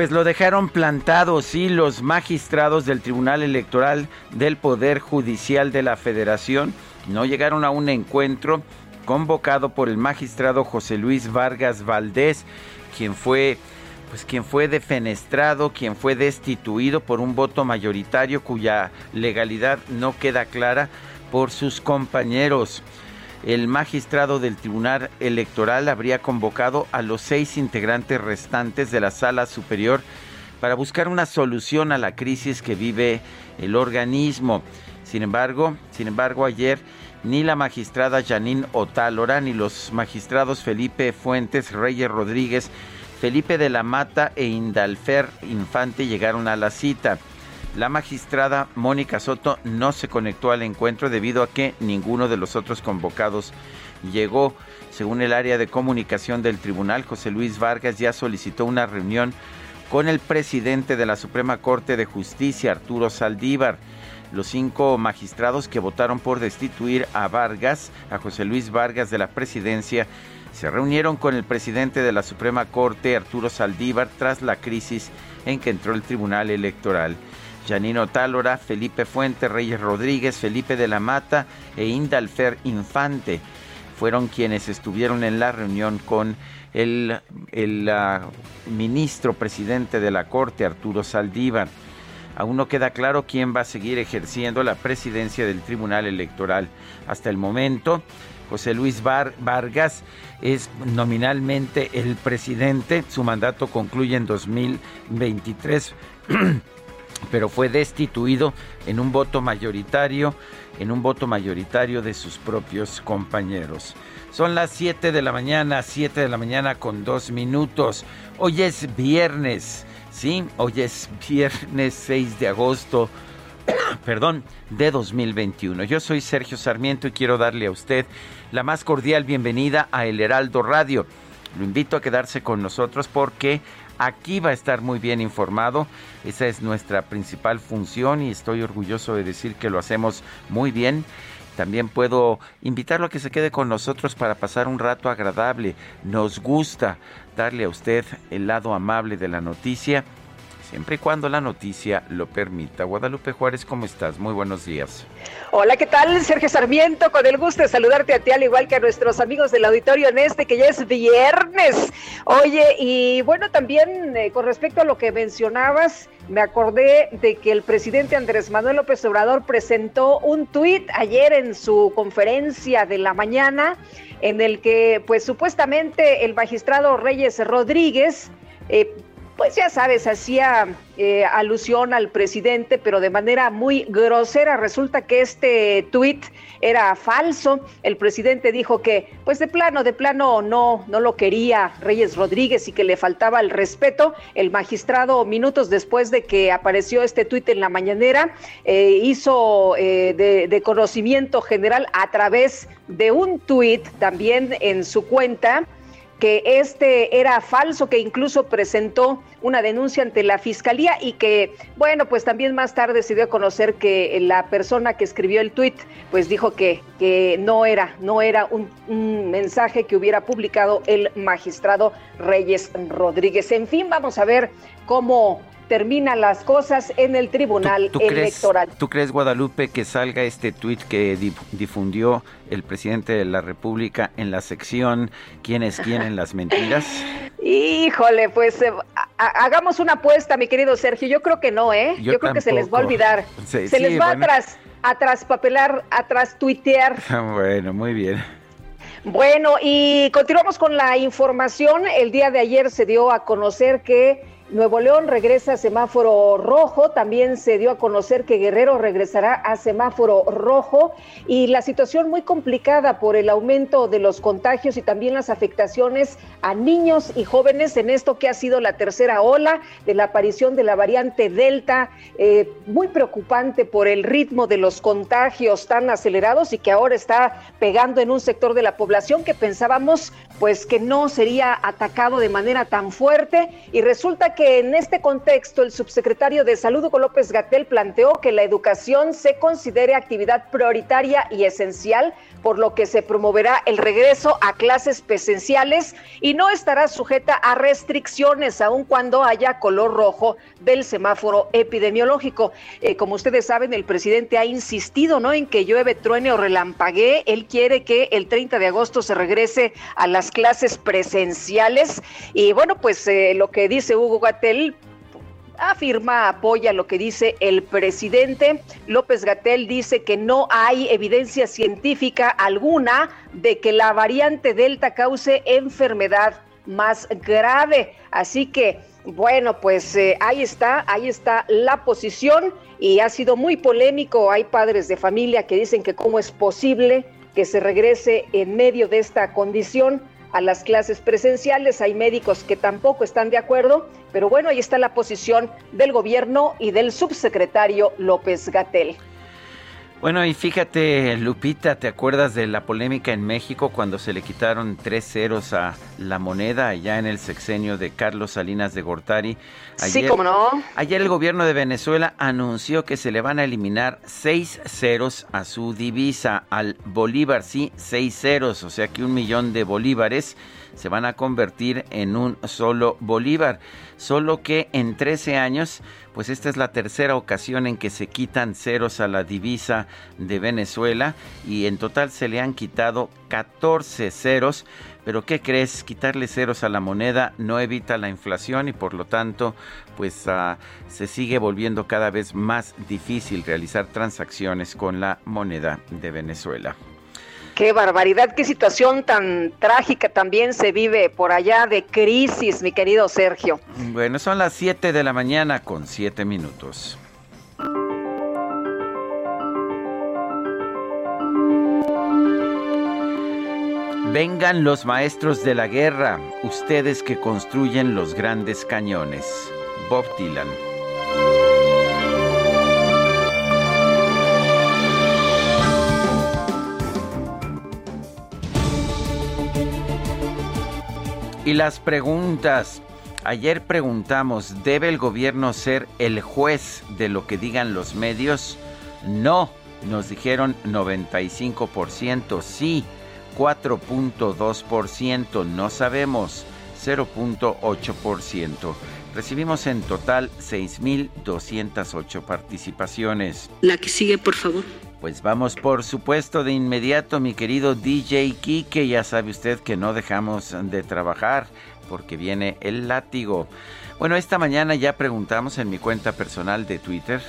Pues lo dejaron plantado, sí, los magistrados del Tribunal Electoral del Poder Judicial de la Federación no llegaron a un encuentro convocado por el magistrado José Luis Vargas Valdés, quien fue pues quien fue defenestrado, quien fue destituido por un voto mayoritario cuya legalidad no queda clara por sus compañeros el magistrado del Tribunal Electoral habría convocado a los seis integrantes restantes de la Sala Superior para buscar una solución a la crisis que vive el organismo. Sin embargo, sin embargo, ayer ni la magistrada Janine Otálora ni los magistrados Felipe Fuentes, Reyes Rodríguez, Felipe de la Mata e Indalfer Infante llegaron a la cita. La magistrada Mónica Soto no se conectó al encuentro debido a que ninguno de los otros convocados llegó. Según el área de comunicación del tribunal, José Luis Vargas ya solicitó una reunión con el presidente de la Suprema Corte de Justicia, Arturo Saldívar. Los cinco magistrados que votaron por destituir a Vargas, a José Luis Vargas de la presidencia, se reunieron con el presidente de la Suprema Corte, Arturo Saldívar, tras la crisis en que entró el Tribunal Electoral. Janino Tálora, Felipe Fuente, Reyes Rodríguez, Felipe de la Mata e Indalfer Infante fueron quienes estuvieron en la reunión con el, ah, ministro presidente de la Corte, Arturo Saldívar. Aún no queda claro quién va a seguir ejerciendo la presidencia del Tribunal Electoral. Hasta el momento, José Luis Vargas es nominalmente el presidente. Su mandato concluye en 2023. pero fue destituido en un voto mayoritario, en un voto mayoritario de sus propios compañeros. Son las 7 de la mañana, 7 de la mañana con dos minutos. Hoy es viernes, ¿sí? Hoy es viernes 6 de agosto, perdón, de 2021. Yo soy Sergio Sarmiento y quiero darle a usted la más cordial bienvenida a El Heraldo Radio. Lo invito a quedarse con nosotros porque Aquí va a estar muy bien informado. Esa es nuestra principal función y estoy orgulloso de decir que lo hacemos muy bien. También puedo invitarlo a que se quede con nosotros para pasar un rato agradable. Nos gusta darle a usted el lado amable de la noticia siempre y cuando la noticia lo permita. Guadalupe Juárez, ¿cómo estás? Muy buenos días. Hola, ¿qué tal? Sergio Sarmiento, con el gusto de saludarte a ti, al igual que a nuestros amigos del auditorio en este, que ya es viernes. Oye, y bueno, también eh, con respecto a lo que mencionabas, me acordé de que el presidente Andrés Manuel López Obrador presentó un tuit ayer en su conferencia de la mañana, en el que, pues supuestamente, el magistrado Reyes Rodríguez eh, pues ya sabes, hacía eh, alusión al presidente, pero de manera muy grosera. Resulta que este tuit era falso. El presidente dijo que, pues de plano, de plano no, no lo quería Reyes Rodríguez y que le faltaba el respeto. El magistrado, minutos después de que apareció este tuit en la mañanera, eh, hizo eh, de, de conocimiento general a través de un tuit también en su cuenta que este era falso, que incluso presentó una denuncia ante la fiscalía y que, bueno, pues también más tarde se dio a conocer que la persona que escribió el tuit, pues dijo que, que no era, no era un, un mensaje que hubiera publicado el magistrado Reyes Rodríguez. En fin, vamos a ver cómo terminan las cosas en el Tribunal Electoral. ¿Tú crees, Guadalupe, que salga este tuit que difundió el presidente de la República en la sección ¿Quiénes quieren las mentiras? Híjole, pues eh, hagamos una apuesta, mi querido Sergio. Yo creo que no, ¿eh? Yo, creo que se les va a olvidar. se les va atrás, atrás papelar, atrás tuitear. bueno, muy bien. Bueno, y continuamos con la información. El día de ayer se dio a conocer que Nuevo León regresa a semáforo rojo, también se dio a conocer que Guerrero regresará a semáforo rojo. Y la situación muy complicada por el aumento de los contagios y también las afectaciones a niños y jóvenes en esto que ha sido la tercera ola de la aparición de la variante Delta, eh, muy preocupante por el ritmo de los contagios tan acelerados y que ahora está pegando en un sector de la población que pensábamos pues que no sería atacado de manera tan fuerte. Y resulta que que en este contexto el subsecretario de Salud, Hugo López Gatel, planteó que la educación se considere actividad prioritaria y esencial, por lo que se promoverá el regreso a clases presenciales y no estará sujeta a restricciones, aun cuando haya color rojo del semáforo epidemiológico. Eh, como ustedes saben, el presidente ha insistido ¿no? en que llueve, truene o relampaguee. Él quiere que el 30 de agosto se regrese a las clases presenciales. Y bueno, pues eh, lo que dice Hugo Gatel afirma, apoya lo que dice el presidente. López Gatel dice que no hay evidencia científica alguna de que la variante Delta cause enfermedad más grave. Así que, bueno, pues eh, ahí está, ahí está la posición y ha sido muy polémico. Hay padres de familia que dicen que cómo es posible que se regrese en medio de esta condición a las clases presenciales. Hay médicos que tampoco están de acuerdo, pero bueno, ahí está la posición del gobierno y del subsecretario López Gatel. Bueno, y fíjate, Lupita, ¿te acuerdas de la polémica en México cuando se le quitaron tres ceros a la moneda allá en el sexenio de Carlos Salinas de Gortari? sí, cómo no. Ayer el gobierno de Venezuela anunció que se le van a eliminar seis ceros a su divisa, al bolívar, sí, seis ceros, o sea que un millón de bolívares se van a convertir en un solo bolívar. Solo que en 13 años, pues esta es la tercera ocasión en que se quitan ceros a la divisa de Venezuela y en total se le han quitado 14 ceros. Pero ¿qué crees? Quitarle ceros a la moneda no evita la inflación y por lo tanto pues ah, se sigue volviendo cada vez más difícil realizar transacciones con la moneda de Venezuela. Qué barbaridad, qué situación tan trágica también se vive por allá de crisis, mi querido Sergio. Bueno, son las 7 de la mañana con 7 minutos. Vengan los maestros de la guerra, ustedes que construyen los grandes cañones. Bob Dylan. Y las preguntas. Ayer preguntamos, ¿debe el gobierno ser el juez de lo que digan los medios? No, nos dijeron 95%, sí, 4.2%, no sabemos, 0.8%. Recibimos en total 6.208 participaciones. La que sigue, por favor. Pues vamos por supuesto de inmediato, mi querido DJ Kike, ya sabe usted que no dejamos de trabajar porque viene el látigo. Bueno, esta mañana ya preguntamos en mi cuenta personal de Twitter,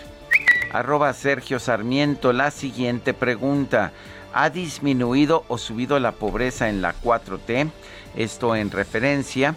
arroba Sergio Sarmiento, la siguiente pregunta. ¿Ha disminuido o subido la pobreza en la 4T? Esto en referencia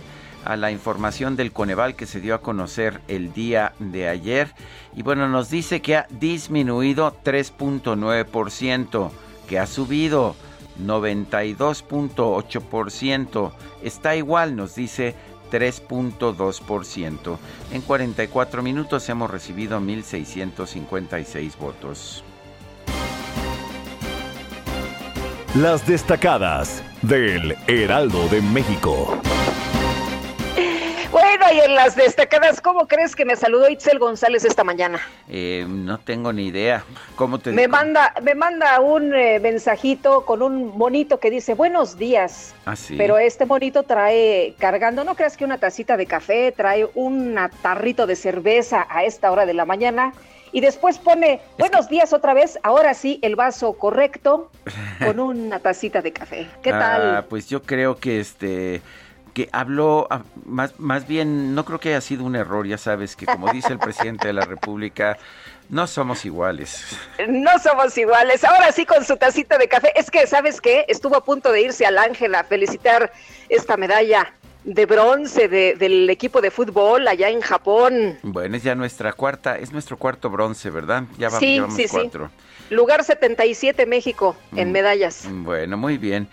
la información del Coneval que se dio a conocer el día de ayer. Y bueno, nos dice que ha disminuido 3.9%, que ha subido 92.8%. Está igual, nos dice 3.2%. En 44 minutos hemos recibido 1.656 votos. Las destacadas del Heraldo de México y en las destacadas, ¿cómo crees que me saludó Itzel González esta mañana? Eh, no tengo ni idea. ¿Cómo te me manda Me manda un eh, mensajito con un monito que dice buenos días. Ah, sí. Pero este monito trae cargando, no creas que una tacita de café, trae un tarrito de cerveza a esta hora de la mañana y después pone buenos días otra vez, ahora sí, el vaso correcto con una tacita de café. ¿Qué ah, tal? Pues yo creo que este que habló ah, más más bien no creo que haya sido un error, ya sabes que como dice el presidente de la República no somos iguales. No somos iguales. Ahora sí con su tacita de café. Es que, ¿sabes qué? Estuvo a punto de irse al Ángel a felicitar esta medalla de bronce del equipo de fútbol allá en Japón. Bueno, es ya nuestra cuarta, es nuestro cuarto bronce, ¿verdad? Ya va, sí, sí, cuatro. Sí. Lugar 77 México en mm, medallas. Bueno, muy bien.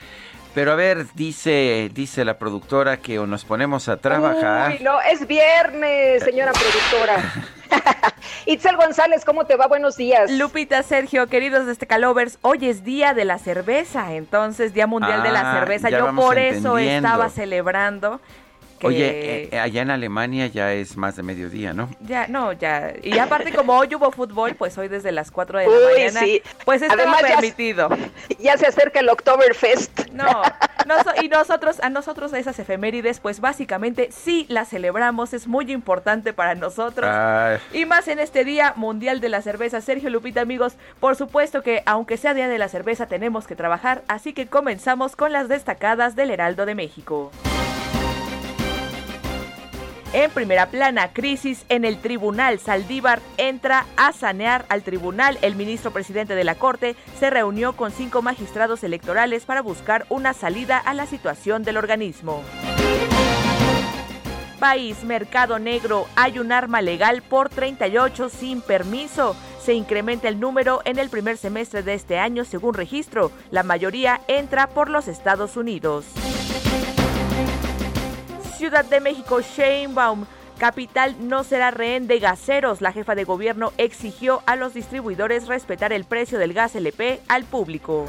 Pero a ver, dice, dice la productora que o nos ponemos a trabajar. Uy, no, es viernes, señora productora. Itzel González, ¿cómo te va? Buenos días. Lupita, Sergio, queridos de este Calovers, hoy es día de la cerveza, entonces Día Mundial de la ah, Cerveza. Yo por eso estaba celebrando Oye, eh, allá en Alemania ya es más de mediodía, ¿no? Ya, no, ya. Y aparte, como hoy hubo fútbol, pues hoy desde las 4 de la mañana. Sí. Pues estaba permitido. Ya, se acerca el Oktoberfest. No, y nosotros, a nosotros esas efemérides, pues básicamente sí las celebramos, es muy importante para nosotros. Y más en este Día Mundial de la Cerveza. Sergio Lupita, amigos, por supuesto que aunque sea Día de la Cerveza, tenemos que trabajar, así que comenzamos con las destacadas del Heraldo de México. En primera plana, crisis en el tribunal. Saldívar entra a sanear al tribunal. El ministro presidente de la Corte se reunió con cinco magistrados electorales para buscar una salida a la situación del organismo. País, mercado negro, hay un arma legal por 38 sin permiso. Se incrementa el número en el primer semestre de este año según registro. La mayoría entra por los Estados Unidos. Ciudad de México, Sheinbaum. Capital no será rehén de gaseros. La jefa de gobierno exigió a los distribuidores respetar el precio del gas LP al público.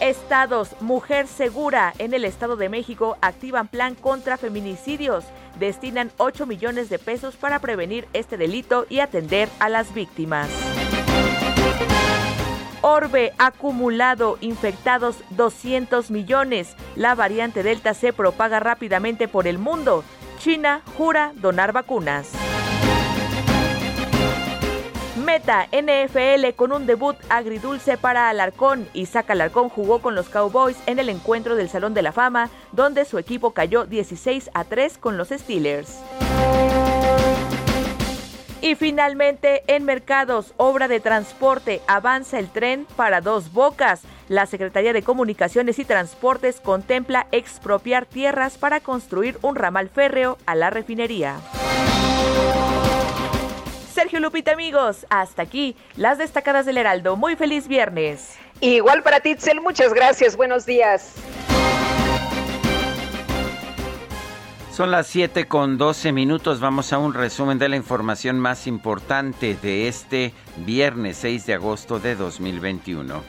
Estados, mujer segura. En el Estado de México activan plan contra feminicidios. Destinan 8 millones de pesos para prevenir este delito y atender a las víctimas. Orbe acumulado, infectados 200 millones. La variante Delta se propaga rápidamente por el mundo. China jura donar vacunas. Meta NFL con un debut agridulce para Alarcón. Isaac Alarcón jugó con los Cowboys en el encuentro del Salón de la Fama, donde su equipo cayó 16 a 3 con los Steelers. Y finalmente, en mercados, obra de transporte, avanza el tren para dos bocas. La Secretaría de Comunicaciones y Transportes contempla expropiar tierras para construir un ramal férreo a la refinería. Sergio Lupita, amigos, hasta aquí las destacadas del Heraldo. Muy feliz viernes. Igual para ti, muchas gracias. Buenos días. Son las 7 con 12 minutos. Vamos a un resumen de la información más importante de este viernes 6 de agosto de 2021.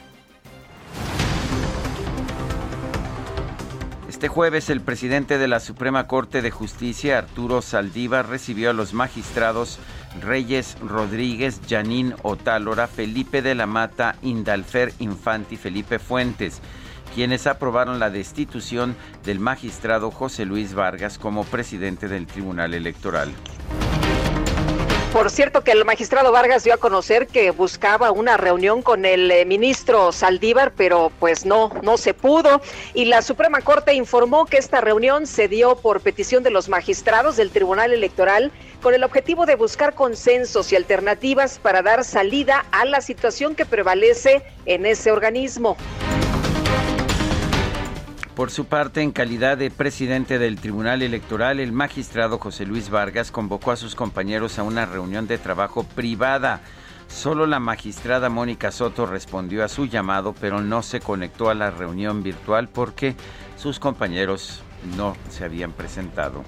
Este jueves el presidente de la Suprema Corte de Justicia, Arturo Saldívar, recibió a los magistrados Reyes Rodríguez, Janín Otálora, Felipe de la Mata, Indalfer Infanti, Felipe Fuentes quienes aprobaron la destitución del magistrado José Luis Vargas como presidente del Tribunal Electoral. Por cierto que el magistrado Vargas dio a conocer que buscaba una reunión con el eh, ministro Saldívar, pero pues no, no se pudo. Y la Suprema Corte informó que esta reunión se dio por petición de los magistrados del Tribunal Electoral con el objetivo de buscar consensos y alternativas para dar salida a la situación que prevalece en ese organismo. Por su parte, en calidad de presidente del Tribunal Electoral, el magistrado José Luis Vargas convocó a sus compañeros a una reunión de trabajo privada. Solo la magistrada Mónica Soto respondió a su llamado, pero no se conectó a la reunión virtual porque sus compañeros no se habían presentado.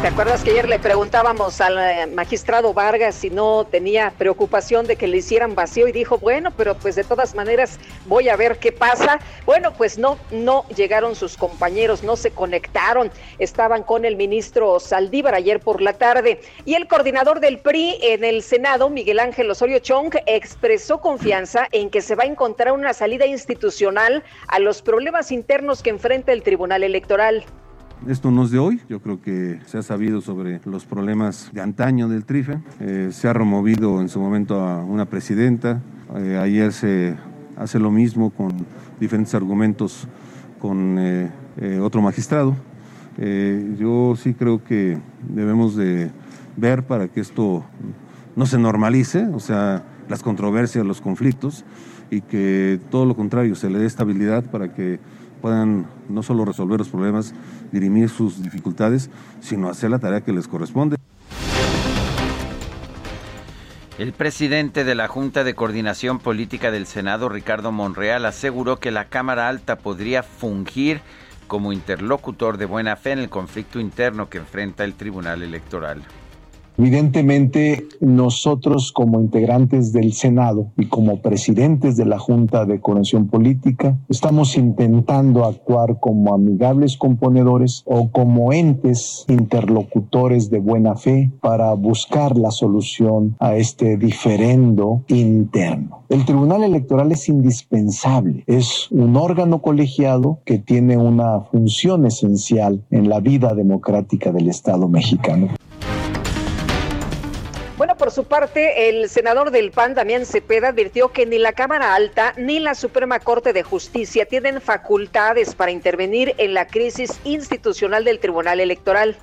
¿Te acuerdas que ayer le preguntábamos al eh, magistrado Vargas si no tenía preocupación de que le hicieran vacío y dijo, bueno, pero pues de todas maneras voy a ver qué pasa? Bueno, pues no, no llegaron sus compañeros, no se conectaron, estaban con el ministro Saldívar ayer por la tarde y el coordinador del PRI en el Senado, Miguel Ángel Osorio Chong, expresó confianza en que se va a encontrar una salida institucional a los problemas internos que enfrenta el Tribunal Electoral. Esto no es de hoy, yo creo que se ha sabido sobre los problemas de antaño del TRIFE, eh, se ha removido en su momento a una presidenta, eh, ayer se hace lo mismo con diferentes argumentos con eh, otro magistrado. yo sí creo que debemos de ver para que esto no se normalice, o sea, las controversias, los conflictos, y que todo lo contrario, se le dé estabilidad para que puedan no solo resolver los problemas, dirimir sus dificultades, sino hacer la tarea que les corresponde. El presidente de la Junta de Coordinación Política del Senado, Ricardo Monreal, aseguró que la Cámara Alta podría fungir como interlocutor de buena fe en el conflicto interno que enfrenta el Tribunal Electoral. Evidentemente, nosotros como integrantes del Senado y como presidentes de la Junta de Coordinación Política, estamos intentando actuar como amigables componedores o como entes interlocutores de buena fe para buscar la solución a este diferendo interno. El Tribunal Electoral es indispensable, es un órgano colegiado que tiene una función esencial en la vida democrática del Estado mexicano. Bueno, por su parte, el senador del PAN, Damián Cepeda, advirtió que ni la Cámara Alta ni la Suprema Corte de Justicia tienen facultades para intervenir en la crisis institucional del Tribunal Electoral.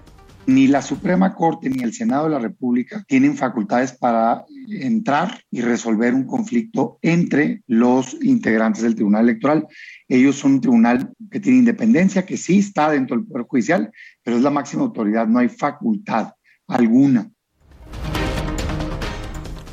Ni la Suprema Corte ni el Senado de la República tienen facultades para entrar y resolver un conflicto entre los integrantes del Tribunal Electoral. Ellos son un tribunal que tiene independencia, que sí está dentro del Poder Judicial, pero es la máxima autoridad, no hay facultad alguna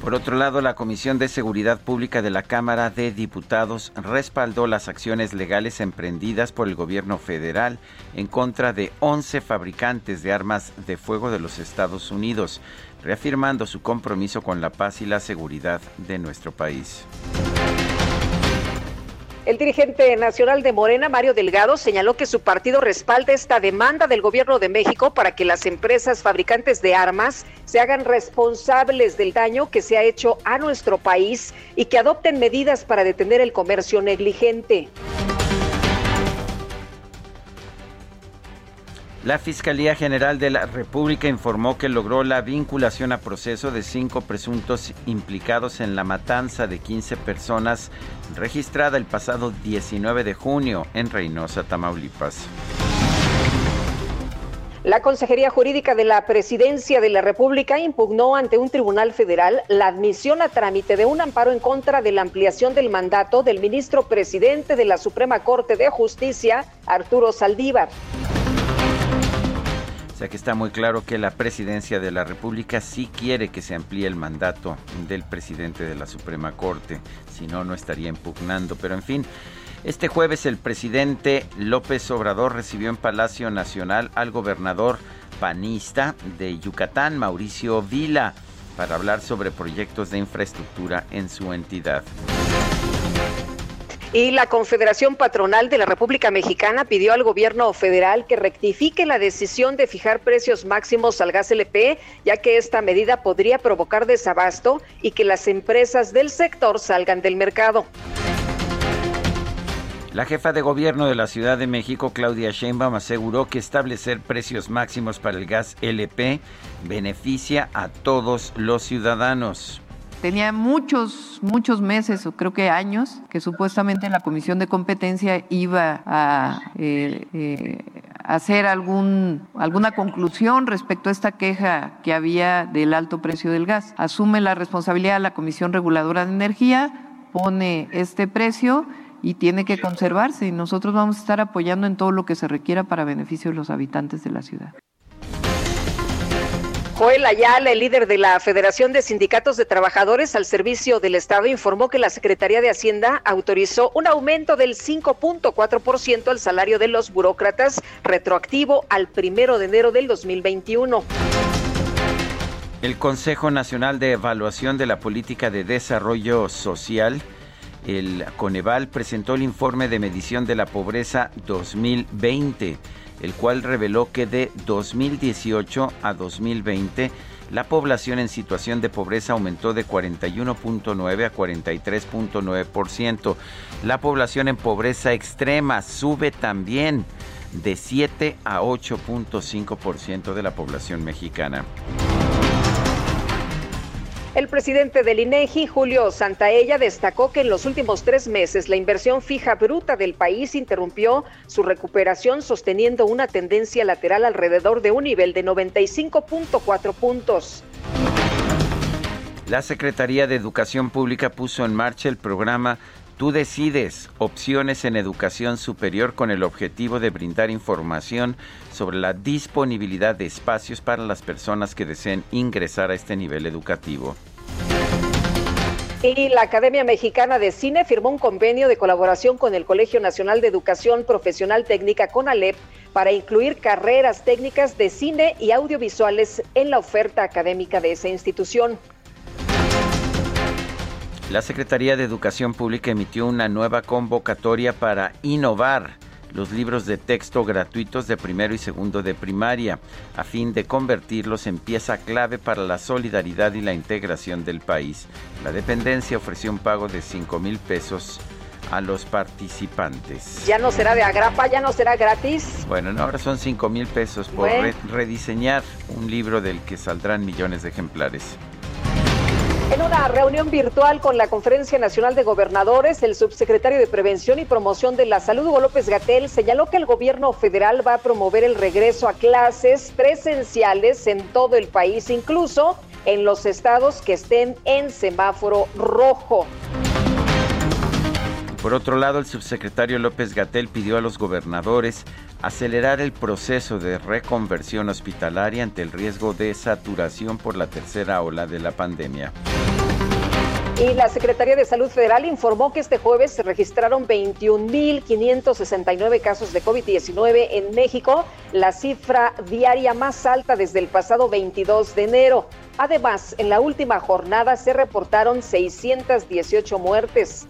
por otro lado, la Comisión de Seguridad Pública de la Cámara de Diputados respaldó las acciones legales emprendidas por el gobierno federal en contra de 11 fabricantes de armas de fuego de los Estados Unidos, reafirmando su compromiso con la paz y la seguridad de nuestro país. El dirigente nacional de Morena, Mario Delgado, señaló que su partido respalda esta demanda del gobierno de México para que las empresas fabricantes de armas se hagan responsables del daño que se ha hecho a nuestro país y que adopten medidas para detener el comercio negligente. La Fiscalía General de la República informó que logró la vinculación a proceso de cinco presuntos implicados en la matanza de 15 personas registrada el pasado 19 de junio en Reynosa, Tamaulipas. La Consejería Jurídica de la Presidencia de la República impugnó ante un tribunal federal la admisión a trámite de un amparo en contra de la ampliación del mandato del ministro presidente de la Suprema Corte de Justicia, Arturo Saldívar. O sea que está muy claro que la presidencia de la República sí quiere que se amplíe el mandato del presidente de la Suprema Corte, si no, no estaría impugnando. Pero en fin, este jueves el presidente López Obrador recibió en Palacio Nacional al gobernador panista de Yucatán, Mauricio Vila, para hablar sobre proyectos de infraestructura en su entidad. Y la Confederación Patronal de la República Mexicana pidió al gobierno federal que rectifique la decisión de fijar precios máximos al gas LP, ya que esta medida podría provocar desabasto y que las empresas del sector salgan del mercado. La jefa de gobierno de la Ciudad de México, Claudia Sheinbaum, aseguró que establecer precios máximos para el gas LP beneficia a todos los ciudadanos. Tenía muchos, muchos meses, o creo que años, que supuestamente la Comisión de Competencia iba a eh, eh, hacer algún, alguna conclusión respecto a esta queja que había del alto precio del gas. Asume la responsabilidad la Comisión Reguladora de Energía, pone este precio y tiene que conservarse y nosotros vamos a estar apoyando en todo lo que se requiera para beneficio de los habitantes de la ciudad. Joel Ayala, el líder de la Federación de Sindicatos de Trabajadores al Servicio del Estado, informó que la Secretaría de Hacienda autorizó un aumento del 5.4% al salario de los burócratas retroactivo al primero de enero del 2021. El Consejo Nacional de Evaluación de la Política de Desarrollo Social, el Coneval, presentó el informe de medición de la pobreza 2020 el cual reveló que de 2018 a 2020 la población en situación de pobreza aumentó de 41.9 a 43.9%. La población en pobreza extrema sube también de 7 a 8.5% de la población mexicana. El presidente del INEGI, Julio Santaella, destacó que en los últimos tres meses la inversión fija bruta del país interrumpió su recuperación, sosteniendo una tendencia lateral alrededor de un nivel de 95.4 puntos. La Secretaría de Educación Pública puso en marcha el programa Tú decides opciones en educación superior con el objetivo de brindar información sobre la disponibilidad de espacios para las personas que deseen ingresar a este nivel educativo. Y la Academia Mexicana de Cine firmó un convenio de colaboración con el Colegio Nacional de Educación Profesional Técnica CONALEP para incluir carreras técnicas de cine y audiovisuales en la oferta académica de esa institución. La Secretaría de Educación Pública emitió una nueva convocatoria para innovar los libros de texto gratuitos de primero y segundo de primaria, a fin de convertirlos en pieza clave para la solidaridad y la integración del país. La dependencia ofreció un pago de 5 mil pesos a los participantes. Ya no será de agrapa, ya no será gratis. Bueno, ahora son 5 mil pesos por rediseñar un libro del que saldrán millones de ejemplares. En una reunión virtual con la Conferencia Nacional de Gobernadores, el subsecretario de Prevención y Promoción de la Salud, Hugo López Gatel, señaló que el gobierno federal va a promover el regreso a clases presenciales en todo el país, incluso en los estados que estén en semáforo rojo. Por otro lado, el subsecretario López Gatel pidió a los gobernadores acelerar el proceso de reconversión hospitalaria ante el riesgo de saturación por la tercera ola de la pandemia. Y la Secretaría de Salud Federal informó que este jueves se registraron 21.569 casos de COVID-19 en México, la cifra diaria más alta desde el pasado 22 de enero. Además, en la última jornada se reportaron 618 muertes.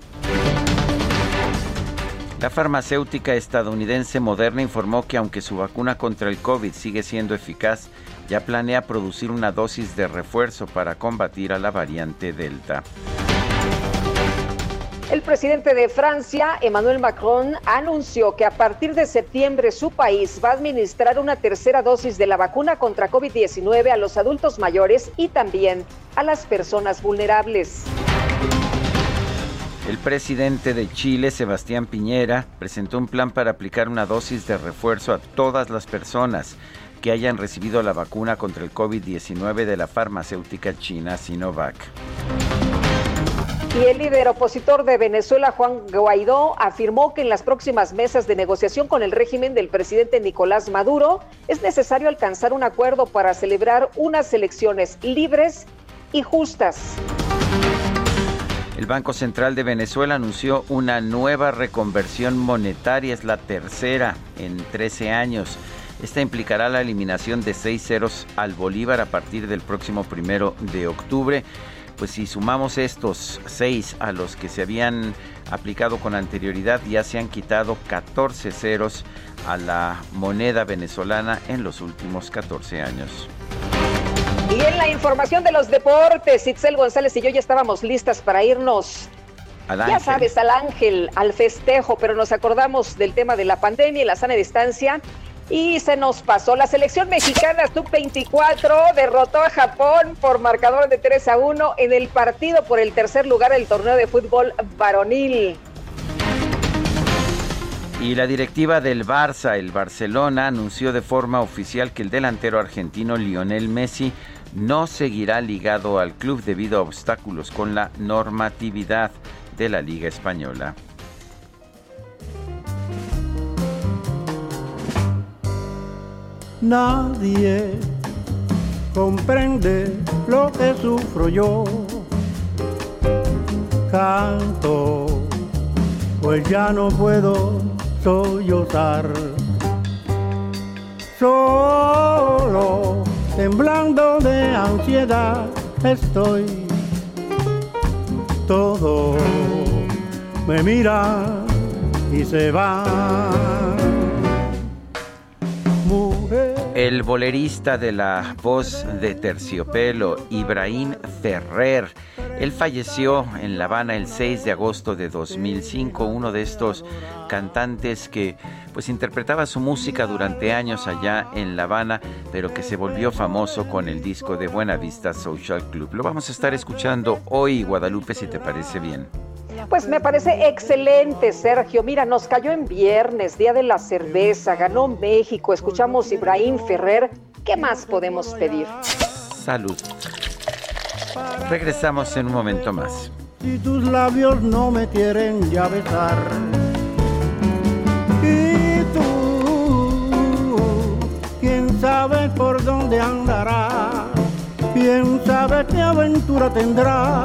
La farmacéutica estadounidense Moderna informó que aunque su vacuna contra el COVID sigue siendo eficaz, ya planea producir una dosis de refuerzo para combatir a la variante Delta. El presidente de Francia, Emmanuel Macron, anunció que a partir de septiembre su país va a administrar una tercera dosis de la vacuna contra COVID-19 a los adultos mayores y también a las personas vulnerables. El presidente de Chile, Sebastián Piñera, presentó un plan para aplicar una dosis de refuerzo a todas las personas que hayan recibido la vacuna contra el COVID-19 de la farmacéutica china Sinovac. Y el líder opositor de Venezuela, Juan Guaidó, afirmó que en las próximas mesas de negociación con el régimen del presidente Nicolás Maduro es necesario alcanzar un acuerdo para celebrar unas elecciones libres y justas. El Banco Central de Venezuela anunció una nueva reconversión monetaria, es la tercera en 13 años. Esta implicará la eliminación de seis ceros al Bolívar a partir del próximo primero de octubre. Pues si sumamos estos seis a los que se habían aplicado con anterioridad, ya se han quitado 14 ceros a la moneda venezolana en los últimos 14 años. Y en la información de los deportes, Itzel González y yo ya estábamos listas para irnos. ya sabes, al ángel, al festejo, pero nos acordamos del tema de la pandemia y la sana distancia. Y se nos pasó. La selección mexicana sub-24 derrotó a Japón por marcador de 3 a 1 en el partido por el tercer lugar del torneo de fútbol varonil. Y la directiva del Barça, el Barcelona, anunció de forma oficial que el delantero argentino Lionel Messi no seguirá ligado al club debido a obstáculos con la normatividad de la Liga Española. Nadie comprende lo que sufro yo. Canto, pues ya no puedo sollozar. Solo, temblando de ansiedad, estoy. Todo me mira y se va. El bolerista de la voz de terciopelo, Ibrahim Ferrer. Él falleció en La Habana el 6 de agosto de 2005, uno de estos cantantes que pues interpretaba su música durante años allá en La Habana, pero que se volvió famoso con el disco de Buena Vista Social Club. Lo vamos a estar escuchando hoy, Guadalupe, si te parece bien. Pues me parece excelente, Sergio. Mira, nos cayó en viernes, Día de la Cerveza, ganó México, escuchamos Ibrahim Ferrer. ¿Qué más podemos pedir? Salud. Regresamos en un momento más. Si tus labios no me quieren ya besar. Y tú, quién sabe por dónde andará. Quién sabe qué aventura tendrá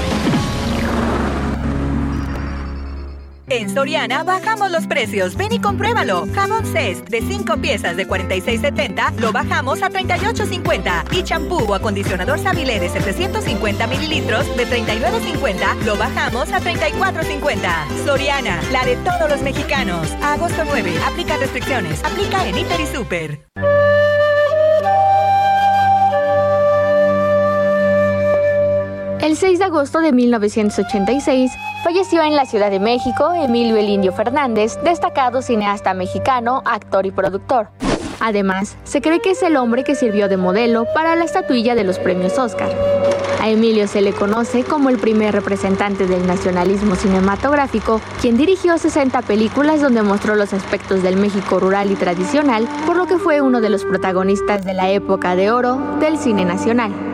En Soriana bajamos los precios. Ven y compruébalo. Jamón Cest de 5 piezas de 46.70 lo bajamos a 38.50. Y champú o acondicionador Sabilé de 750 mililitros de 39.50 lo bajamos a 34.50. Soriana, la de todos los mexicanos. agosto 9. Aplica restricciones. Aplica en Hiper y Super. El 6 de agosto de 1986 falleció en la Ciudad de México Emilio El Indio Fernández, destacado cineasta mexicano, actor y productor. Además, se cree que es el hombre que sirvió de modelo para la estatuilla de los premios Oscar. A Emilio se le conoce como el primer representante del nacionalismo cinematográfico, quien dirigió 60 películas donde mostró los aspectos del México rural y tradicional, por lo que fue uno de los protagonistas de la época de oro del cine nacional.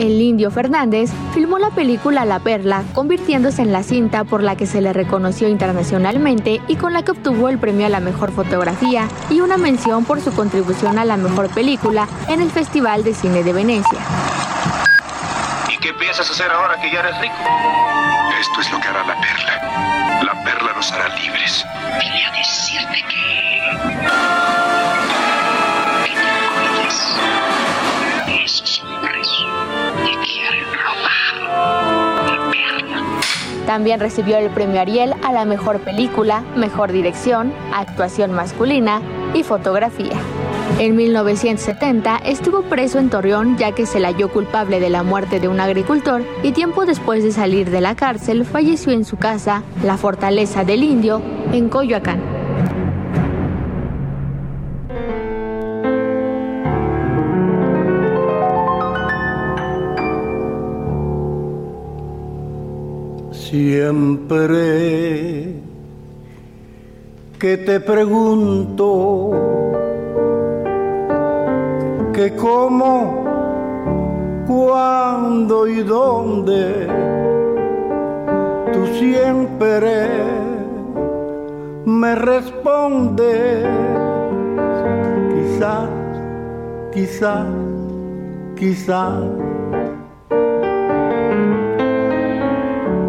El indio Fernández filmó la película La Perla, convirtiéndose en la cinta por la que se le reconoció internacionalmente y con la que obtuvo el premio a la mejor fotografía y una mención por su contribución a la mejor película en el Festival de Cine de Venecia. ¿Y qué piensas hacer ahora que ya eres rico? Esto es lo que hará la perla. La perla nos hará libres. Vine a decirte que... También recibió el premio Ariel a la mejor película, mejor dirección, actuación masculina y fotografía. En 1970 estuvo preso en Torreón ya que se le halló culpable de la muerte de un agricultor y tiempo después de salir de la cárcel falleció en su casa, la Fortaleza del Indio, en Coyoacán. Siempre. Que te pregunto que cómo, cuándo y dónde, tú siempre me respondes, quizás, quizás, quizás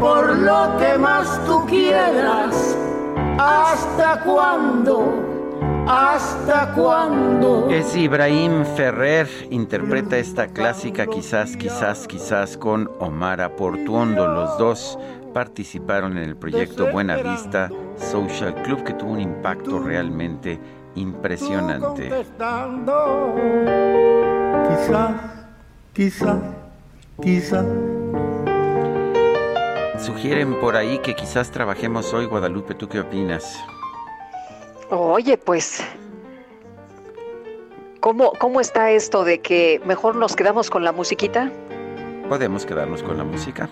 por lo que más tú quieras. ¿Hasta cuándo? ¿Hasta cuándo? Es Ibrahim Ferrer, interpreta esta clásica quizás, quizás, quizás con Omar Aportuondo. Los dos participaron en el proyecto Buena Vista Social Club que tuvo un impacto realmente impresionante. Quizás, quizás, quizás. Sugieren por ahí que quizás trabajemos hoy, Guadalupe, ¿tú qué opinas? Oye, pues, ¿cómo, ¿cómo está esto de que mejor nos quedamos con la musiquita? Podemos quedarnos con la música.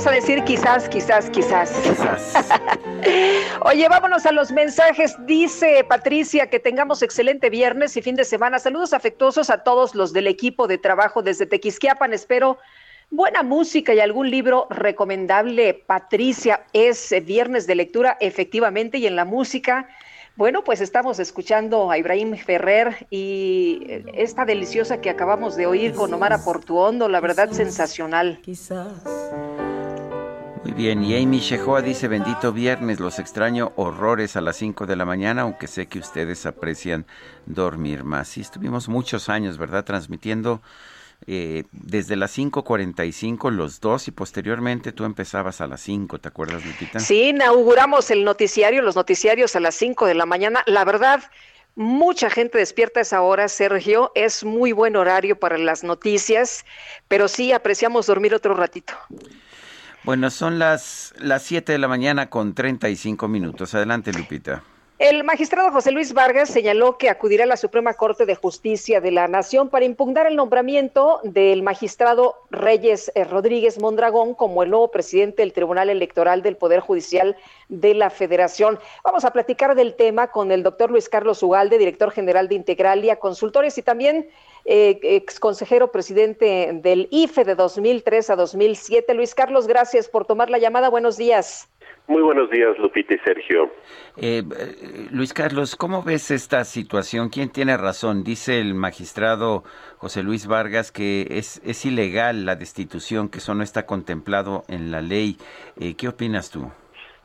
Vas a decir quizás, quizás, quizás. Oye, vámonos a los mensajes. Dice Patricia que tengamos excelente viernes y fin de semana. Saludos afectuosos a todos los del equipo de trabajo desde Tequisquiapan. Espero buena música y algún libro recomendable. Patricia, es viernes de lectura, efectivamente, y en la música. Bueno, pues estamos escuchando a Ibrahim Ferrer y esta deliciosa que acabamos de oír con Omar Portuondo, la verdad sensacional. Quizás. Bien, y Amy Shehoa dice, bendito viernes, los extraño horrores a las 5 de la mañana, aunque sé que ustedes aprecian dormir más. Sí, estuvimos muchos años, ¿verdad? Transmitiendo eh, desde las 5.45 los dos y posteriormente tú empezabas a las 5, ¿te acuerdas, Lupita? Sí, inauguramos el noticiario, los noticiarios a las 5 de la mañana. La verdad, mucha gente despierta a esa hora, Sergio. Es muy buen horario para las noticias, pero sí apreciamos dormir otro ratito. Bueno, son las, las 7 de la mañana con 35 minutos. Adelante, Lupita. El magistrado José Luis Vargas señaló que acudirá a la Suprema Corte de Justicia de la Nación para impugnar el nombramiento del magistrado Reyes eh, Rodríguez Mondragón como el nuevo presidente del Tribunal Electoral del Poder Judicial de la Federación. Vamos a platicar del tema con el doctor Luis Carlos Ugalde, director general de Integralia Consultores y también eh, ex consejero presidente del IFE de 2003 a 2007. Luis Carlos, gracias por tomar la llamada. Buenos días. Muy buenos días, Lupita y Sergio. Eh, eh, Luis Carlos, ¿cómo ves esta situación? ¿Quién tiene razón? Dice el magistrado José Luis Vargas que es, es ilegal la destitución, que eso no está contemplado en la ley. Eh, ¿Qué opinas tú?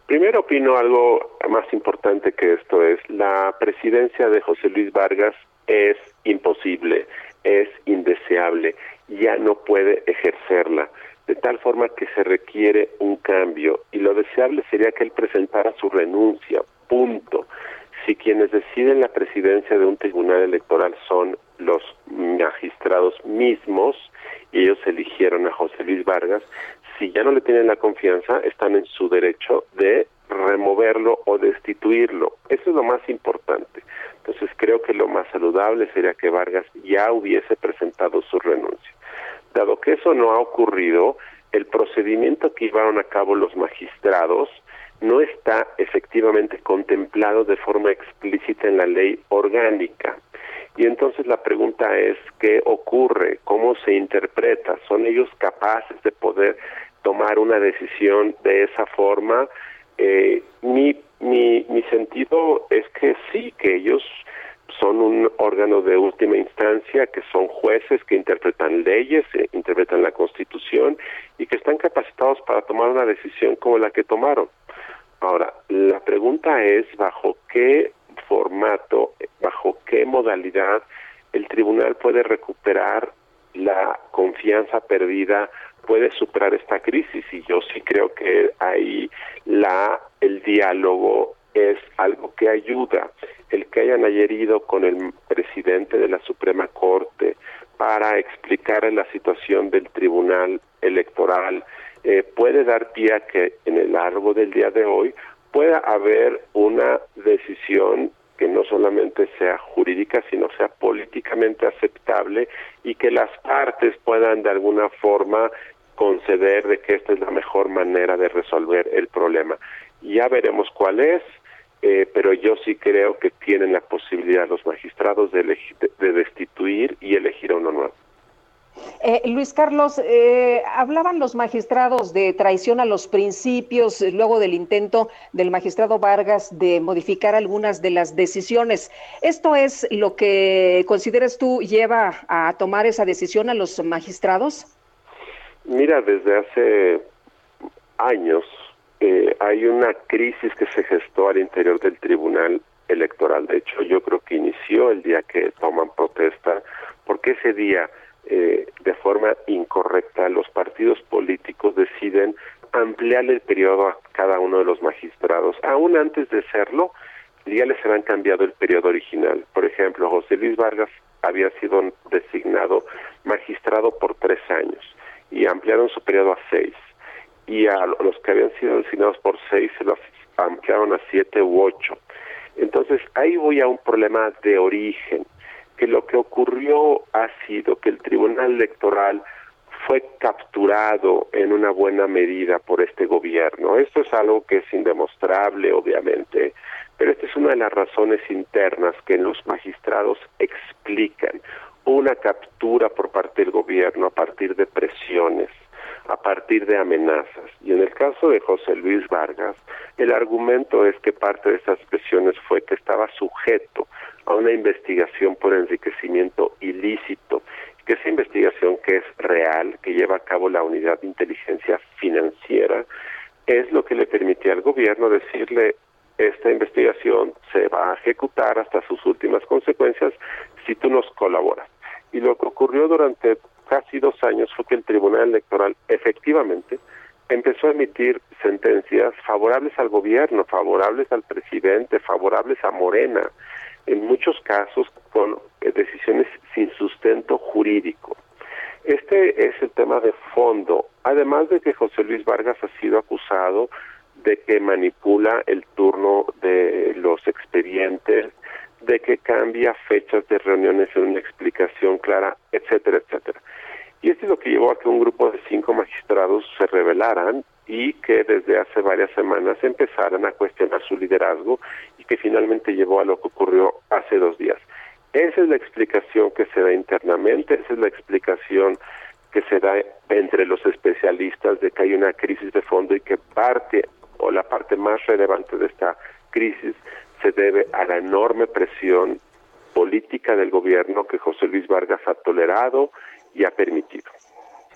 Primero opino algo más importante que esto es, la presidencia de José Luis Vargas es imposible, es indeseable, ya no puede ejercerla de tal forma que se requiere un cambio y lo deseable sería que él presentara su renuncia, punto. Si quienes deciden la presidencia de un tribunal electoral son los magistrados mismos, y ellos eligieron a José Luis Vargas, si ya no le tienen la confianza, están en su derecho de removerlo o destituirlo. Eso es lo más importante. Entonces creo que lo más saludable sería que Vargas ya hubiese presentado su renuncia. Dado que eso no ha ocurrido, el procedimiento que llevaron a cabo los magistrados no está efectivamente contemplado de forma explícita en la ley orgánica. Y entonces la pregunta es, ¿qué ocurre? ¿Cómo se interpreta? ¿Son ellos capaces de poder tomar una decisión de esa forma? Eh, mi, mi, mi sentido es que sí, que ellos son un órgano de última instancia, que son jueces que interpretan leyes, eh, interpretan la Constitución y que están capacitados para tomar una decisión como la que tomaron. Ahora, la pregunta es bajo qué formato, bajo qué modalidad el tribunal puede recuperar la confianza perdida, puede superar esta crisis. Y yo sí creo que ahí la el diálogo es algo que ayuda. El que hayan ayer ido con el presidente de la Suprema Corte para explicar la situación del Tribunal Electoral eh, puede dar pie a que en el largo del día de hoy pueda haber una decisión que no solamente sea jurídica, sino sea políticamente aceptable y que las partes puedan de alguna forma conceder de que esta es la mejor manera de resolver el problema. Ya veremos cuál es, eh, pero yo sí creo que tienen la posibilidad los magistrados de, de, destituir y elegir a uno nuevo. Eh, Luis Carlos, eh, hablaban los magistrados de traición a los principios luego del intento del magistrado Vargas de modificar algunas de las decisiones. ¿Esto es lo que consideras tú lleva a tomar esa decisión a los magistrados? Mira, desde hace años eh, hay una crisis que se gestó al interior del Tribunal Electoral. De hecho, yo creo que inició el día que toman protesta, porque ese día, eh, de forma incorrecta, los partidos políticos deciden ampliar el periodo a cada uno de los magistrados. Aún antes de serlo, ya les habían cambiado el periodo original. Por ejemplo, José Luis Vargas había sido designado magistrado por tres años y ampliaron su periodo a seis. Y a los que habían sido designados por seis se los ampliaron a siete u ocho. Entonces ahí voy a un problema de origen, que lo que ocurrió ha sido que el Tribunal Electoral fue capturado en una buena medida por este gobierno. Esto es algo que es indemostrable, obviamente, pero esta es una de las razones internas que los magistrados explican una captura por parte del gobierno a partir de presiones, a partir de amenazas. Y en el caso de José Luis Vargas, el argumento es que parte de esas presiones fue que estaba sujeto a una investigación por enriquecimiento ilícito, que esa investigación que es real, que lleva a cabo la unidad de inteligencia financiera, es lo que le permitía al gobierno decirle esta investigación se va a ejecutar hasta sus últimas consecuencias si tú nos colaboras. Y lo que ocurrió durante casi dos años fue que el Tribunal Electoral efectivamente empezó a emitir sentencias favorables al gobierno, favorables al presidente, favorables a Morena, en muchos casos con eh, decisiones sin sustento jurídico. Este es el tema de fondo, además de que José Luis Vargas ha sido acusado de que manipula el turno de los expedientes, de que cambia fechas de reuniones en una explicación clara, etcétera, etcétera. Y esto es lo que llevó a que un grupo de cinco magistrados se rebelaran y que desde hace varias semanas empezaran a cuestionar su liderazgo y que finalmente llevó a lo que ocurrió hace dos días. Esa es la explicación que se da internamente, esa es la explicación que se da entre los especialistas de que hay una crisis de fondo y que parte o la parte más relevante de esta crisis se debe a la enorme presión política del gobierno que José Luis Vargas ha tolerado y ha permitido.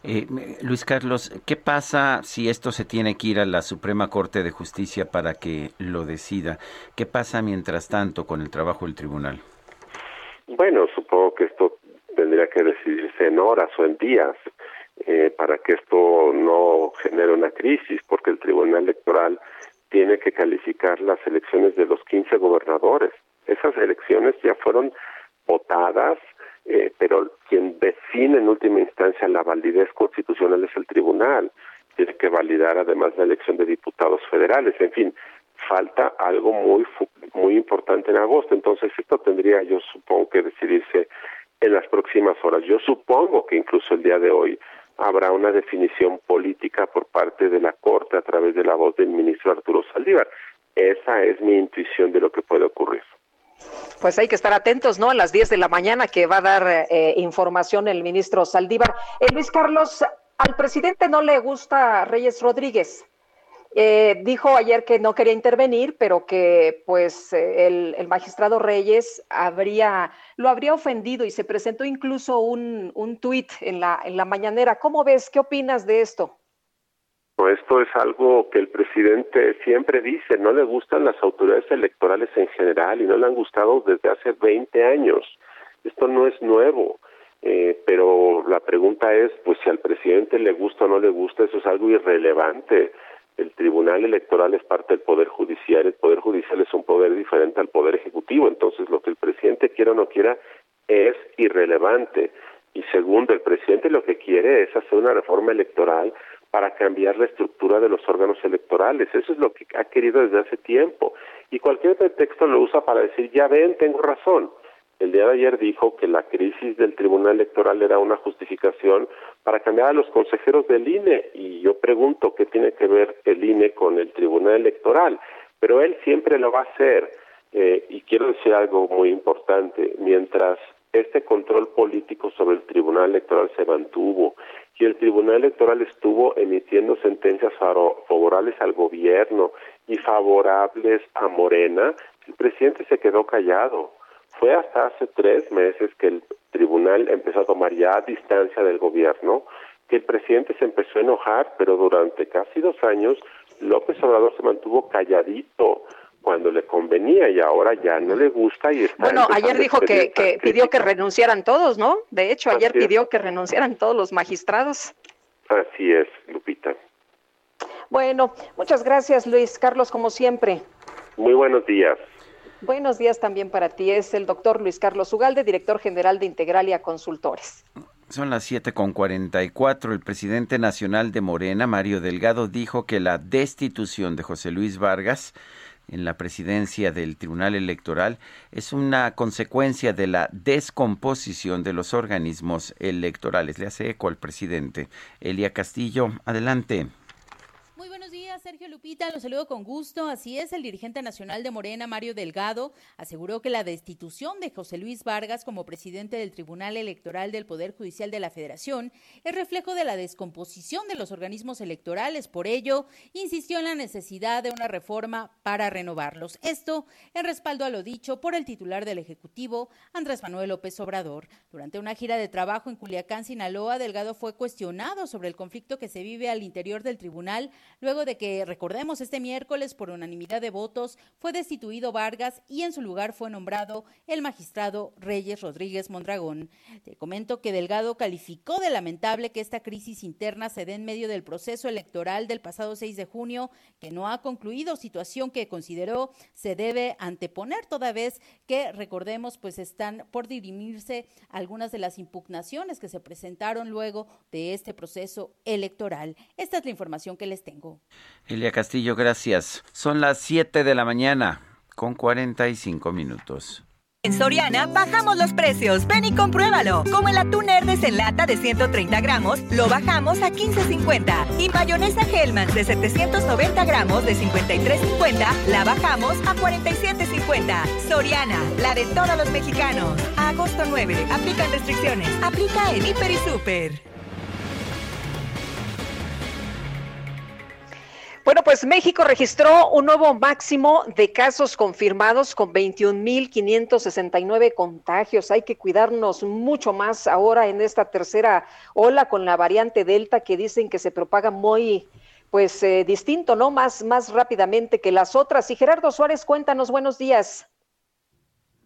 Eh, Luis Carlos, ¿qué pasa si esto se tiene que ir a la Suprema Corte de Justicia para que lo decida? ¿Qué pasa mientras tanto con el trabajo del tribunal? Bueno, supongo que esto tendría que decidirse en horas o en días eh, para que esto no genere una crisis, porque el Tribunal Electoral tiene que calificar las elecciones de los 15 gobernadores. Esas elecciones ya fueron votadas, eh, pero quien define en última instancia la validez constitucional es el tribunal. Tiene que validar además la elección de diputados federales. En fin, falta algo muy muy importante en agosto. Entonces esto tendría, yo supongo que decidirse en las próximas horas. Yo supongo que incluso el día de hoy habrá una definición política por parte de la Corte a través de la voz del ministro Arturo Saldívar. Esa es mi intuición de lo que puede ocurrir. Pues hay que estar atentos, ¿no? A las 10 de la mañana que va a dar eh, información el ministro Saldívar. Eh, Luis Carlos, al presidente no le gusta Reyes Rodríguez. Eh, dijo ayer que no quería intervenir, pero que pues el, el, magistrado Reyes habría, lo habría ofendido y se presentó incluso un, un tuit en la, en la mañanera. ¿Cómo ves? ¿Qué opinas de esto? Esto es algo que el presidente siempre dice, no le gustan las autoridades electorales en general y no le han gustado desde hace 20 años. Esto no es nuevo, eh, pero la pregunta es, pues si al presidente le gusta o no le gusta, eso es algo irrelevante. El Tribunal Electoral es parte del Poder Judicial, el Poder Judicial es un poder diferente al Poder Ejecutivo, entonces lo que el presidente quiera o no quiera es irrelevante. Y segundo, el presidente lo que quiere es hacer una reforma electoral para cambiar la estructura de los órganos electorales. Eso es lo que ha querido desde hace tiempo. Y cualquier pretexto lo usa para decir, ya ven, tengo razón. El día de ayer dijo que la crisis del Tribunal Electoral era una justificación para cambiar a los consejeros del INE. Y yo pregunto qué tiene que ver el INE con el Tribunal Electoral. Pero él siempre lo va a hacer. Eh, y quiero decir algo muy importante. Mientras este control político sobre el Tribunal Electoral se mantuvo y el Tribunal Electoral estuvo emitiendo sentencias favorables al gobierno y favorables a Morena, el presidente se quedó callado. Fue hasta hace tres meses que el tribunal empezó a tomar ya distancia del gobierno que el presidente se empezó a enojar, pero durante casi dos años López Obrador se mantuvo calladito cuando le convenía y ahora ya no le gusta y está bueno ayer dijo que, que pidió que renunciaran todos no de hecho ayer pidió que renunciaran todos los magistrados. Así es Lupita. Bueno muchas gracias Luis. Carlos como siempre. Muy buenos días Buenos días también para ti. Es el doctor Luis Carlos Ugalde, director general de Integralia Consultores. Son las siete con cuatro. El presidente nacional de Morena, Mario Delgado, dijo que la destitución de José Luis Vargas en la presidencia del Tribunal Electoral es una consecuencia de la descomposición de los organismos electorales. Le hace eco al presidente. Elia Castillo, adelante. Sergio Lupita. Los saludo con gusto. Así es, el dirigente nacional de Morena, Mario Delgado, aseguró que la destitución de José Luis Vargas como presidente del Tribunal Electoral del Poder Judicial de la Federación es reflejo de la descomposición de los organismos electorales. Por ello, insistió en la necesidad de una reforma para renovarlos. Esto en respaldo a lo dicho por el titular del Ejecutivo, Andrés Manuel López Obrador. Durante una gira de trabajo en Culiacán, Sinaloa, Delgado fue cuestionado sobre el conflicto que se vive al interior del tribunal luego de que, recordemos, este miércoles por unanimidad de votos fue destituido Vargas y en su lugar fue nombrado el magistrado Reyes Rodríguez Mondragón. Te comento que Delgado calificó de lamentable que esta crisis interna se dé en medio del proceso electoral del pasado 6 de junio, que no ha concluido, situación que consideró se debe anteponer toda vez que, recordemos, pues están por dirimirse algunas de las impugnaciones que se presentaron luego de este proceso electoral. Esta es la información que les tengo. Elia Castillo, gracias. Son las 7 de la mañana con 45 minutos. En Soriana bajamos los precios. Ven y compruébalo. Como el atún Herdes en lata de 130 gramos, lo bajamos a 15.50. Y mayonesa Hellman de 790 gramos de 53.50, la bajamos a 47.50. Soriana, la de todos los mexicanos. A agosto 9, aplican restricciones. Aplica en Hiper y Super. Bueno, pues México registró un nuevo máximo de casos confirmados con 21.569 contagios. Hay que cuidarnos mucho más ahora en esta tercera ola con la variante Delta que dicen que se propaga muy pues eh, distinto, ¿no? Más, más rápidamente que las otras. Y Gerardo Suárez, cuéntanos, buenos días.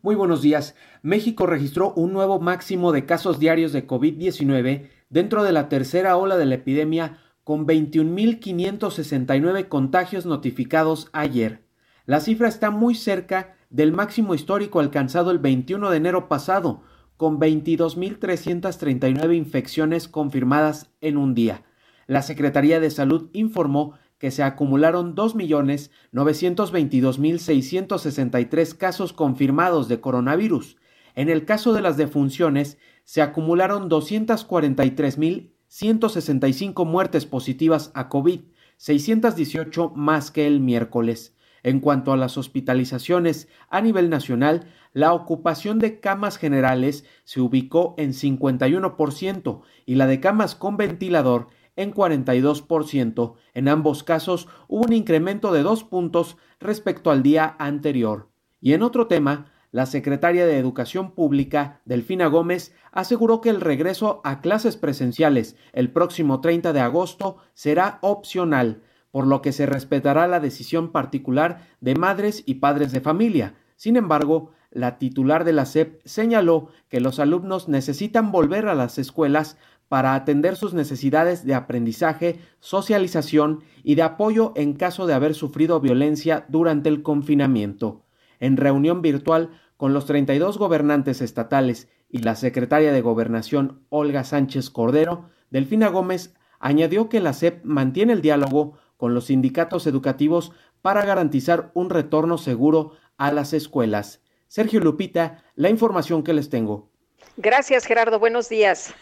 Muy buenos días. México registró un nuevo máximo de casos diarios de COVID-19 dentro de la tercera ola de la epidemia con 21.569 contagios notificados ayer. La cifra está muy cerca del máximo histórico alcanzado el 21 de enero pasado, con 22.339 infecciones confirmadas en un día. La Secretaría de Salud informó que se acumularon 2.922.663 casos confirmados de coronavirus. En el caso de las defunciones, se acumularon 243.000 165 muertes positivas a COVID, 618 más que el miércoles. En cuanto a las hospitalizaciones a nivel nacional, la ocupación de camas generales se ubicó en 51% y la de camas con ventilador en 42%. En ambos casos hubo un incremento de dos puntos respecto al día anterior. Y en otro tema, la secretaria de Educación Pública, Delfina Gómez, aseguró que el regreso a clases presenciales el próximo 30 de agosto será opcional, por lo que se respetará la decisión particular de madres y padres de familia. Sin embargo, la titular de la SEP señaló que los alumnos necesitan volver a las escuelas para atender sus necesidades de aprendizaje, socialización y de apoyo en caso de haber sufrido violencia durante el confinamiento. En reunión virtual con los 32 gobernantes estatales y la secretaria de Gobernación Olga Sánchez Cordero, Delfina Gómez añadió que la SEP mantiene el diálogo con los sindicatos educativos para garantizar un retorno seguro a las escuelas. Sergio Lupita, la información que les tengo. Gracias, Gerardo. Buenos días.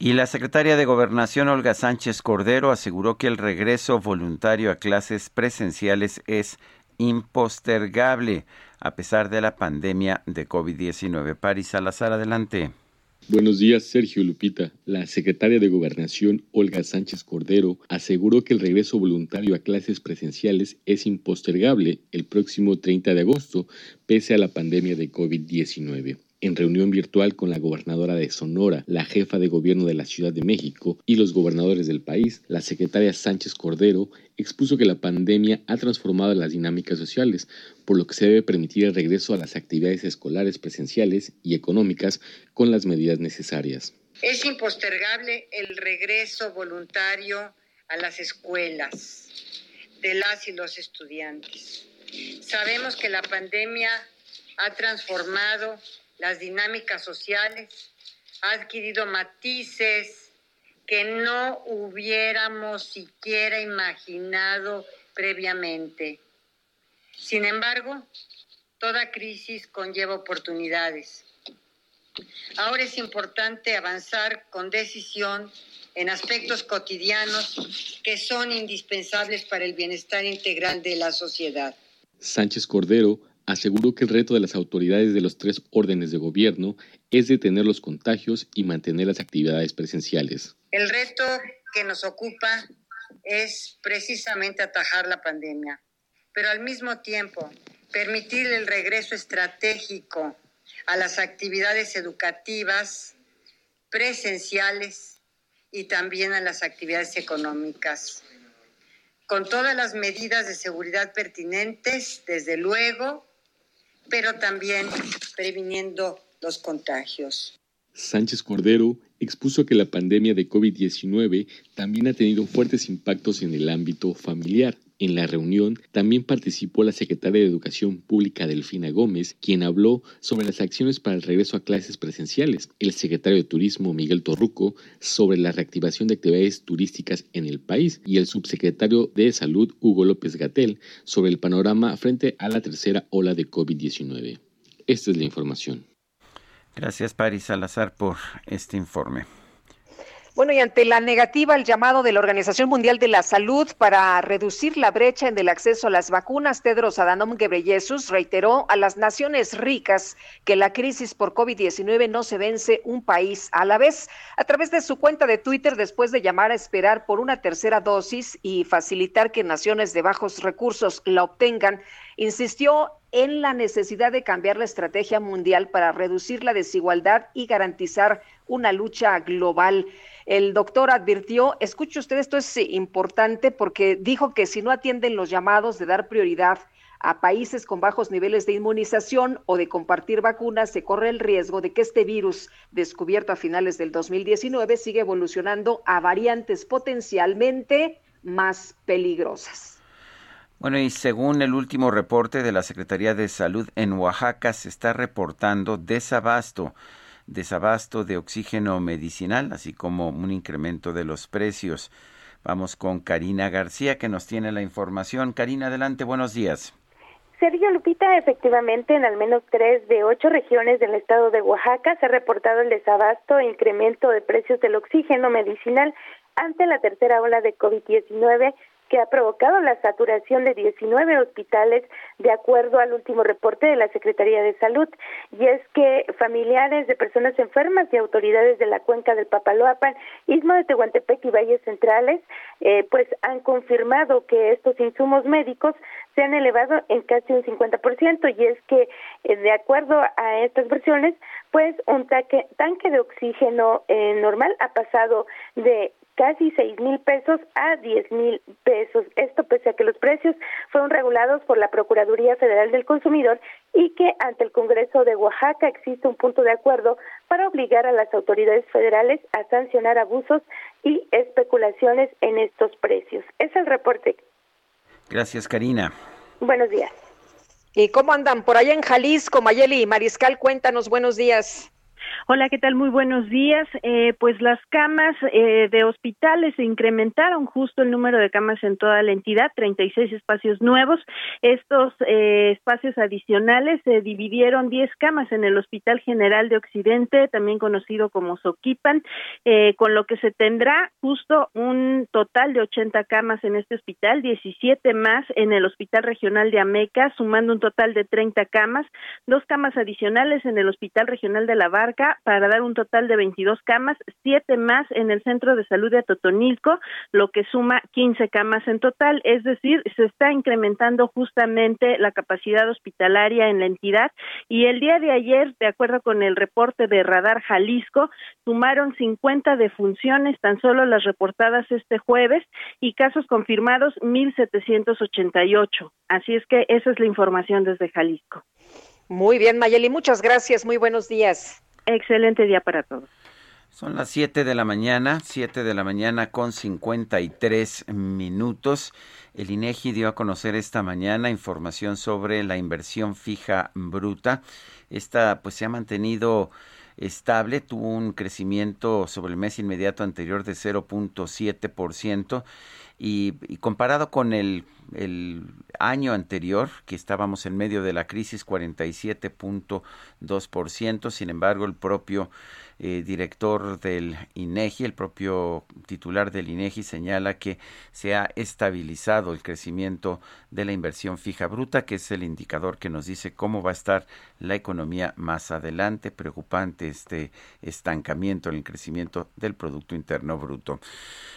Y la secretaria de Gobernación, Olga Sánchez Cordero, aseguró que el regreso voluntario a clases presenciales es impostergable a pesar de la pandemia de COVID-19. Paris Salazar, adelante. Buenos días, Sergio Lupita. La secretaria de Gobernación, Olga Sánchez Cordero, aseguró que el regreso voluntario a clases presenciales es impostergable el próximo 30 de agosto, pese a la pandemia de COVID-19. En reunión virtual con la gobernadora de Sonora, la jefa de gobierno de la Ciudad de México y los gobernadores del país, la secretaria Sánchez Cordero expuso que la pandemia ha transformado las dinámicas sociales, por lo que se debe permitir el regreso a las actividades escolares presenciales y económicas con las medidas necesarias. Es impostergable el regreso voluntario a las escuelas de las y los estudiantes. Sabemos que la pandemia ha transformado las dinámicas sociales, ha adquirido matices que no hubiéramos siquiera imaginado previamente. Sin embargo, toda crisis conlleva oportunidades. Ahora es importante avanzar con decisión en aspectos cotidianos que son indispensables para el bienestar integral de la sociedad. Sánchez Cordero aseguró que el reto de las autoridades de los tres órdenes de gobierno es detener los contagios y mantener las actividades presenciales. El reto que nos ocupa es precisamente atajar la pandemia, pero al mismo tiempo permitir el regreso estratégico a las actividades educativas presenciales y también a las actividades económicas, con todas las medidas de seguridad pertinentes, desde luego, pero también previniendo los contagios. Sánchez Cordero expuso que la pandemia de COVID-19 también ha tenido fuertes impactos en el ámbito familiar. En la reunión también participó la secretaria de Educación Pública Delfina Gómez, quien habló sobre las acciones para el regreso a clases presenciales, el secretario de Turismo Miguel Torruco sobre la reactivación de actividades turísticas en el país y el subsecretario de Salud Hugo López Gatel sobre el panorama frente a la tercera ola de COVID-19. Esta es la información. Gracias, Paris Salazar, por este informe. Bueno, y ante la negativa al llamado de la Organización Mundial de la Salud para reducir la brecha en el acceso a las vacunas, Tedros Adhanom Ghebreyesus reiteró a las naciones ricas que la crisis por COVID-19 no se vence un país a la vez. A través de su cuenta de Twitter, después de llamar a esperar por una tercera dosis y facilitar que naciones de bajos recursos la obtengan, insistió en la necesidad de cambiar la estrategia mundial para reducir la desigualdad y garantizar una lucha global. El doctor advirtió, escuche usted, esto es importante porque dijo que si no atienden los llamados de dar prioridad a países con bajos niveles de inmunización o de compartir vacunas, se corre el riesgo de que este virus, descubierto a finales del 2019, siga evolucionando a variantes potencialmente más peligrosas. Bueno, y según el último reporte de la Secretaría de Salud en Oaxaca, se está reportando desabasto, desabasto de oxígeno medicinal, así como un incremento de los precios. Vamos con Karina García, que nos tiene la información. Karina, adelante, buenos días. Sergio Lupita, efectivamente, en al menos tres de ocho regiones del estado de Oaxaca se ha reportado el desabasto e incremento de precios del oxígeno medicinal ante la tercera ola de COVID-19 que ha provocado la saturación de 19 hospitales de acuerdo al último reporte de la Secretaría de Salud. Y es que familiares de personas enfermas y autoridades de la cuenca del Papaloapan, Istmo de Tehuantepec y Valles Centrales, eh, pues han confirmado que estos insumos médicos se han elevado en casi un 50% y es que eh, de acuerdo a estas versiones, pues un tanque, de oxígeno eh, normal ha pasado de casi seis mil pesos a diez mil pesos. Esto pese a que los precios fueron regulados por la Procuraduría Federal del Consumidor y que ante el Congreso de Oaxaca existe un punto de acuerdo para obligar a las autoridades federales a sancionar abusos y especulaciones en estos precios. Es el reporte. Gracias, Karina. Buenos días. ¿Y cómo andan por allá en Jalisco, Mayeli y Mariscal? Cuéntanos, buenos días. Hola, ¿qué tal? Muy buenos días. Eh, pues las camas eh, de hospitales se incrementaron justo el número de camas en toda la entidad, 36 espacios nuevos. Estos eh, espacios adicionales se dividieron 10 camas en el Hospital General de Occidente, también conocido como Soquipan, con lo que se tendrá justo un total de 80 camas en este hospital, 17 más en el Hospital Regional de Ameca, sumando un total de 30 camas, dos camas adicionales en el Hospital Regional de La Barca, para dar un total de 22 camas, siete más en el Centro de Salud de Totonilco, lo que suma 15 camas en total, es decir, se está incrementando justamente la capacidad hospitalaria en la entidad y el día de ayer, de acuerdo con el reporte de Radar Jalisco, sumaron 50 defunciones, tan solo las reportadas este jueves, y casos confirmados 1.788. Así es que esa es la información desde Jalisco. Muy bien, Mayeli, muchas gracias. Muy buenos días. Excelente día para todos. Son las 7 de la mañana, 7 de la mañana con 53 minutos. El INEGI dio a conocer esta mañana información sobre la inversión fija bruta. Esta pues se ha mantenido estable, tuvo un crecimiento sobre el mes inmediato anterior de 0.7% y, y comparado con el, año anterior, que estábamos en medio de la crisis, 47.2%, sin embargo el propio eh, director del INEGI, el propio titular del INEGI señala que se ha estabilizado el crecimiento de la inversión fija bruta, que es el indicador que nos dice cómo va a estar la economía más adelante. Preocupante este estancamiento en el crecimiento del Producto Interno Bruto.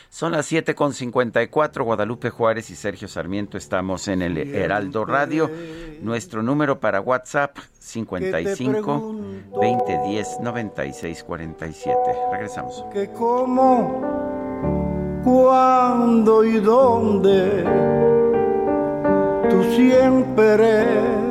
Son las 7.54, Guadalupe Juárez y Sergio Sarmiento estamos en el Heraldo Radio. Nuestro número para WhatsApp 55 2010 96 47. Regresamos. Que cómo, cuándo y dónde tú siempre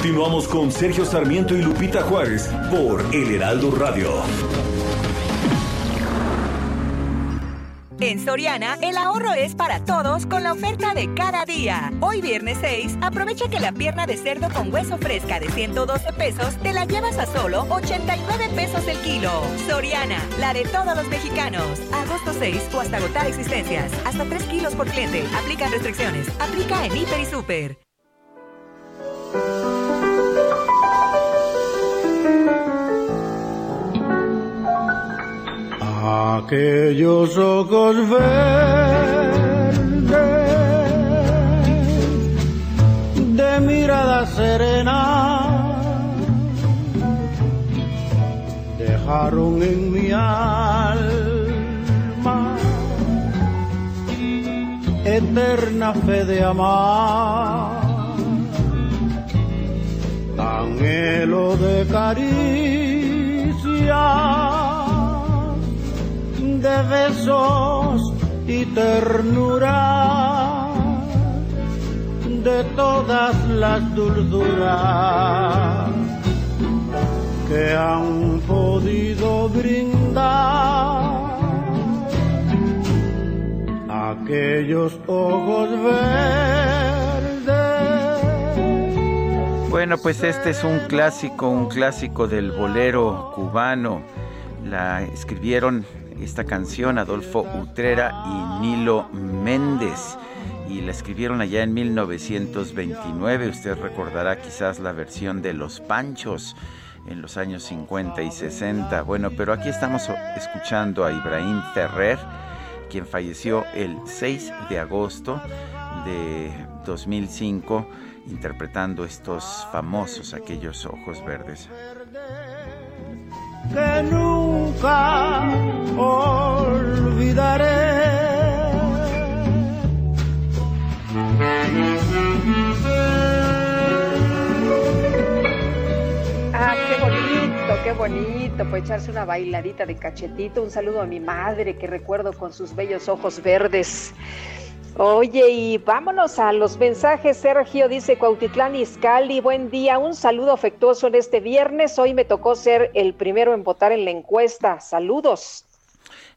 Continuamos con Sergio Sarmiento y Lupita Juárez por El Heraldo Radio. En Soriana, el ahorro es para todos con la oferta de cada día. Hoy viernes 6, aprovecha que la pierna de cerdo con hueso fresca de 112 pesos te la llevas a solo 89 pesos el kilo. Soriana, la de todos los mexicanos. Agosto 6 o hasta agotar existencias. Hasta 3 kilos por cliente. Aplican restricciones. Aplica en Hiper y Super. Aquellos ojos verdes de mirada serena dejaron en mi alma eterna fe de amar. Anhelo de caricia de besos y ternura de todas las dulzuras que han podido brindar aquellos ojos verdes. Bueno, pues este es un clásico, un clásico del bolero cubano. La escribieron esta canción Adolfo Utrera y Nilo Méndez y la escribieron allá en 1929. Usted recordará quizás la versión de Los Panchos en los años 50 y 60. Bueno, pero aquí estamos escuchando a Ibrahim Ferrer, quien falleció el 6 de agosto de 2005 interpretando estos famosos aquellos ojos verdes que nunca olvidaré. Ah, qué bonito, qué bonito, pues echarse una bailadita de cachetito. Un saludo a mi madre que recuerdo con sus bellos ojos verdes. Oye, y vámonos a los mensajes. Sergio dice Cuautitlán Izcalli, buen día, un saludo afectuoso en este viernes. Hoy me tocó ser el primero en votar en la encuesta. Saludos.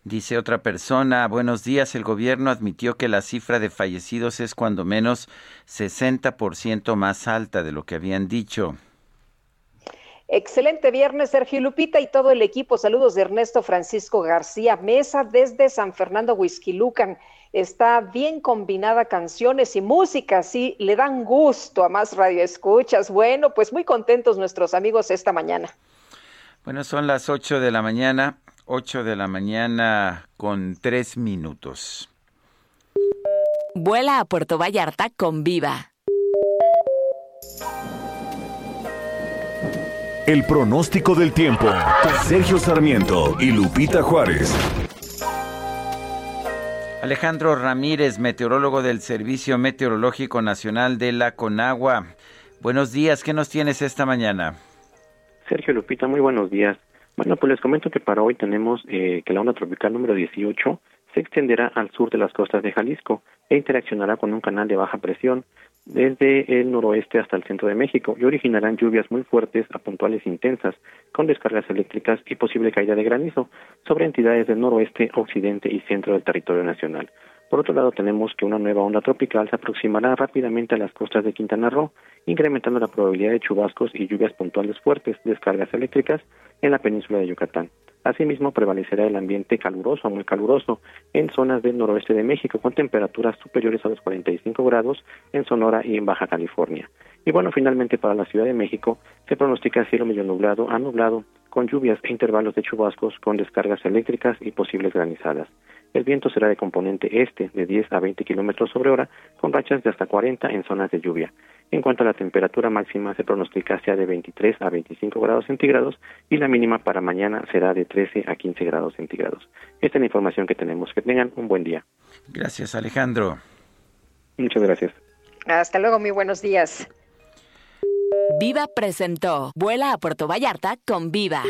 Dice otra persona, buenos días, el gobierno admitió que la cifra de fallecidos es cuando menos 60% más alta de lo que habían dicho. Excelente viernes, Sergio Lupita y todo el equipo. Saludos de Ernesto Francisco García Mesa desde San Fernando, Huizquilucan. Está bien combinada canciones y música, sí, le dan gusto a más radioescuchas. Bueno, pues muy contentos nuestros amigos esta mañana. Bueno, son las 8 de la mañana, 8 de la mañana con 3 minutos. Vuela a Puerto Vallarta con Viva. El pronóstico del tiempo. Sergio Sarmiento y Lupita Juárez. Alejandro Ramírez, meteorólogo del Servicio Meteorológico Nacional de la Conagua. Buenos días, ¿qué nos tienes esta mañana? Sergio Lupita, muy buenos días. Bueno, pues les comento que para hoy tenemos eh, que la onda tropical número 18 se extenderá al sur de las costas de Jalisco e interaccionará con un canal de baja presión desde el noroeste hasta el centro de México y originarán lluvias muy fuertes a puntuales intensas, con descargas eléctricas y posible caída de granizo sobre entidades del noroeste, occidente y centro del territorio nacional. Por otro lado, tenemos que una nueva onda tropical se aproximará rápidamente a las costas de Quintana Roo, incrementando la probabilidad de chubascos y lluvias puntuales fuertes, descargas eléctricas en la península de Yucatán. Asimismo, prevalecerá el ambiente caluroso, muy caluroso, en zonas del noroeste de México, con temperaturas superiores a los 45 grados en Sonora y en Baja California. Y bueno, finalmente para la Ciudad de México se pronostica cielo medio nublado a nublado, con lluvias e intervalos de chubascos, con descargas eléctricas y posibles granizadas. El viento será de componente este de 10 a 20 kilómetros sobre hora, con rachas de hasta 40 en zonas de lluvia. En cuanto a la temperatura máxima, se pronostica sea de 23 a 25 grados centígrados y la mínima para mañana será de 13 a 15 grados centígrados. Esta es la información que tenemos. Que tengan un buen día. Gracias, Alejandro. Muchas gracias. Hasta luego, muy buenos días. Viva presentó Vuela a Puerto Vallarta con Viva.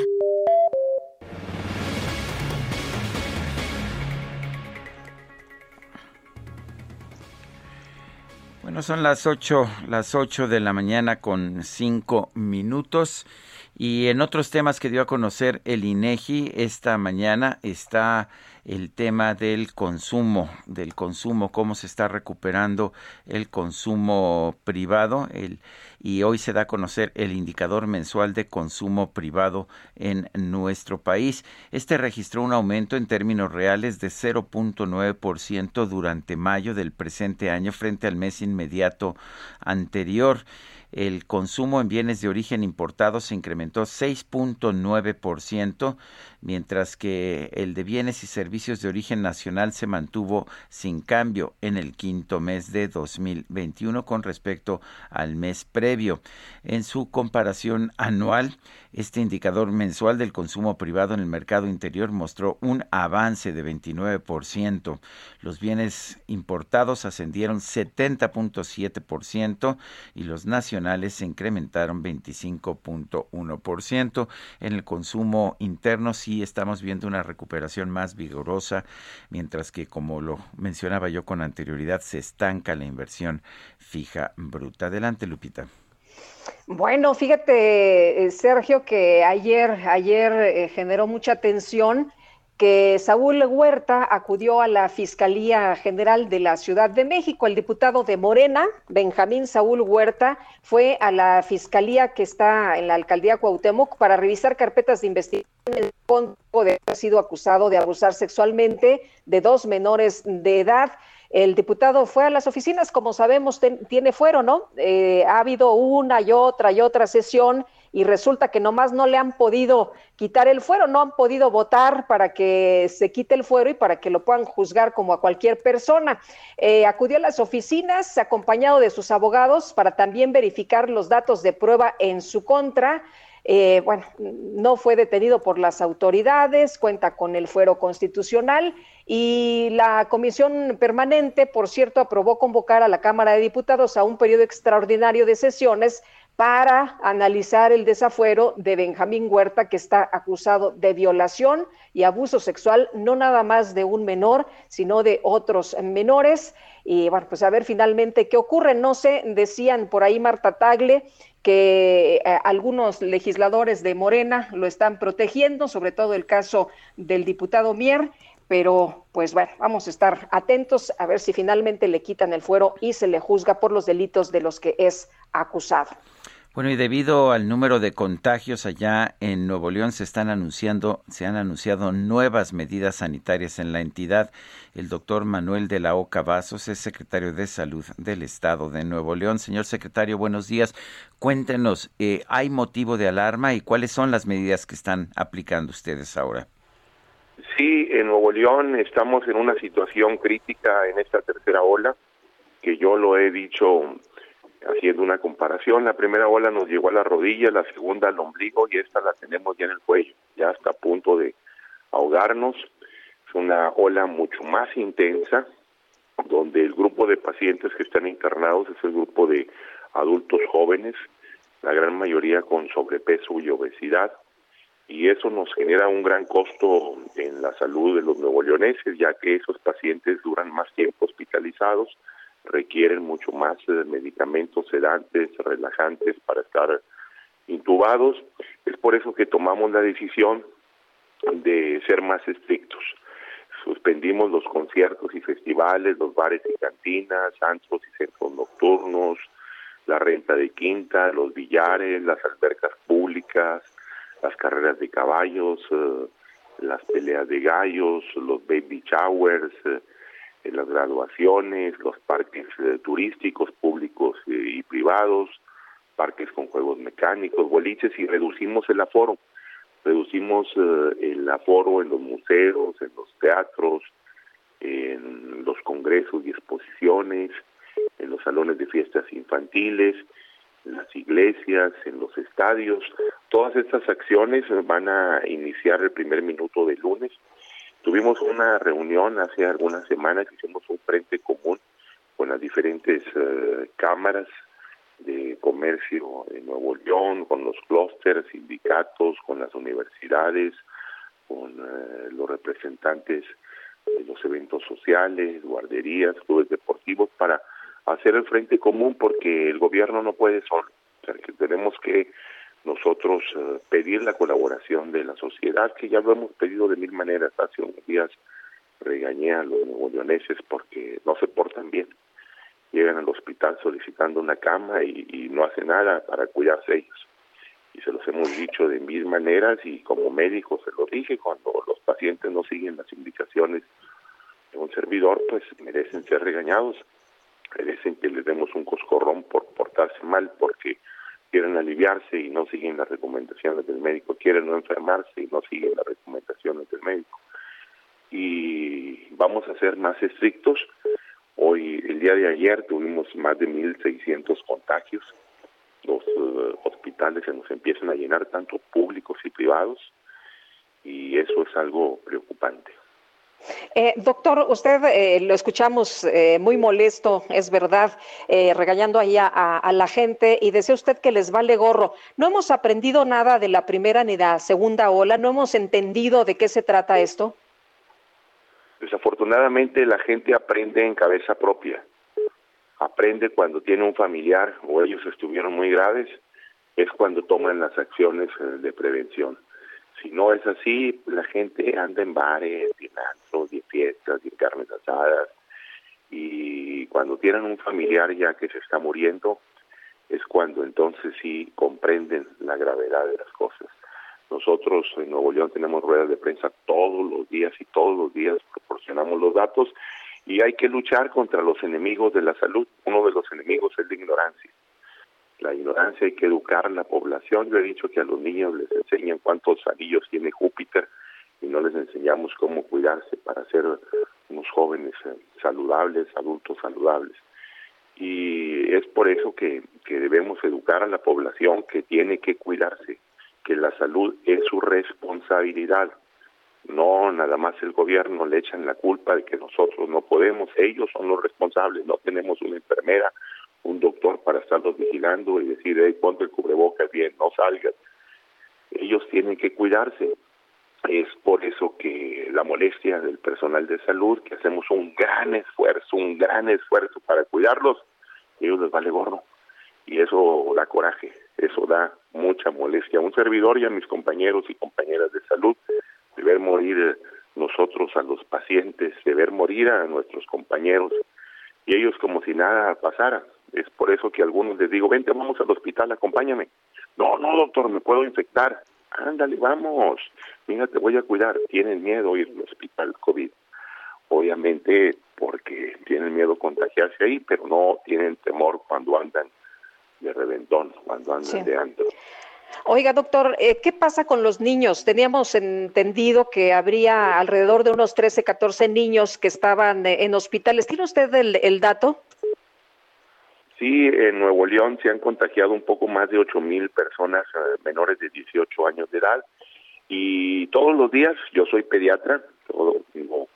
Bueno, son las 8, las 8 de la mañana con 5 minutos. Y en otros temas que dio a conocer el INEGI esta mañana está el tema del consumo, del consumo, cómo se está recuperando el consumo privado, el, y hoy se da a conocer el indicador mensual de consumo privado en nuestro país. Este registró un aumento en términos reales de 0.9% durante mayo del presente año frente al mes inmediato anterior el consumo en bienes de origen importados se incrementó 6.9%, mientras que el de bienes y servicios de origen nacional se mantuvo sin cambio en el quinto mes de 2021 con respecto al mes previo. En su comparación anual, este indicador mensual del consumo privado en el mercado interior mostró un avance de 29%. Los bienes importados ascendieron 70.7% y los nacionales se incrementaron 25.1%. En el consumo interno sí estamos viendo una recuperación más vigorosa, mientras que como lo mencionaba yo con anterioridad, se estanca la inversión fija bruta. Adelante, Lupita. Bueno, fíjate, eh, Sergio, que ayer, ayer eh, generó mucha atención que Saúl Huerta acudió a la Fiscalía General de la Ciudad de México. El diputado de Morena, Benjamín Saúl Huerta, fue a la Fiscalía que está en la alcaldía Cuauhtémoc para revisar carpetas de investigación en fondo de haber sido acusado de abusar sexualmente de dos menores de edad. El diputado fue a las oficinas, como sabemos, tiene fuero, ¿no? Eh, ha habido una y otra y otra sesión y resulta que nomás no le han podido quitar el fuero, no han podido votar para que se quite el fuero y para que lo puedan juzgar como a cualquier persona. Eh, acudió a las oficinas acompañado de sus abogados para también verificar los datos de prueba en su contra. Eh, bueno, no fue detenido por las autoridades, cuenta con el fuero constitucional y la comisión permanente, por cierto, aprobó convocar a la Cámara de Diputados a un periodo extraordinario de sesiones para analizar el desafuero de Benjamín Huerta, que está acusado de violación y abuso sexual, no nada más de un menor, sino de otros menores. Y bueno, pues a ver finalmente qué ocurre. No sé, decían por ahí Marta Tagle que eh, algunos legisladores de Morena lo están protegiendo, sobre todo el caso del diputado Mier, pero pues bueno, vamos a estar atentos a ver si finalmente le quitan el fuero y se le juzga por los delitos de los que es acusado. Bueno, y debido al número de contagios allá en Nuevo León se están anunciando, se han anunciado nuevas medidas sanitarias en la entidad. El doctor Manuel de la Oca Vasos es secretario de Salud del Estado de Nuevo León. Señor secretario, buenos días. Cuéntenos, eh, ¿hay motivo de alarma y cuáles son las medidas que están aplicando ustedes ahora? Sí, en Nuevo León estamos en una situación crítica en esta tercera ola, que yo lo he dicho haciendo una comparación, la primera ola nos llegó a la rodilla, la segunda al ombligo y esta la tenemos ya en el cuello, ya está a punto de ahogarnos. Es una ola mucho más intensa, donde el grupo de pacientes que están internados es el grupo de adultos jóvenes, la gran mayoría con sobrepeso y obesidad, y eso nos genera un gran costo en la salud de los nuevo leoneses, ya que esos pacientes duran más tiempo hospitalizados, requieren mucho más eh, medicamentos sedantes, relajantes para estar intubados. Es por eso que tomamos la decisión de ser más estrictos. Suspendimos los conciertos y festivales, los bares y cantinas, antros y centros nocturnos, la renta de quinta, los billares, las albercas públicas, las carreras de caballos, eh, las peleas de gallos, los baby showers, eh, en las graduaciones, los parques eh, turísticos públicos eh, y privados, parques con juegos mecánicos, boliches y reducimos el aforo. Reducimos eh, el aforo en los museos, en los teatros, en los congresos y exposiciones, en los salones de fiestas infantiles, en las iglesias, en los estadios. Todas estas acciones van a iniciar el primer minuto de lunes Tuvimos una reunión hace algunas semanas, hicimos un frente común con las diferentes eh, cámaras de comercio de Nuevo León, con los clústeres, sindicatos, con las universidades, con eh, los representantes de los eventos sociales, guarderías, clubes deportivos, para hacer el frente común porque el gobierno no puede solo. O sea, que tenemos que nosotros eh, pedir la colaboración de la sociedad, que ya lo hemos pedido de mil maneras. Hace unos días regañé a los neoleoneses porque no se portan bien. Llegan al hospital solicitando una cama y, y no hacen nada para cuidarse ellos. Y se los hemos dicho de mil maneras y como médico se lo dije, cuando los pacientes no siguen las indicaciones de un servidor, pues merecen ser regañados, merecen que les demos un coscorrón por portarse mal, porque quieren aliviarse y no siguen las recomendaciones del médico, quieren no enfermarse y no siguen las recomendaciones del médico. Y vamos a ser más estrictos. Hoy, el día de ayer, tuvimos más de 1.600 contagios. Los eh, hospitales se nos empiezan a llenar, tanto públicos y privados, y eso es algo preocupante. Eh, doctor, usted eh, lo escuchamos eh, muy molesto, es verdad, regañando ahí a, la gente y decía usted que les vale gorro. No hemos aprendido nada de la primera ni de la segunda ola, no hemos entendido de qué se trata esto. Desafortunadamente la gente aprende en cabeza propia, aprende cuando tiene un familiar o ellos estuvieron muy graves, es cuando toman las acciones de prevención. Si no es así, la gente anda en bares, en antros, fiestas, en carnes asadas. Y cuando tienen un familiar ya que se está muriendo, es cuando entonces sí comprenden la gravedad de las cosas. Nosotros en Nuevo León tenemos ruedas de prensa todos los días y todos los días proporcionamos los datos y hay que luchar contra los enemigos de la salud. Uno de los enemigos es la ignorancia la ignorancia, hay que educar a la población. Yo he dicho que a los niños les enseñan cuántos anillos tiene Júpiter y no les enseñamos cómo cuidarse para ser unos jóvenes eh, saludables, adultos saludables. Y es por eso que, que debemos educar a la población que tiene que cuidarse, que la salud es su responsabilidad. No nada más el gobierno le echan la culpa de que nosotros no podemos, ellos son los responsables, no tenemos una enfermera, un doctor para estarlos vigilando y decir, hey, ponte el cubrebocas bien, no salgas. Ellos tienen que cuidarse. Es por eso que la molestia del personal de salud, que hacemos un gran esfuerzo, un gran esfuerzo para cuidarlos, ellos les vale gorro. Y eso da coraje, eso da mucha molestia a un servidor y a mis compañeros y compañeras de salud de ver morir nosotros a los pacientes, de ver morir a nuestros compañeros y ellos como si nada pasara Es por eso que a algunos les digo, vente, vamos al hospital, acompáñame. No, no, doctor, me puedo infectar. Ándale, vamos. Mira, te voy a cuidar. Tienen miedo ir al hospital COVID. Obviamente porque tienen miedo contagiarse ahí, pero no tienen temor cuando andan de reventón, cuando andan de antro. Oiga, doctor, eh, ¿qué pasa con los niños? Teníamos entendido que habría alrededor de unos 13, 14 niños que estaban eh, en hospitales. ¿Tiene usted el, dato? Sí, en Nuevo León se han contagiado un poco más de 8 mil personas eh, menores de 18 años de edad y todos los días, yo soy pediatra, tengo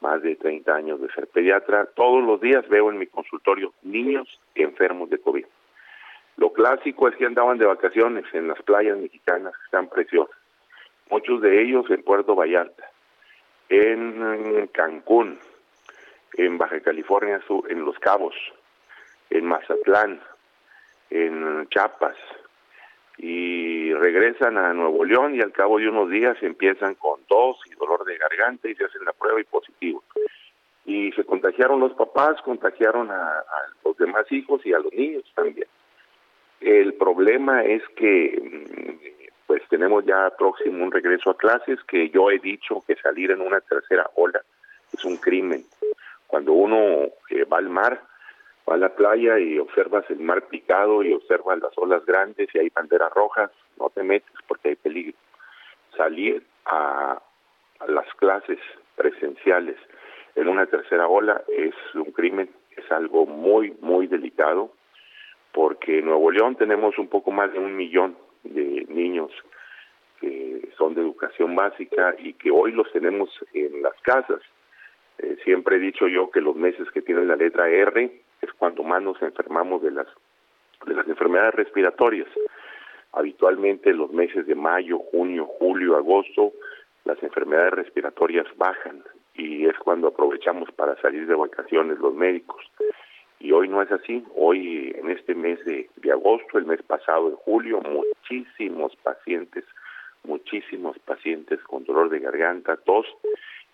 más de 30 años de ser pediatra, todos los días veo en mi consultorio niños enfermos de COVID. Lo clásico es que andaban de vacaciones en las playas mexicanas, que están preciosas. Muchos de ellos en Puerto Vallarta, en Cancún, en Baja California Sur, en Los Cabos, en Mazatlán, en Chiapas, y regresan a Nuevo León y al cabo de unos días empiezan con tos y dolor de garganta y se hacen la prueba y positivo. Y se contagiaron los papás, contagiaron a los demás hijos y a los niños también. El problema es que mm, pues tenemos ya próximo un regreso a clases que yo he dicho que salir en una tercera ola es un crimen. Cuando uno eh, va al mar, a la playa y observas el mar picado y observas las olas grandes y hay banderas rojas, no te metes porque hay peligro. Salir a las clases presenciales en una tercera ola es un crimen, es algo muy, muy delicado porque en Nuevo León tenemos un poco más de un millón de niños que son de educación básica y que hoy los tenemos en las casas. Eh, siempre he dicho yo que los meses que tienen la letra R es cuando más nos enfermamos de las de las enfermedades respiratorias. Habitualmente los meses de mayo, junio, julio, agosto, las enfermedades respiratorias bajan y es cuando aprovechamos para salir de vacaciones los médicos y hoy no es así. Hoy, en este mes de, agosto, el mes pasado, de julio, muchísimos pacientes, muchísimos pacientes con dolor de garganta, tos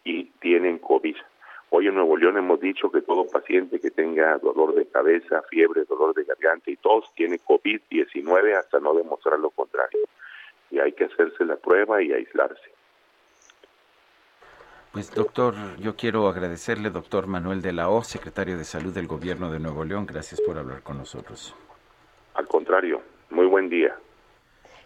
y tienen COVID. Hoy en Nuevo León hemos dicho que todo paciente que tenga dolor de cabeza, fiebre, dolor de garganta y tos tiene COVID-19 hasta no demostrar lo contrario. Y hay que hacerse la prueba y aislarse. Pues doctor, yo quiero agradecerle, doctor Manuel de la O, secretario de Salud del Gobierno de Nuevo León. Gracias por hablar con nosotros. Al contrario, muy buen día.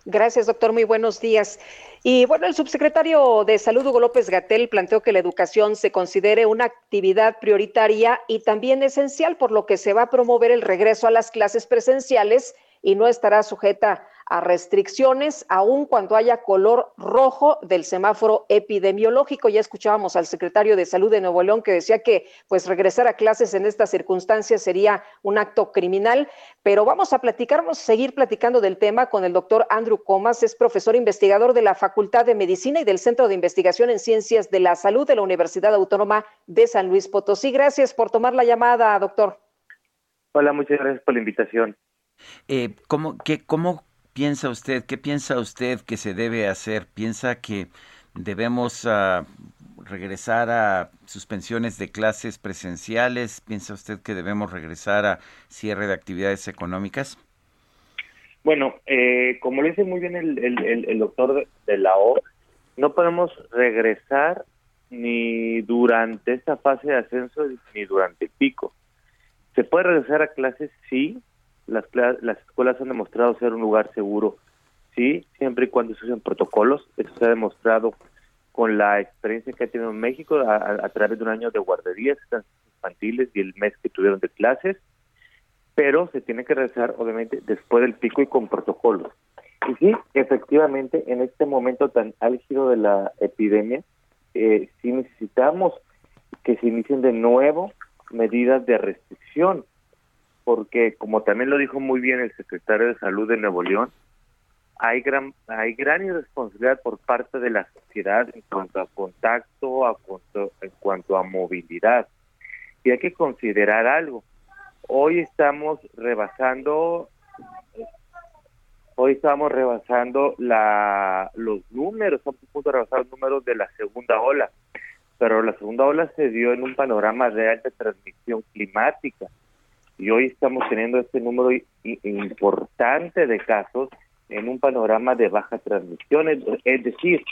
Gracias, doctor. Muy buenos días. Y bueno, el subsecretario de Salud, Hugo López Gatel, planteó que la educación se considere una actividad prioritaria y también esencial, por lo que se va a promover el regreso a las clases presenciales y no estará sujeta a restricciones, aun cuando haya color rojo del semáforo epidemiológico. Ya escuchábamos al secretario de Salud de Nuevo León que decía que pues regresar a clases en estas circunstancias sería un acto criminal, pero vamos a platicar, vamos a seguir platicando del tema con el doctor Andrew Comas, es profesor investigador de la Facultad de Medicina y del Centro de Investigación en Ciencias de la Salud de la Universidad Autónoma de San Luis Potosí. Gracias por tomar la llamada, doctor. Hola, muchas gracias por la invitación. Eh, ¿cómo, qué, ¿Cómo piensa usted? ¿Qué piensa usted que se debe hacer? ¿Piensa que debemos uh, regresar a suspensiones de clases presenciales? ¿Piensa usted que debemos regresar a cierre de actividades económicas? Bueno, eh, como lo dice muy bien el, el doctor de la O, no podemos regresar ni durante esta fase de ascenso ni durante el pico. ¿Se puede regresar a clases? Sí, las, las escuelas han demostrado ser un lugar seguro, sí, siempre y cuando se usen protocolos. Eso se ha demostrado con la experiencia que ha tenido en México a, través de un año de guarderías infantiles y el mes que tuvieron de clases, pero se tiene que regresar obviamente después del pico y con protocolos. Y sí, efectivamente, en este momento tan álgido de la epidemia, eh, sí necesitamos que se inicien de nuevo medidas de restricción porque como también lo dijo muy bien el secretario de Salud de Nuevo León, hay gran hay gran irresponsabilidad por parte de la sociedad en cuanto a contacto, a en cuanto a movilidad. Y hay que considerar algo. Hoy estamos rebasando hoy estamos rebasando la los números, estamos a punto de rebasar los números de la segunda ola. Pero la segunda ola se dio en un panorama real de transmisión climática y hoy estamos teniendo este número importante de casos en un panorama de baja transmisión, es, decir,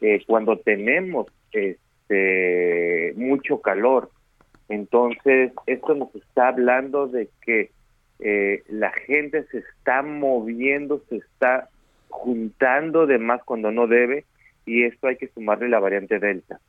eh, cuando tenemos este mucho calor, entonces esto nos está hablando de que eh, la gente se está moviendo, se está juntando de más cuando no debe y esto hay que sumarle la variante Delta.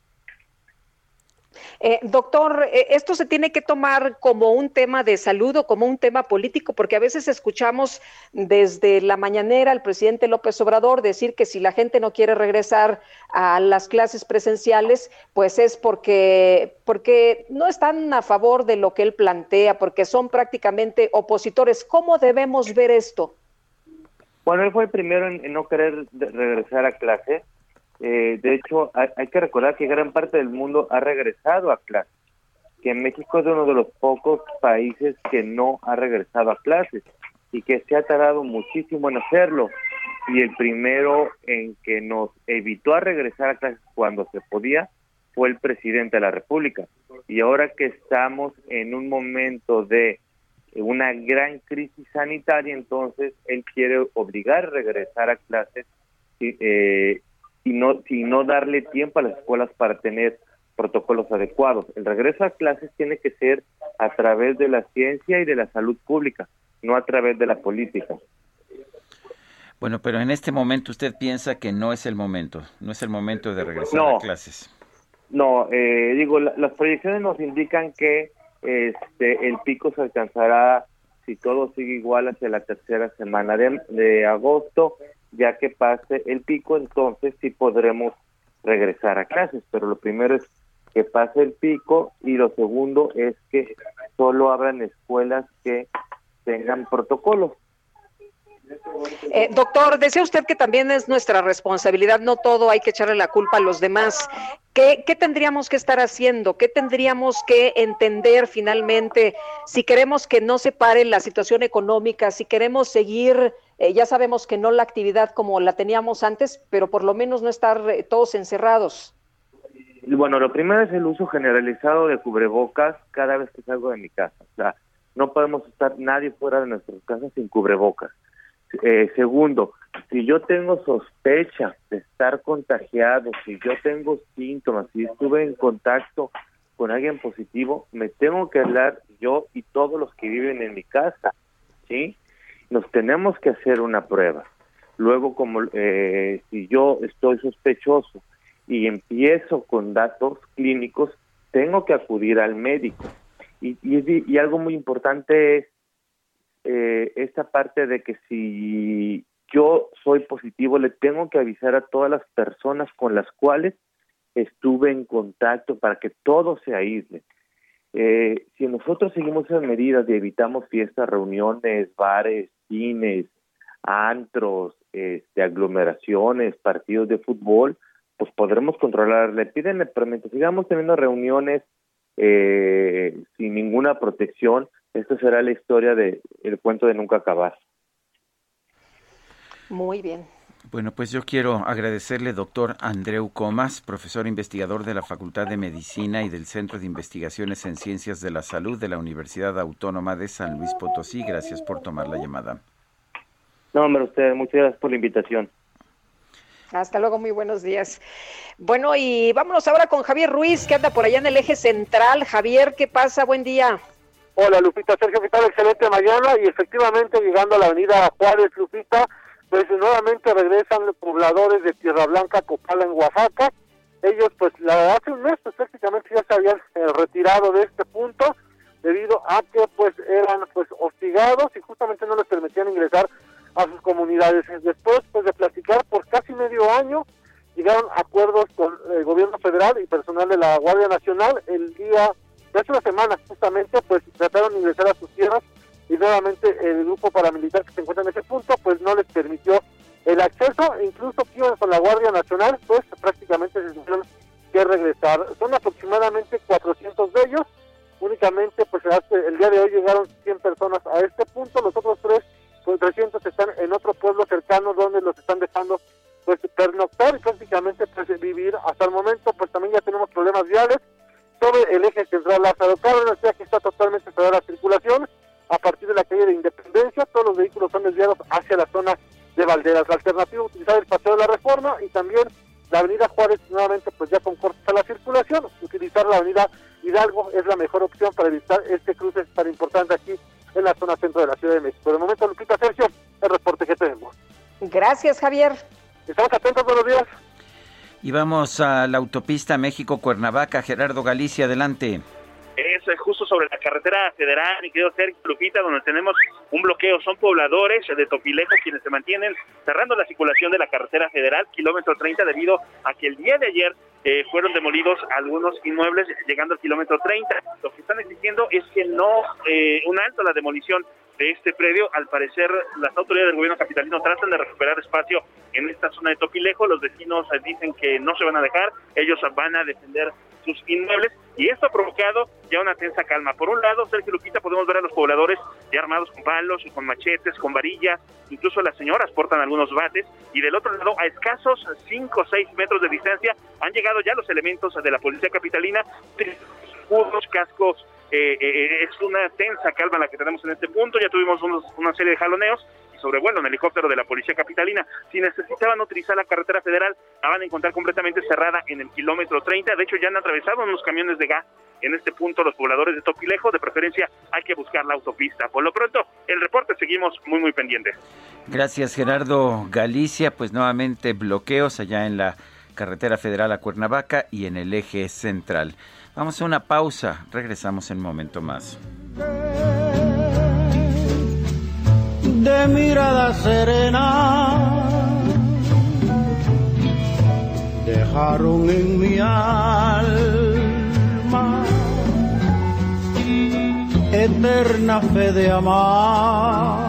Eh, doctor, eh, ¿esto se tiene que tomar como un tema de salud o como un tema político? Porque a veces escuchamos desde la mañanera al presidente López Obrador decir que si la gente no quiere regresar a las clases presenciales, pues es porque, porque no están a favor de lo que él plantea, porque son prácticamente opositores. ¿Cómo debemos ver esto? Bueno, él fue el primero en no querer regresar a clase eh, de hecho, hay, que recordar que gran parte del mundo ha regresado a clases, que México es uno de los pocos países que no ha regresado a clases y que se ha tardado muchísimo en hacerlo. Y el primero en que nos evitó a regresar a clases cuando se podía fue el presidente de la República. Y ahora que estamos en un momento de una gran crisis sanitaria, entonces él quiere obligar a regresar a clases eh, y no, y no darle tiempo a las escuelas para tener protocolos adecuados. El regreso a clases tiene que ser a través de la ciencia y de la salud pública, no a través de la política. Bueno, pero en este momento usted piensa que no es el momento, no es el momento de regresar a clases. No, eh, digo, las proyecciones nos indican que este, el pico se alcanzará, si todo sigue igual, hacia la tercera semana de, de agosto ya que pase el pico, entonces sí podremos regresar a clases, pero lo primero es que pase el pico y lo segundo es que solo abran escuelas que tengan protocolos. Eh, doctor, decía usted que también es nuestra responsabilidad, no todo hay que echarle la culpa a los demás. ¿Qué, ¿Qué, tendríamos que estar haciendo? ¿Qué tendríamos que entender finalmente si queremos que no se pare la situación económica, si queremos seguir, eh, ya sabemos que no la actividad como la teníamos antes, pero por lo menos no estar eh, todos encerrados? Bueno, lo primero es el uso generalizado de cubrebocas cada vez que salgo de mi casa. O sea, no podemos estar nadie fuera de nuestras casas sin cubrebocas. Eh, segundo, si yo tengo sospecha de estar contagiado, si yo tengo síntomas, si estuve en contacto con alguien positivo, me tengo que hablar yo y todos los que viven en mi casa, ¿sí? Nos tenemos que hacer una prueba. Luego, como eh, si yo estoy sospechoso y empiezo con datos clínicos, tengo que acudir al médico. Y, y, y algo muy importante es eh, esta parte de que si yo soy positivo, le tengo que avisar a todas las personas con las cuales estuve en contacto para que todo se aísle. Eh, si nosotros seguimos esas medidas y evitamos fiestas, reuniones, bares, cines, antros, este, aglomeraciones, partidos de fútbol, pues podremos controlar. Le piden permiso, sigamos teniendo reuniones eh, sin ninguna protección, esta será la historia de el cuento de nunca acabar. Muy bien. Bueno, pues yo quiero agradecerle, doctor Andreu Comas, profesor investigador de la Facultad de Medicina y del Centro de Investigaciones en Ciencias de la Salud de la Universidad Autónoma de San Luis Potosí. Gracias por tomar la llamada. No, hombre, usted, muchas gracias por la invitación. Hasta luego, muy buenos días. Bueno, y vámonos ahora con Javier Ruiz, que anda por allá en el eje central. Javier, ¿qué pasa? Buen día. Hola Lupita, Sergio, ¿qué tal? Excelente mañana y efectivamente llegando a la avenida Juárez, Lupita, pues nuevamente regresan los pobladores de Tierra Blanca, Copala en Oaxaca. Ellos pues la, hace un mes pues, prácticamente ya se habían eh, retirado de este punto debido a que pues eran pues hostigados y justamente no les permitían ingresar a sus comunidades. Después pues de platicar por casi medio año llegaron acuerdos con el gobierno federal y personal de la Guardia Nacional el día hace una semana justamente pues trataron de ingresar a sus tierras y nuevamente el grupo paramilitar que se encuentra en ese punto pues no les permitió el acceso. Incluso que con la Guardia Nacional pues prácticamente se tuvieron que regresar. Son aproximadamente 400 de ellos, únicamente pues el día de hoy llegaron 100 personas a este punto, los otros tres pues 300 están en otro pueblo cercano donde los están dejando pues pernoctar y prácticamente pues vivir hasta el momento. Pues también ya tenemos problemas viales sobre el eje central Lázaro Cárdenas, ya que está totalmente cerrada la circulación a partir de la calle de Independencia. Todos los vehículos son desviados hacia la zona de Valderas. La alternativa utilizar el paseo de la Reforma y también la avenida Juárez nuevamente pues ya con cortes a la circulación. Utilizar la avenida Hidalgo es la mejor opción para evitar este cruce tan importante aquí en la zona centro de la Ciudad de México. De momento, Lupita Sergio, el reporte que tenemos. Gracias, Javier. Estamos atentos, buenos días. Y vamos a la autopista México-Cuernavaca. Gerardo Galicia, adelante. Es justo sobre la carretera federal, mi querido Sergio Lupita, donde tenemos un bloqueo. Son pobladores de Topilejo quienes se mantienen cerrando la circulación de la carretera federal, kilómetro 30, debido a que el día de ayer eh, fueron demolidos algunos inmuebles llegando al kilómetro 30. Lo que están exigiendo es que no, eh, un alto a la demolición de este predio. Al parecer, las autoridades del gobierno capitalino tratan de recuperar espacio en esta zona de Topilejo. Los vecinos eh, dicen que no se van a dejar, ellos van a defender sus inmuebles y esto ha provocado ya una tensa calma. Por un lado, Sergio Lupita, podemos ver a los pobladores ya armados con palos, con machetes, con varillas, incluso las señoras portan algunos bates y del otro lado, a escasos 5 o 6 metros de distancia, han llegado ya los elementos de la policía capitalina, escudos, cascos eh, eh, es una tensa calma la que tenemos en este punto. Ya tuvimos una serie de jaloneos sobrevuelo en helicóptero de la Policía Capitalina. Si necesitaban utilizar la carretera federal, la van a encontrar completamente cerrada en el kilómetro 30. De hecho, ya han atravesado unos camiones de gas en este punto los pobladores de Topilejo. De preferencia, hay que buscar la autopista. Por lo pronto, el reporte seguimos muy, muy pendientes. Gracias, Gerardo Galicia. Pues nuevamente bloqueos allá en la carretera federal a Cuernavaca y en el eje central. Vamos a una pausa, regresamos en un momento más. De mirada serena. Dejaron en mi alma. Eterna fe de amar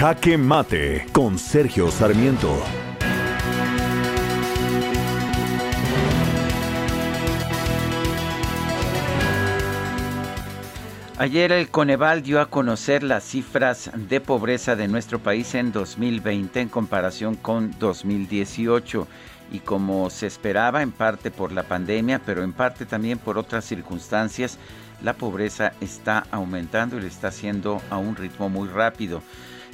Jaque Mate con Sergio Sarmiento. Ayer el Coneval dio a conocer las cifras de pobreza de nuestro país en 2020 en comparación con 2018 y como se esperaba en parte por la pandemia, pero en parte también por otras circunstancias, la pobreza está aumentando y lo está haciendo a un ritmo muy rápido.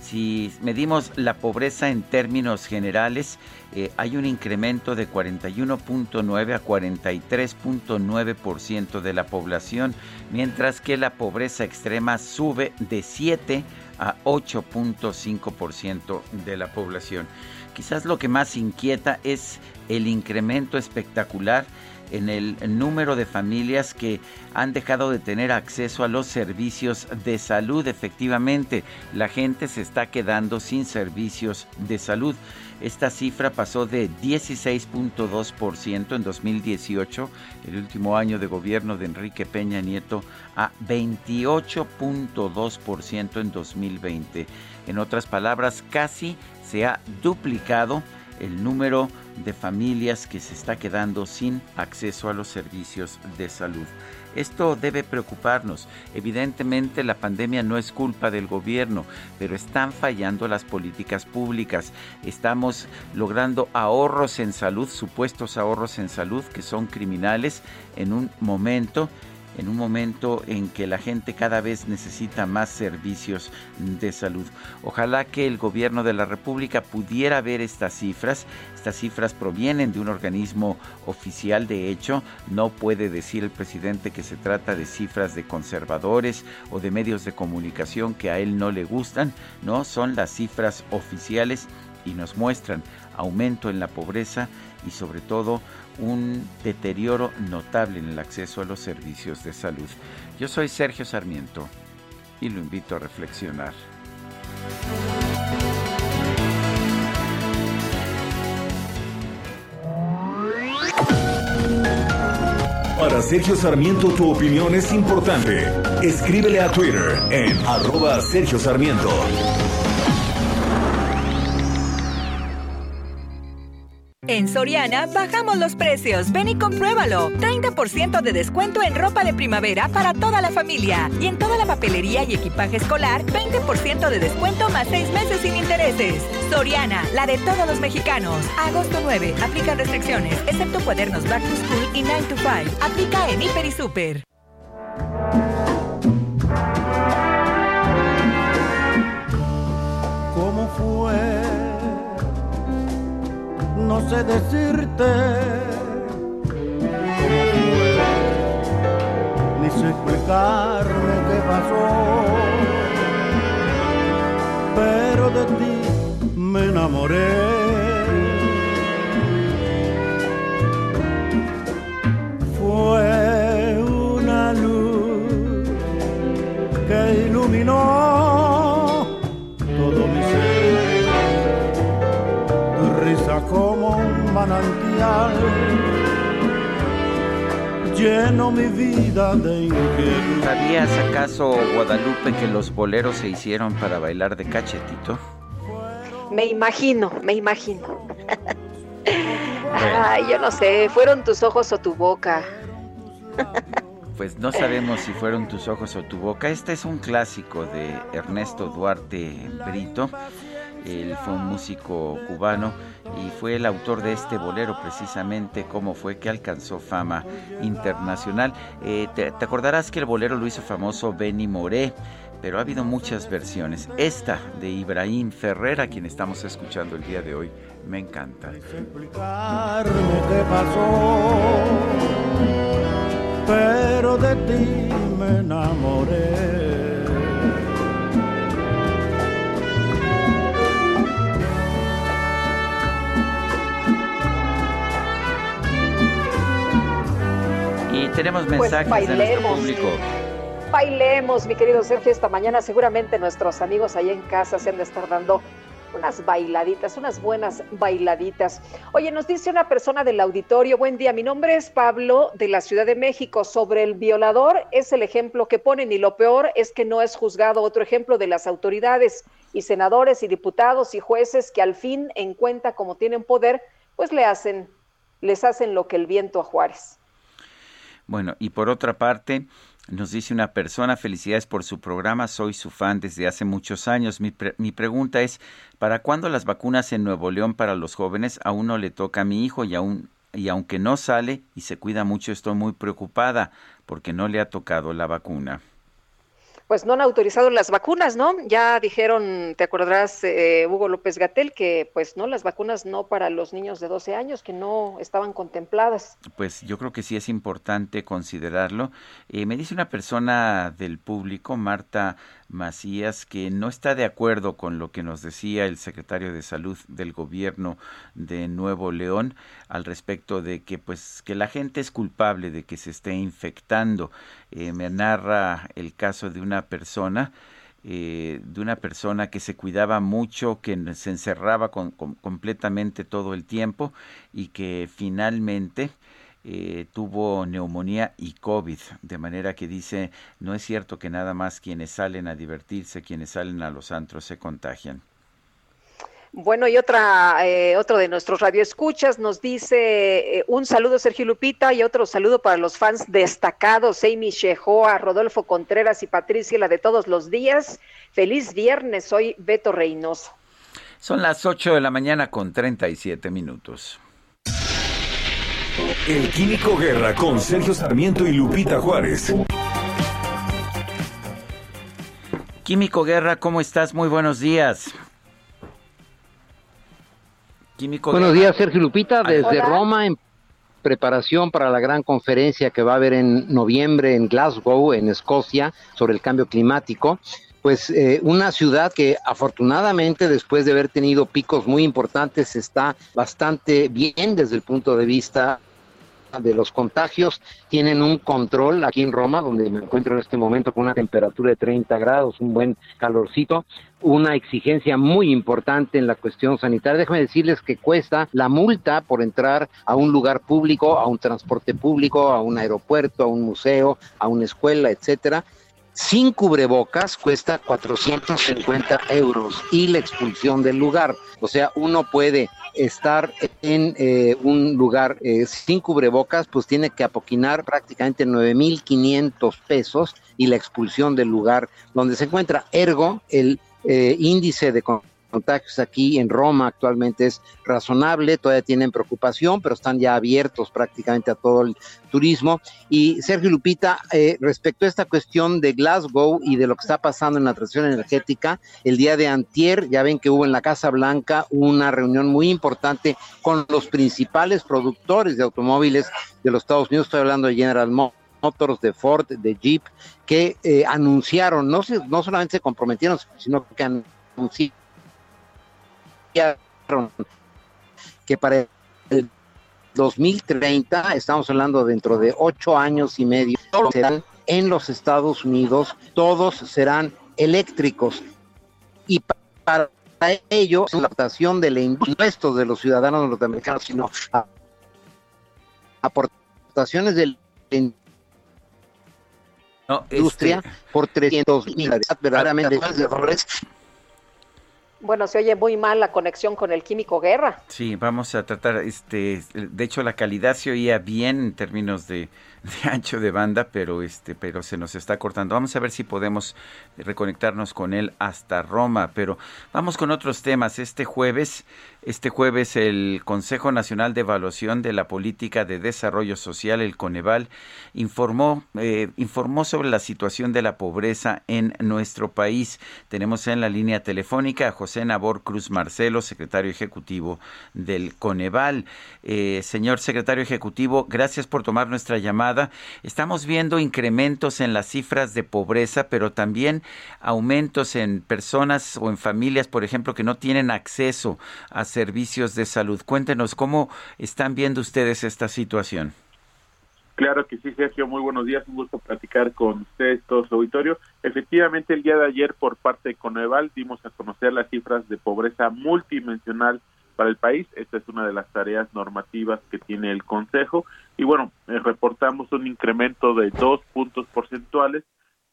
Si medimos la pobreza en términos generales, eh, hay un incremento de 41.9 a 43.9% de la población, mientras que la pobreza extrema sube de 7 a 8.5% de la población. Quizás lo que más inquieta es el incremento espectacular en el número de familias que han dejado de tener acceso a los servicios de salud. Efectivamente, la gente se está quedando sin servicios de salud. Esta cifra pasó de 16.2% en 2018, el último año de gobierno de Enrique Peña Nieto, a 28.2% en 2020. En otras palabras, casi se ha duplicado el número de familias que se está quedando sin acceso a los servicios de salud. Esto debe preocuparnos. Evidentemente la pandemia no es culpa del gobierno, pero están fallando las políticas públicas. Estamos logrando ahorros en salud, supuestos ahorros en salud que son criminales en un momento en un momento en que la gente cada vez necesita más servicios de salud. Ojalá que el gobierno de la República pudiera ver estas cifras. Estas cifras provienen de un organismo oficial, de hecho, no puede decir el presidente que se trata de cifras de conservadores o de medios de comunicación que a él no le gustan, no, son las cifras oficiales y nos muestran aumento en la pobreza y sobre todo un deterioro notable en el acceso a los servicios de salud. Yo soy Sergio Sarmiento y lo invito a reflexionar. Para Sergio Sarmiento tu opinión es importante. Escríbele a Twitter en arroba Sergio Sarmiento. En Soriana bajamos los precios. Ven y compruébalo. 30% de descuento en ropa de primavera para toda la familia. Y en toda la papelería y equipaje escolar, 20% de descuento más 6 meses sin intereses. Soriana, la de todos los mexicanos. Agosto 9. Aplica restricciones, excepto cuadernos Back to School y 9 to 5. Aplica en Hiper y Super. No sé decirte ni sé explicarme qué pasó, pero de ti me enamoré. Fue una luz que iluminó manantial lleno mi vida de inquietud. ¿Sabías acaso, Guadalupe, que los boleros se hicieron para bailar de cachetito? Me imagino, me imagino. Ay, yo no sé, fueron tus ojos o tu boca. Pues no sabemos si fueron tus ojos o tu boca. Este es un clásico de Ernesto Duarte Brito. Él fue un músico cubano y fue el autor de este bolero precisamente, cómo fue que alcanzó fama internacional. Eh, te, acordarás que el bolero lo hizo famoso Benny Moré, pero ha habido muchas versiones. Esta de Ibrahim Ferrer, a quien estamos escuchando el día de hoy, me encanta. qué pasó, pero de ti me enamoré. Tenemos Pues mensajes de nuestro bailemos. público. Bailemos, mi querido Sergio, esta mañana seguramente nuestros amigos ahí en casa se han de estar dando unas bailaditas, unas buenas bailaditas. Oye, nos dice una persona del auditorio, buen día, mi nombre es Pablo de la Ciudad de México. Sobre el violador es el ejemplo que ponen y lo peor es que no es juzgado. Otro ejemplo de las autoridades y senadores y diputados y jueces que al fin en cuenta como tienen poder, pues le hacen, les hacen lo que el viento a Juárez. Bueno, y por otra parte, nos dice una persona, felicidades por su programa, soy su fan desde hace muchos años. Mi, pre- mi pregunta es, ¿para cuándo las vacunas en Nuevo León para los jóvenes? Aún no le toca a mi hijo y aún y aunque no sale y se cuida mucho, estoy muy preocupada porque no le ha tocado la vacuna. Pues no han autorizado las vacunas, ¿no? Ya dijeron, te acordarás, eh, Hugo López Gatel, que pues no, las vacunas no para los niños de 12 años, que no estaban contempladas. Pues yo creo que sí es importante considerarlo. Eh, me dice una persona del público, Marta Macías, que no está de acuerdo con lo que nos decía el secretario de Salud del gobierno de Nuevo León al respecto de que pues que la gente es culpable de que se esté infectando. Eh, me narra el caso de una persona eh, de una persona que se cuidaba mucho, que se encerraba con- completamente todo el tiempo y que finalmente eh, tuvo neumonía y COVID, de manera que dice, no es cierto que nada más quienes salen a divertirse, quienes salen a los antros se contagian. Bueno, y otra, eh, otro de nuestros radioescuchas nos dice eh, un saludo Sergio Lupita y otro saludo para los fans destacados, Amy Shehoa, Rodolfo Contreras y Patricia, la de todos los días. Feliz viernes, soy Beto Reynoso. Son las 8 de la mañana con 37 minutos. El Químico Guerra con Sergio Sarmiento y Lupita Juárez. Químico Guerra, ¿cómo estás? Muy buenos días. Químico Buenos días, Sergio Lupita, desde Hola. Roma, en preparación para la gran conferencia que va a haber en noviembre en Glasgow, en Escocia, sobre el cambio climático. Pues eh, una ciudad que afortunadamente, después de haber tenido picos muy importantes, está bastante bien desde el punto de vista de los contagios tienen un control aquí en Roma, donde me encuentro en este momento con una temperatura de 30 grados, un buen calorcito, una exigencia muy importante en la cuestión sanitaria. Déjenme decirles que cuesta la multa por entrar a un lugar público, a un transporte público, a un aeropuerto, a un museo, a una escuela, etcétera, sin cubrebocas cuesta 450 euros y la expulsión del lugar. O sea, uno puede estar en eh, un lugar eh, sin cubrebocas, pues tiene que apoquinar prácticamente 9.500 pesos y la expulsión del lugar donde se encuentra. Ergo, el eh, índice de contagios aquí en Roma actualmente es razonable, todavía tienen preocupación, pero están ya abiertos prácticamente a todo el turismo. Y Sergio Lupita, eh, respecto a esta cuestión de Glasgow y de lo que está pasando en la transición energética, el día de antier, ya ven que hubo en la Casa Blanca una reunión muy importante con los principales productores de automóviles de los Estados Unidos, estoy hablando de General Motors, de Ford, de Jeep, que eh, anunciaron, no, se, no solamente se comprometieron, sino que anunciaron que para el 2030, estamos hablando dentro de ocho años y medio, serán en los Estados Unidos, todos serán eléctricos. Y para ello, la adaptación del impuesto de los ciudadanos norteamericanos, sino aportaciones de la industria este por 300 mil verdaderamente bueno, se oye muy mal la conexión con el químico Guerra. Sí, vamos a tratar, este, de hecho la calidad se oía bien en términos de, ancho de banda, pero este, pero se nos está cortando. Vamos a ver si podemos reconectarnos con él hasta Roma, pero vamos con otros temas. Este jueves, este jueves el Consejo Nacional de Evaluación de la Política de Desarrollo Social, el Coneval, informó, eh, informó sobre la situación de la pobreza en nuestro país. Tenemos en la línea telefónica a José Nabor Cruz Marcelo, secretario ejecutivo del Coneval. Eh, señor secretario ejecutivo, gracias por tomar nuestra llamada Estamos viendo incrementos en las cifras de pobreza, pero también aumentos en personas o en familias, por ejemplo, que no tienen acceso a servicios de salud. Cuéntenos cómo están viendo ustedes esta situación. Claro que sí, Sergio. Muy buenos días. Un gusto platicar con ustedes, todo su auditorio. Efectivamente, el día de ayer, por parte de Coneval, dimos a conocer las cifras de pobreza multidimensional para el país. Esta es una de las tareas normativas que tiene el Consejo. Y bueno, eh, reportamos un incremento de dos puntos porcentuales.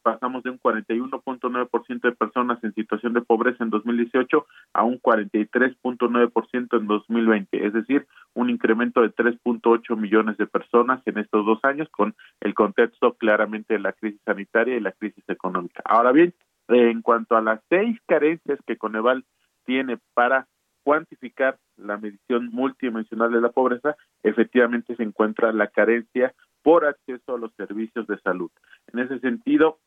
Pasamos de un 41.9% de personas en situación de pobreza en 2018 a un 43.9% en 2020, es decir, un incremento de 3.8 millones de personas en estos dos años con el contexto claramente de la crisis sanitaria y la crisis económica. Ahora bien, en cuanto a las seis carencias que Coneval tiene para cuantificar la medición multidimensional de la pobreza, efectivamente se encuentra la carencia por acceso a los servicios de salud. En ese sentido,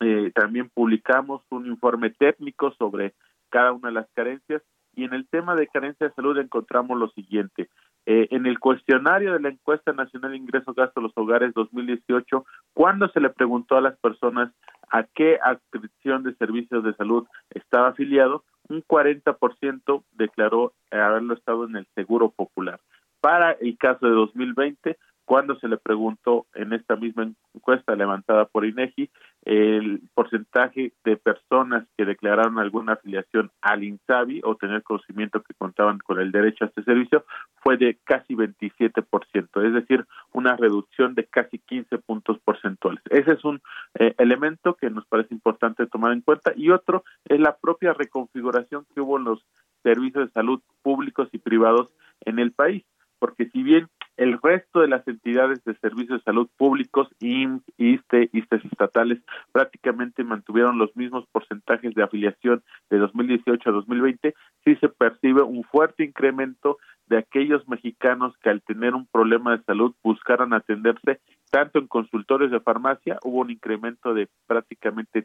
eh, también publicamos un informe técnico sobre cada una de las carencias y en el tema de carencia de salud encontramos lo siguiente. Eh, en el cuestionario de la encuesta nacional de ingresos gastos de los hogares 2018, cuando se le preguntó a las personas a qué adscripción de servicios de salud estaba afiliado, un 40% declaró haberlo estado en el Seguro Popular. Para el caso de 2020, cuando se le preguntó en esta misma encuesta levantada por INEGI el porcentaje de personas que declararon alguna afiliación al INSABI o tener conocimiento que contaban con el derecho a este servicio fue de casi 27%, es decir, una reducción de casi 15 puntos porcentuales. Ese es un eh, elemento que nos parece importante tomar en cuenta y otro es la propia reconfiguración que hubo en los servicios de salud públicos y privados en el país, porque si bien el resto de las entidades de servicios de salud públicos, IMSS, ISTE, ISTES estatales, prácticamente mantuvieron los mismos porcentajes de afiliación de 2018 a 2020, sí se percibe un fuerte incremento de aquellos mexicanos que al tener un problema de salud buscaron atenderse tanto en consultorios de farmacia, hubo un incremento de prácticamente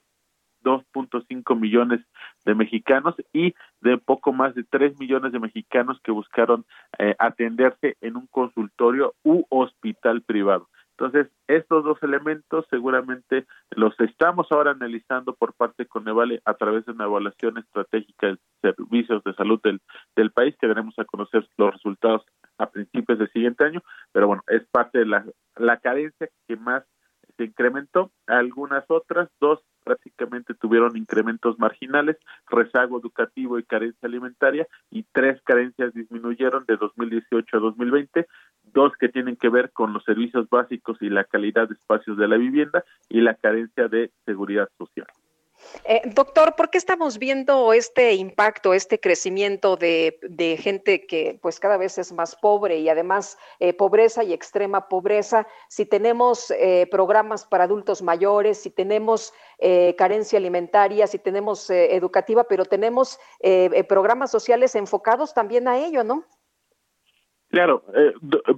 2.5 millones de mexicanos y de poco más de 3 millones de mexicanos que buscaron eh, atenderse en un consultorio u hospital privado. Entonces, estos dos elementos seguramente los estamos ahora analizando por parte de Conevale a través de una evaluación estratégica de servicios de salud del, del país que daremos a conocer los resultados a principios del siguiente año, pero bueno, es parte de la, la carencia que más se incrementó. Algunas otras, dos prácticamente tuvieron incrementos marginales, rezago educativo y carencia alimentaria, y tres carencias disminuyeron de 2018 a 2020, dos que tienen que ver con los servicios básicos y la calidad de espacios de la vivienda y la carencia de seguridad social. Eh, doctor, ¿por qué estamos viendo este impacto, este crecimiento de, gente que pues cada vez es más pobre y además eh, pobreza y extrema pobreza? Si tenemos eh, programas para adultos mayores, si tenemos carencia alimentaria, si tenemos educativa, pero tenemos programas sociales enfocados también a ello, ¿no? Claro, eh,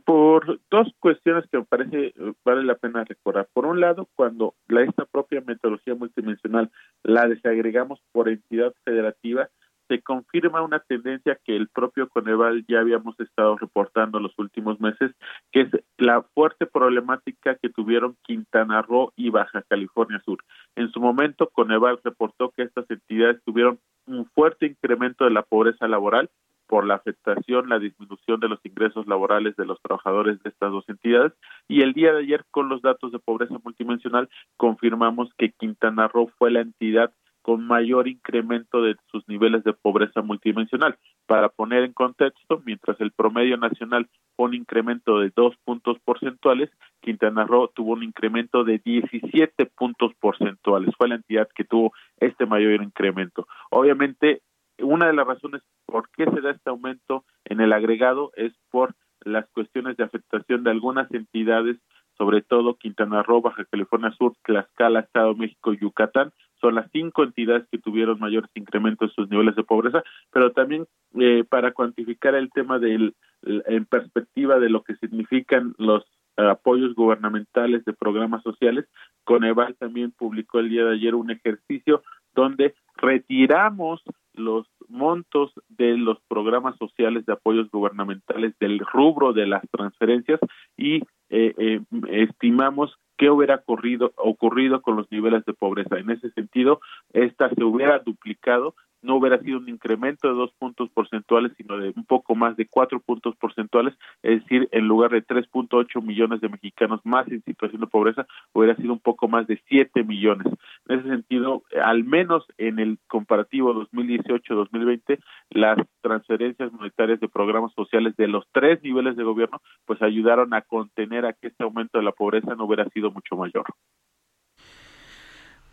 por dos cuestiones que me parece eh, vale la pena recordar. Por un lado, cuando la, esta propia metodología multidimensional la desagregamos por entidad federativa, se confirma una tendencia que el propio Coneval ya habíamos estado reportando los últimos meses, que es la fuerte problemática que tuvieron Quintana Roo y Baja California Sur. En su momento, Coneval reportó que estas entidades tuvieron un fuerte incremento de la pobreza laboral por la afectación, la disminución de los ingresos laborales de los trabajadores de estas dos entidades. Y el día de ayer, con los datos de pobreza multidimensional, confirmamos que Quintana Roo fue la entidad con mayor incremento de sus niveles de pobreza multidimensional. Para poner en contexto, mientras el promedio nacional fue un incremento de dos puntos porcentuales, Quintana Roo tuvo un incremento de 17 puntos porcentuales. Fue la entidad que tuvo este mayor incremento. Obviamente, una de las razones por qué se da este aumento en el agregado es por las cuestiones de afectación de algunas entidades, sobre todo Quintana Roo, Baja California Sur, Tlaxcala, Estado de México Yucatán. Son las cinco entidades que tuvieron mayores incrementos en sus niveles de pobreza, pero también eh, para cuantificar el tema del, en perspectiva de lo que significan los apoyos gubernamentales de programas sociales, Coneval también publicó el día de ayer un ejercicio donde retiramos los montos de los programas sociales de apoyos gubernamentales del rubro de las transferencias y eh, eh, estimamos qué hubiera ocurrido, ocurrido con los niveles de pobreza. En ese sentido, esta se hubiera duplicado no hubiera sido un incremento de dos puntos porcentuales, sino de un poco más de cuatro puntos porcentuales, es decir, en lugar de 3.8 millones de mexicanos más en situación de pobreza, hubiera sido un poco más de 7 millones. En ese sentido, al menos en el comparativo 2018-2020, las transferencias monetarias de programas sociales de los tres niveles de gobierno, pues ayudaron a contener a que este aumento de la pobreza no hubiera sido mucho mayor.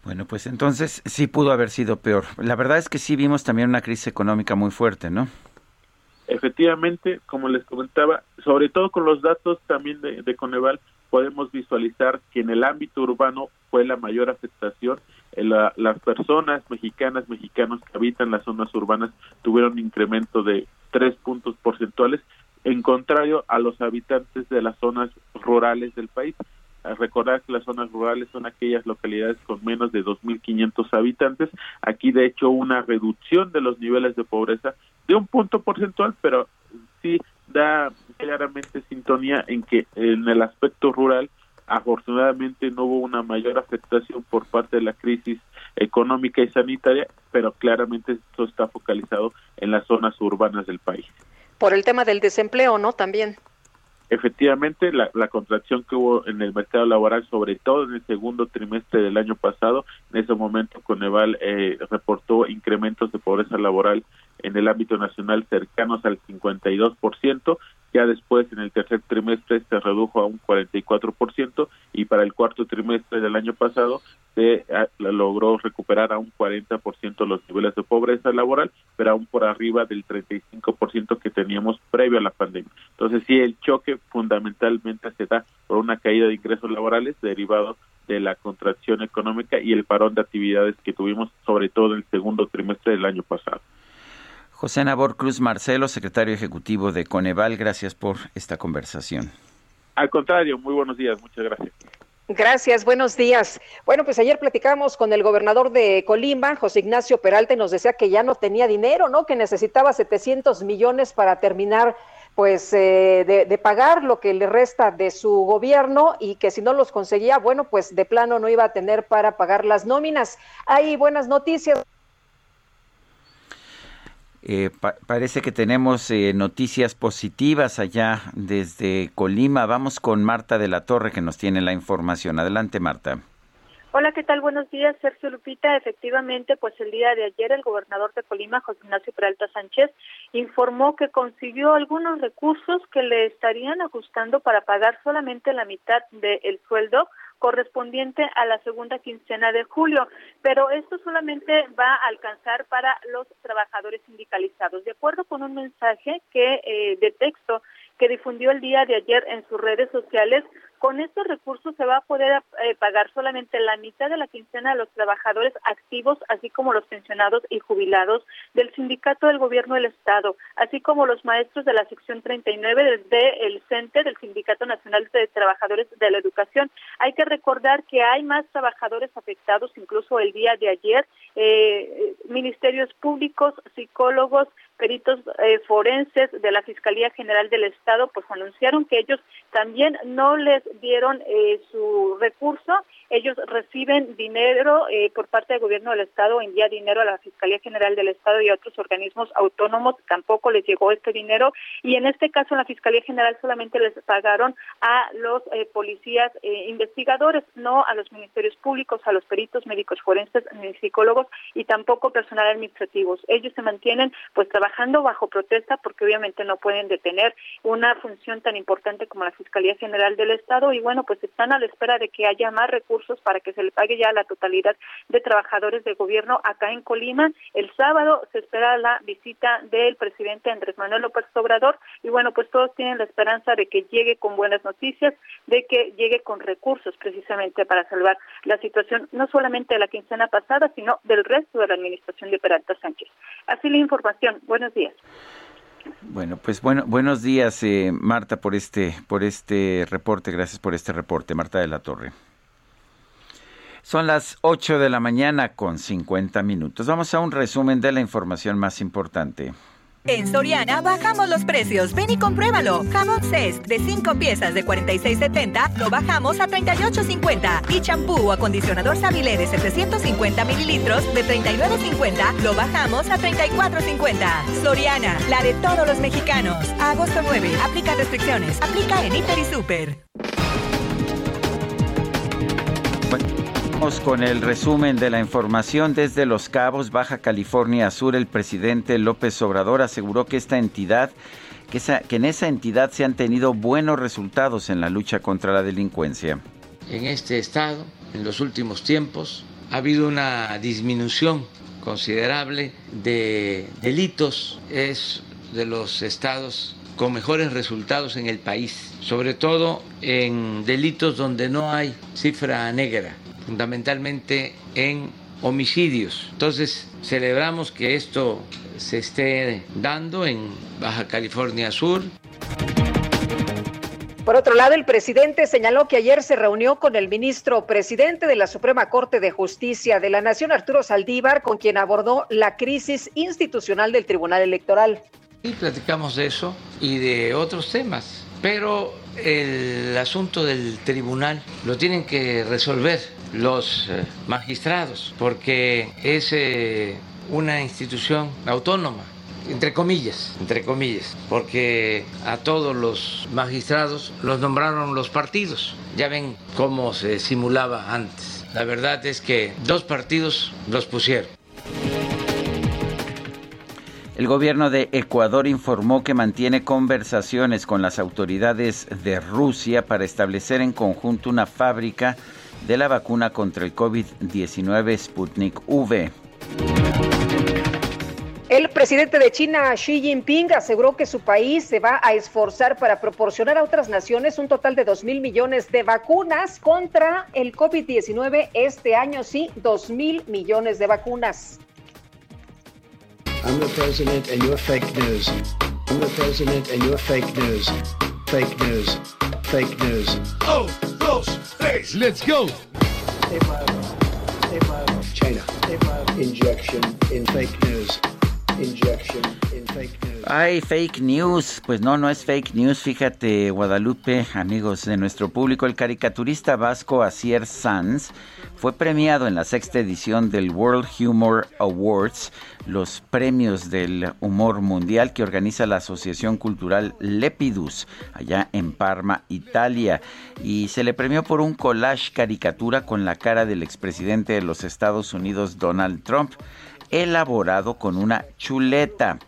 Bueno, pues entonces sí pudo haber sido peor. La verdad es que sí vimos también una crisis económica muy fuerte, ¿no? Efectivamente, como les comentaba, sobre todo con los datos también de, Coneval, podemos visualizar que en el ámbito urbano fue la mayor afectación. las personas mexicanas, mexicanos que habitan las zonas urbanas tuvieron un incremento de tres puntos porcentuales, en contrario a los habitantes de las zonas rurales del país recordar que las zonas rurales son aquellas localidades con menos de 2.500 habitantes. Aquí, de hecho, una reducción de los niveles de pobreza de un punto porcentual, pero sí da claramente sintonía en que en el aspecto rural afortunadamente no hubo una mayor afectación por parte de la crisis económica y sanitaria, pero claramente esto está focalizado en las zonas urbanas del país. Por el tema del desempleo, ¿no? También. Efectivamente, la, contracción que hubo en el mercado laboral, sobre todo en el segundo trimestre del año pasado, en ese momento Coneval eh, reportó incrementos de pobreza laboral en el ámbito nacional cercanos al 52%, ya después en el tercer trimestre se redujo a un 44% y para el cuarto trimestre del año pasado se ah, logró recuperar a un 40% los niveles de pobreza laboral, pero aún por arriba del 35% que teníamos previo a la pandemia. Entonces sí, el choque fundamentalmente se da por una caída de ingresos laborales derivado de la contracción económica y el parón de actividades que tuvimos sobre todo en el segundo trimestre del año pasado. José Nabor Cruz Marcelo, secretario ejecutivo de Coneval, gracias por esta conversación. Al contrario, muy buenos días, muchas gracias. Gracias, buenos días. Bueno, pues ayer platicamos con el gobernador de Colima, José Ignacio Peralta, y nos decía que ya no tenía dinero, ¿no? Que necesitaba 700 millones para terminar, pues, eh, de, de, pagar lo que le resta de su gobierno y que si no los conseguía, bueno, pues de plano no iba a tener para pagar las nóminas. Hay buenas noticias. Eh, parece que tenemos eh, noticias positivas allá desde Colima. Vamos con Marta de la Torre que nos tiene la información. Adelante, Marta. Hola, ¿qué tal? Buenos días, Sergio Lupita. Efectivamente, pues el día de ayer el gobernador de Colima, José Ignacio Peralta Sánchez, informó que consiguió algunos recursos que le estarían ajustando para pagar solamente la mitad del sueldo correspondiente a la segunda quincena de julio, pero esto solamente va a alcanzar para los trabajadores sindicalizados. De acuerdo con un mensaje que eh, de texto que difundió el día de ayer en sus redes sociales, con estos recursos se va a poder eh, pagar solamente la mitad de la quincena a los trabajadores activos, así como los pensionados y jubilados del Sindicato del Gobierno del Estado, así como los maestros de la sección 39 del CENTE, del Sindicato Nacional de Trabajadores de la Educación. Hay que recordar que hay más trabajadores afectados, incluso el día de ayer, eh, ministerios públicos, psicólogos, peritos eh, forenses de la Fiscalía General del Estado, pues anunciaron que ellos también no les dieron eh, su recurso. Ellos reciben dinero eh, por parte del gobierno del Estado, envía dinero a la Fiscalía General del Estado y a otros organismos autónomos. Tampoco les llegó este dinero. Y en este caso, la Fiscalía General solamente les pagaron a los policías investigadores, no a los ministerios públicos, a los peritos médicos forenses, ni psicólogos y tampoco personal administrativos. Ellos se mantienen pues trabajando bajo protesta porque obviamente no pueden detener una función tan importante como la Fiscalía General del Estado y bueno, pues están a la espera de que haya más recursos para que se le pague ya a la totalidad de trabajadores de gobierno acá en Colima. El sábado se espera la visita del presidente Andrés Manuel López Obrador y bueno, pues todos tienen la esperanza de que llegue con buenas noticias, de que llegue con recursos precisamente para salvar la situación no solamente de la quincena pasada, sino del resto de la administración de Peralta Sánchez. Así la información. Buenos días. Bueno, pues bueno, buenos días, eh, Marta, por este, por este reporte. Gracias por este reporte, Marta de la Torre. Son las 8 de la mañana con 50 minutos. Vamos a un resumen de la información más importante. En Soriana bajamos los precios. Ven y compruébalo. Jamón Cest de 5 piezas de 46.70 lo bajamos a 38.50. Y champú o acondicionador Savile de 750 mililitros de 39.50 lo bajamos a 34.50. Soriana, la de todos los mexicanos. agosto 9. Aplica restricciones. Aplica en Inter y Super. Con el resumen de la información desde Los Cabos, Baja California Sur. El presidente López Obrador aseguró que esta entidad, que, que en esa entidad se han tenido buenos resultados en la lucha contra la delincuencia. En este estado, en los últimos tiempos, ha habido una disminución considerable de delitos. Es de los estados con mejores resultados en el país, sobre todo en delitos donde no hay cifra negra fundamentalmente en homicidios. Entonces, celebramos que esto se esté dando en Baja California Sur. Por otro lado, el presidente señaló que ayer se reunió con el ministro presidente de la Suprema Corte de Justicia de la Nación, Arturo Saldívar, con quien abordó la crisis institucional del Tribunal Electoral. Y platicamos de eso y de otros temas, pero el asunto del tribunal lo tienen que resolver los eh, magistrados, porque es eh, una institución autónoma, entre comillas, entre comillas, porque a todos los magistrados los nombraron los partidos. Ya ven cómo se simulaba antes. La verdad es que dos partidos los pusieron. El gobierno de Ecuador informó que mantiene conversaciones con las autoridades de Rusia para establecer en conjunto una fábrica de la vacuna contra el COVID-19 Sputnik V. El presidente de China, Xi Jinping, aseguró que su país se va a esforzar para proporcionar a otras naciones un total de 2 mil millones de vacunas contra el COVID-19 este año, sí, 2 mil millones de vacunas. I'm the president and you're fake news. I'm the president and you're fake news. Fake news. Fake news. Oh, dos, tres, let's go. China. Injection in fake news. Injection in Ay, fake news. Pues no, no es fake news. Fíjate, Guadalupe, amigos de nuestro público, el caricaturista vasco Asier Sanz fue premiado en la sexta edición del World Humor Awards, los premios del humor mundial que organiza la Asociación Cultural Lepidus, allá en Parma, Italia. Y se le premió por un collage caricatura con la cara del expresidente de los Estados Unidos, Donald Trump, elaborado con una chuleta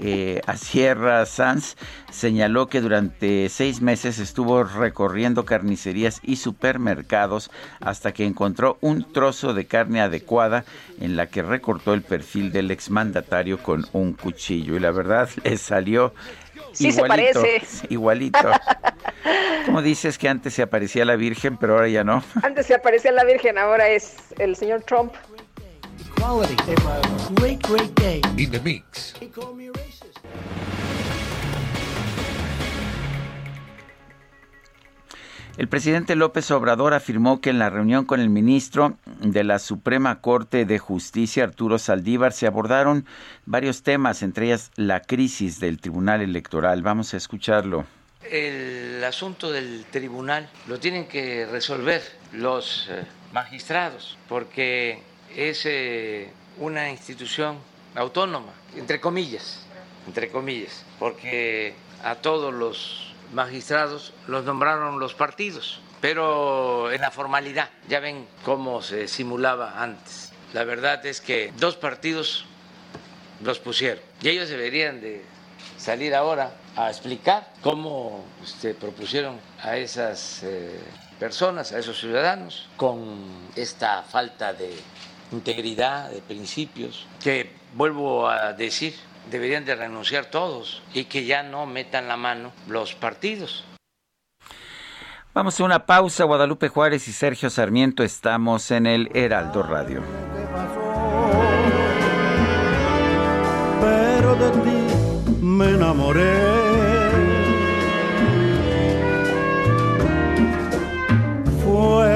eh, a Sierra Sanz señaló que durante seis meses estuvo recorriendo carnicerías y supermercados hasta que encontró un trozo de carne adecuada en la que recortó el perfil del exmandatario con un cuchillo. Y la verdad le salió Sí se parece. Igualito. ¿Cómo dices que antes se aparecía la Virgen, pero ahora ya no? Antes se aparecía la Virgen, ahora es el señor Trump. Great, great day. In the mix. El presidente López Obrador afirmó que en la reunión con el ministro de la Suprema Corte de Justicia, Arturo Saldívar, se abordaron varios temas, entre ellas la crisis del Tribunal Electoral. Vamos a escucharlo. El asunto del tribunal lo tienen que resolver los eh, magistrados, porque es eh, una institución autónoma, entre comillas, entre comillas, porque a todos los magistrados los nombraron los partidos, pero en la formalidad. Ya ven cómo se simulaba antes. La verdad es que dos partidos los pusieron y ellos deberían de salir ahora a explicar cómo este, propusieron a esas eh, personas, a esos ciudadanos, con esta falta de integridad, de principios, que vuelvo a decir, deberían de renunciar todos y que ya no metan la mano los partidos. Vamos a una pausa. Guadalupe Juárez y Sergio Sarmiento estamos en el Heraldo Radio. Pero de ti me enamoré. Fue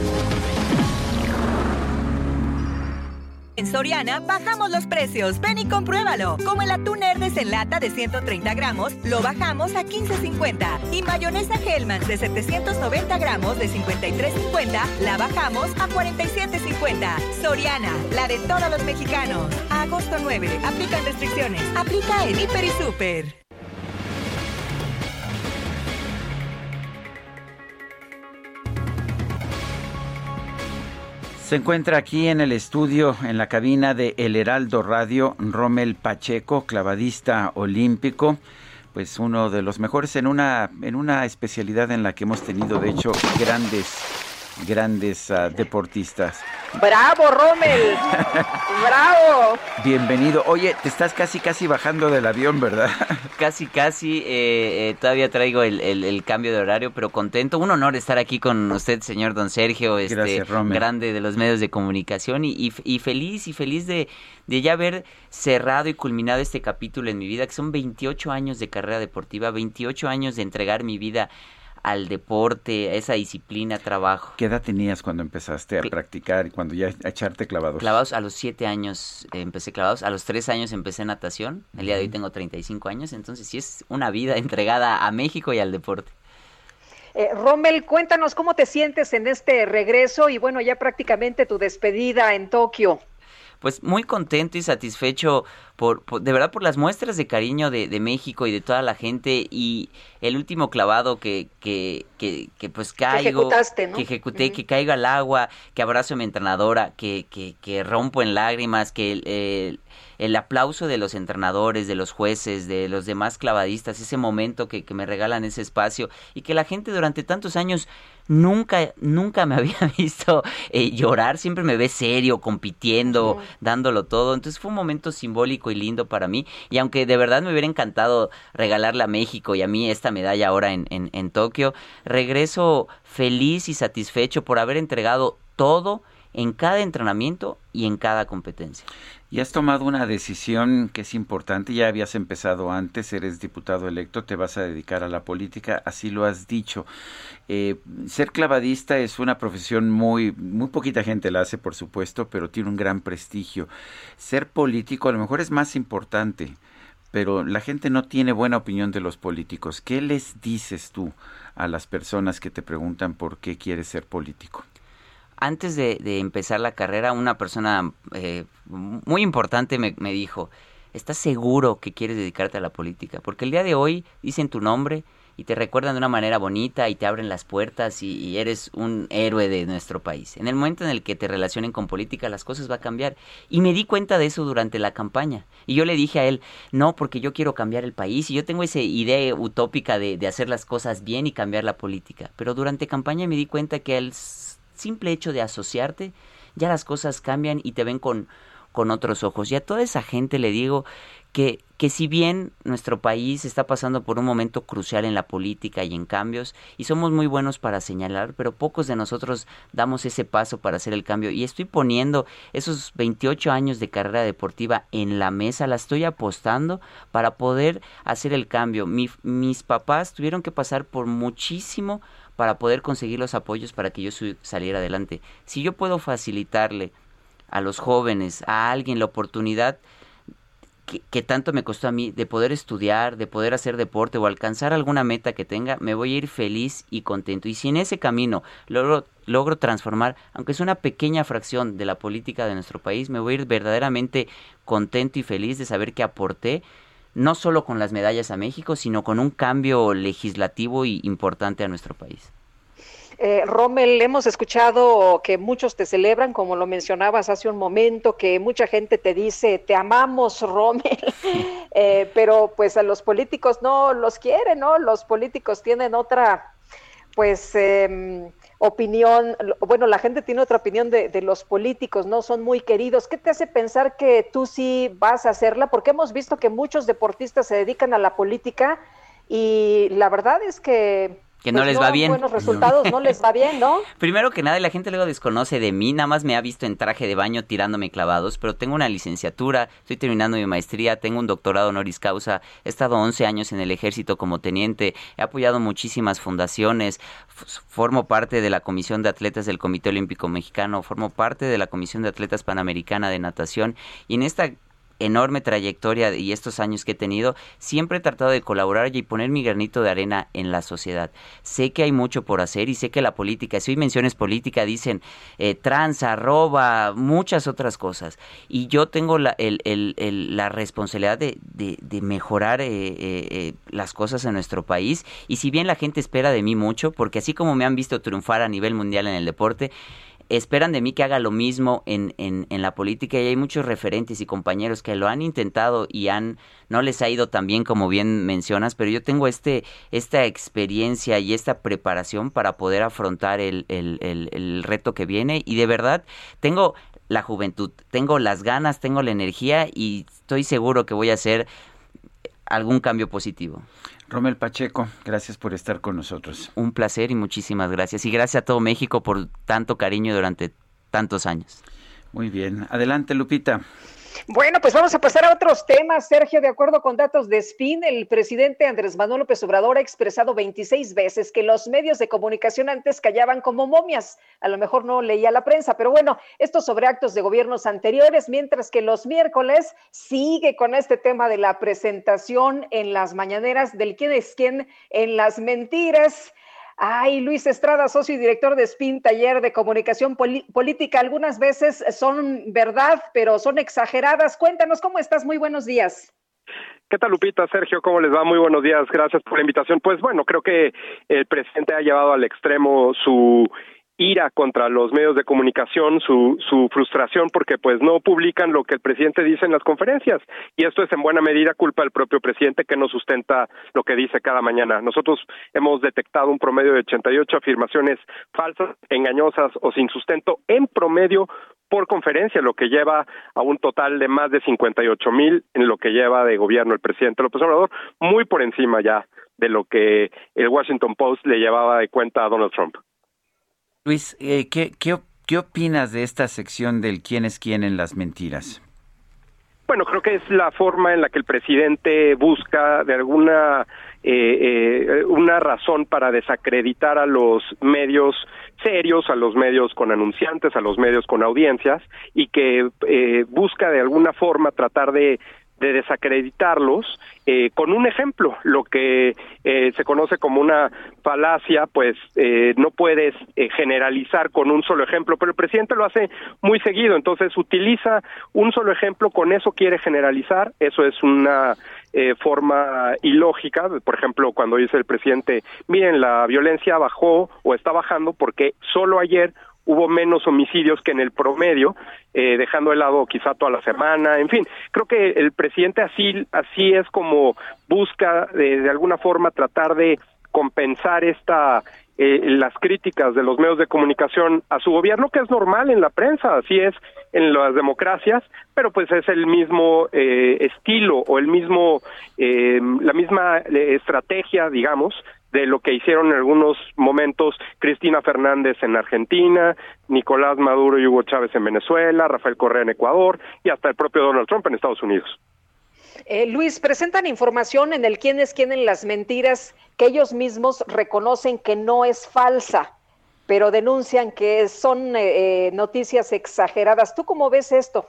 En Soriana bajamos los precios. Ven y compruébalo. Como el atún Herdes en lata de 130 gramos, lo bajamos a 15.50. Y mayonesa Hellman de 790 gramos de 53.50, la bajamos a 47.50. Soriana, la de todos los mexicanos. Agosto 9, aplican restricciones. Aplica en Hiper y Super. Se encuentra aquí en el estudio, en la cabina de El Heraldo Radio, Rommel Pacheco, clavadista olímpico, pues uno de los mejores en una, en una especialidad en la que hemos tenido, de hecho, grandes grandes uh, deportistas. Bravo, Rommel. Bravo. Bienvenido. Oye, te estás casi, casi bajando del avión, ¿verdad? Casi, casi. Eh, eh, todavía traigo el, el, el, cambio de horario, pero contento. Un honor estar aquí con usted, señor Don Sergio, este Gracias, Rommel. grande de los medios de comunicación y, y, y feliz y feliz de, de ya haber cerrado y culminado este capítulo en mi vida, que son 28 años de carrera deportiva, 28 años de entregar mi vida al deporte, a esa disciplina, trabajo. ¿Qué edad tenías cuando empezaste a practicar y cuando ya a echarte clavados? Clavados a los siete años eh, empecé clavados, a los tres años empecé natación, el día de hoy tengo 35 años, entonces sí es una vida entregada a México y al deporte. Eh, Rommel, cuéntanos cómo te sientes en este regreso y bueno, ya prácticamente tu despedida en Tokio. Pues muy contento y satisfecho por, de verdad por las muestras de cariño de, de, México y de toda la gente y el último clavado que, que, que, que pues caigo, que ejecuté, que caigo al agua, que abrazo a mi entrenadora, que, que, que rompo en lágrimas, que el, el, aplauso de los entrenadores, de los jueces, de los demás clavadistas, ese momento que, que me regalan ese espacio y que la gente durante tantos años nunca, nunca me había visto eh, llorar, siempre me ve serio, compitiendo, dándolo todo. Entonces fue un momento simbólico y lindo para mí. Y aunque de verdad me hubiera encantado regalarle a México y a mí esta medalla ahora en, en, en Tokio, regreso feliz y satisfecho por haber entregado todo en cada entrenamiento y en cada competencia. Y has tomado una decisión que es importante, ya habías empezado antes, eres diputado electo, te vas a dedicar a la política, así lo has dicho. Eh, ser clavadista es una profesión muy, muy poquita gente la hace, por supuesto, pero tiene un gran prestigio. Ser político a lo mejor es más importante, pero la gente no tiene buena opinión de los políticos. ¿Qué les dices tú a las personas que te preguntan por qué quieres ser político? Antes de, empezar la carrera, una persona eh, muy importante me, dijo, ¿estás seguro que quieres dedicarte a la política? Porque el día de hoy dicen tu nombre y te recuerdan de una manera bonita y te abren las puertas y, eres un héroe de nuestro país. En el momento en el que te relacionen con política, las cosas van a cambiar. Y me di cuenta de eso durante la campaña. Y yo le dije a él, no, porque yo quiero cambiar el país y yo tengo esa idea utópica de, de hacer las cosas bien y cambiar la política. Pero durante campaña me di cuenta que él simple hecho de asociarte, ya las cosas cambian y te ven con, con otros ojos. Y a toda esa gente le digo que, que si bien nuestro país está pasando por un momento crucial en la política y en cambios, y somos muy buenos para señalar, pero pocos de nosotros damos ese paso para hacer el cambio. Y estoy poniendo esos 28 años de carrera deportiva en la mesa, la estoy apostando para poder hacer el cambio. mis papás tuvieron que pasar por muchísimo para poder conseguir los apoyos para que yo saliera adelante. Si yo puedo facilitarle a los jóvenes, a alguien la oportunidad que, tanto me costó a mí de poder estudiar, de poder hacer deporte o alcanzar alguna meta que tenga, me voy a ir feliz y contento. Y si en ese camino logro, logro transformar, aunque es una pequeña fracción de la política de nuestro país, me voy a ir verdaderamente contento y feliz de saber que aporté no solo con las medallas a México, sino con un cambio legislativo y importante a nuestro país. Eh, Rommel, hemos escuchado que muchos te celebran, como lo mencionabas hace un momento, que mucha gente te dice, te amamos, Rommel, eh, pero pues a los políticos no los quieren, ¿no? Los políticos tienen otra, pues... Eh, opinión, bueno, la gente tiene otra opinión de, de, los políticos, no son muy queridos. ¿Qué te hace pensar que tú sí vas a hacerla? Porque hemos visto que muchos deportistas se dedican a la política y la verdad es que que no pues les va bien. Buenos resultados, no. les va bien, ¿no? Primero que nada, la gente luego desconoce de mí, nada más me ha visto en traje de baño tirándome clavados, pero tengo una licenciatura, estoy terminando mi maestría, tengo un doctorado honoris causa, he estado 11 años en el ejército como teniente, he apoyado muchísimas fundaciones, formo parte de la Comisión de Atletas del Comité Olímpico Mexicano, formo parte de la Comisión de Atletas Panamericana de Natación y en esta enorme trayectoria y estos años que he tenido, siempre he tratado de colaborar y poner mi granito de arena en la sociedad. Sé que hay mucho por hacer y sé que la política, si hoy menciones política, dicen eh, tranza, roba, muchas otras cosas. Y yo tengo la, la responsabilidad de, de, mejorar eh, eh, las cosas en nuestro país. Y si bien la gente espera de mí mucho, porque así como me han visto triunfar a nivel mundial en el deporte, esperan de mí que haga lo mismo en, en, en, la política y hay muchos referentes y compañeros que lo han intentado y han no les ha ido tan bien como bien mencionas, pero yo tengo este esta experiencia y esta preparación para poder afrontar el, el, el, el reto que viene y de verdad tengo la juventud, tengo las ganas, tengo la energía y estoy seguro que voy a hacer algún cambio positivo. Romel Pacheco, gracias por estar con nosotros. Un placer y muchísimas gracias. Y gracias a todo México por tanto cariño durante tantos años. Muy bien. Adelante, Lupita. Bueno, pues vamos a pasar a otros temas. Sergio, de acuerdo con datos de SPIN, el presidente Andrés Manuel López Obrador ha expresado 26 veces que los medios de comunicación antes callaban como momias. A lo mejor no leía la prensa, pero bueno, esto sobre actos de gobiernos anteriores, mientras que los miércoles sigue con este tema de la presentación en las mañaneras del quién es quién en las mentiras. Ay, Luis Estrada, socio y director de SPIN, taller de comunicación política. Algunas veces son verdad, pero son exageradas. Cuéntanos cómo estás. Muy buenos días. ¿Qué tal, Lupita? Sergio, ¿cómo les va? Muy buenos días. Gracias por la invitación. Pues bueno, creo que el presidente ha llevado al extremo su ira contra los medios de comunicación, su, su frustración porque pues no publican lo que el presidente dice en las conferencias y esto es en buena medida culpa del propio presidente que no sustenta lo que dice cada mañana. Nosotros hemos detectado un promedio de 88 afirmaciones falsas, engañosas o sin sustento en promedio por conferencia, lo que lleva a un total de más de 58 mil en lo que lleva de gobierno el presidente López Obrador, muy por encima ya de lo que el Washington Post le llevaba de cuenta a Donald Trump. Luis, eh, ¿qué, qué, opinas de esta sección del quién es quién en las mentiras? Bueno, creo que es la forma en la que el presidente busca de alguna eh, eh, una razón para desacreditar a los medios serios, a los medios con anunciantes, a los medios con audiencias y que busca de alguna forma tratar de de desacreditarlos eh, con un ejemplo, lo que eh, se conoce como una falacia, pues eh, no puedes generalizar con un solo ejemplo, pero el presidente lo hace muy seguido, entonces utiliza un solo ejemplo, con eso quiere generalizar, eso es una forma ilógica, por ejemplo, cuando dice el presidente, miren, la violencia bajó o está bajando porque solo ayer hubo menos homicidios que en el promedio, eh, dejando de lado quizá toda la semana, en fin, creo que el presidente así, así es como busca de, alguna forma tratar de compensar esta eh, las críticas de los medios de comunicación a su gobierno, que es normal en la prensa, así es en las democracias, pero pues es el mismo eh, estilo o el mismo, la misma estrategia, digamos, de lo que hicieron en algunos momentos Cristina Fernández en Argentina, Nicolás Maduro y Hugo Chávez en Venezuela, Rafael Correa en Ecuador y hasta el propio Donald Trump en Estados Unidos. Eh, Luis, presentan información en el quién es en las mentiras que ellos mismos reconocen que no es falsa, pero denuncian que son eh, eh, noticias exageradas. ¿Tú cómo ves esto?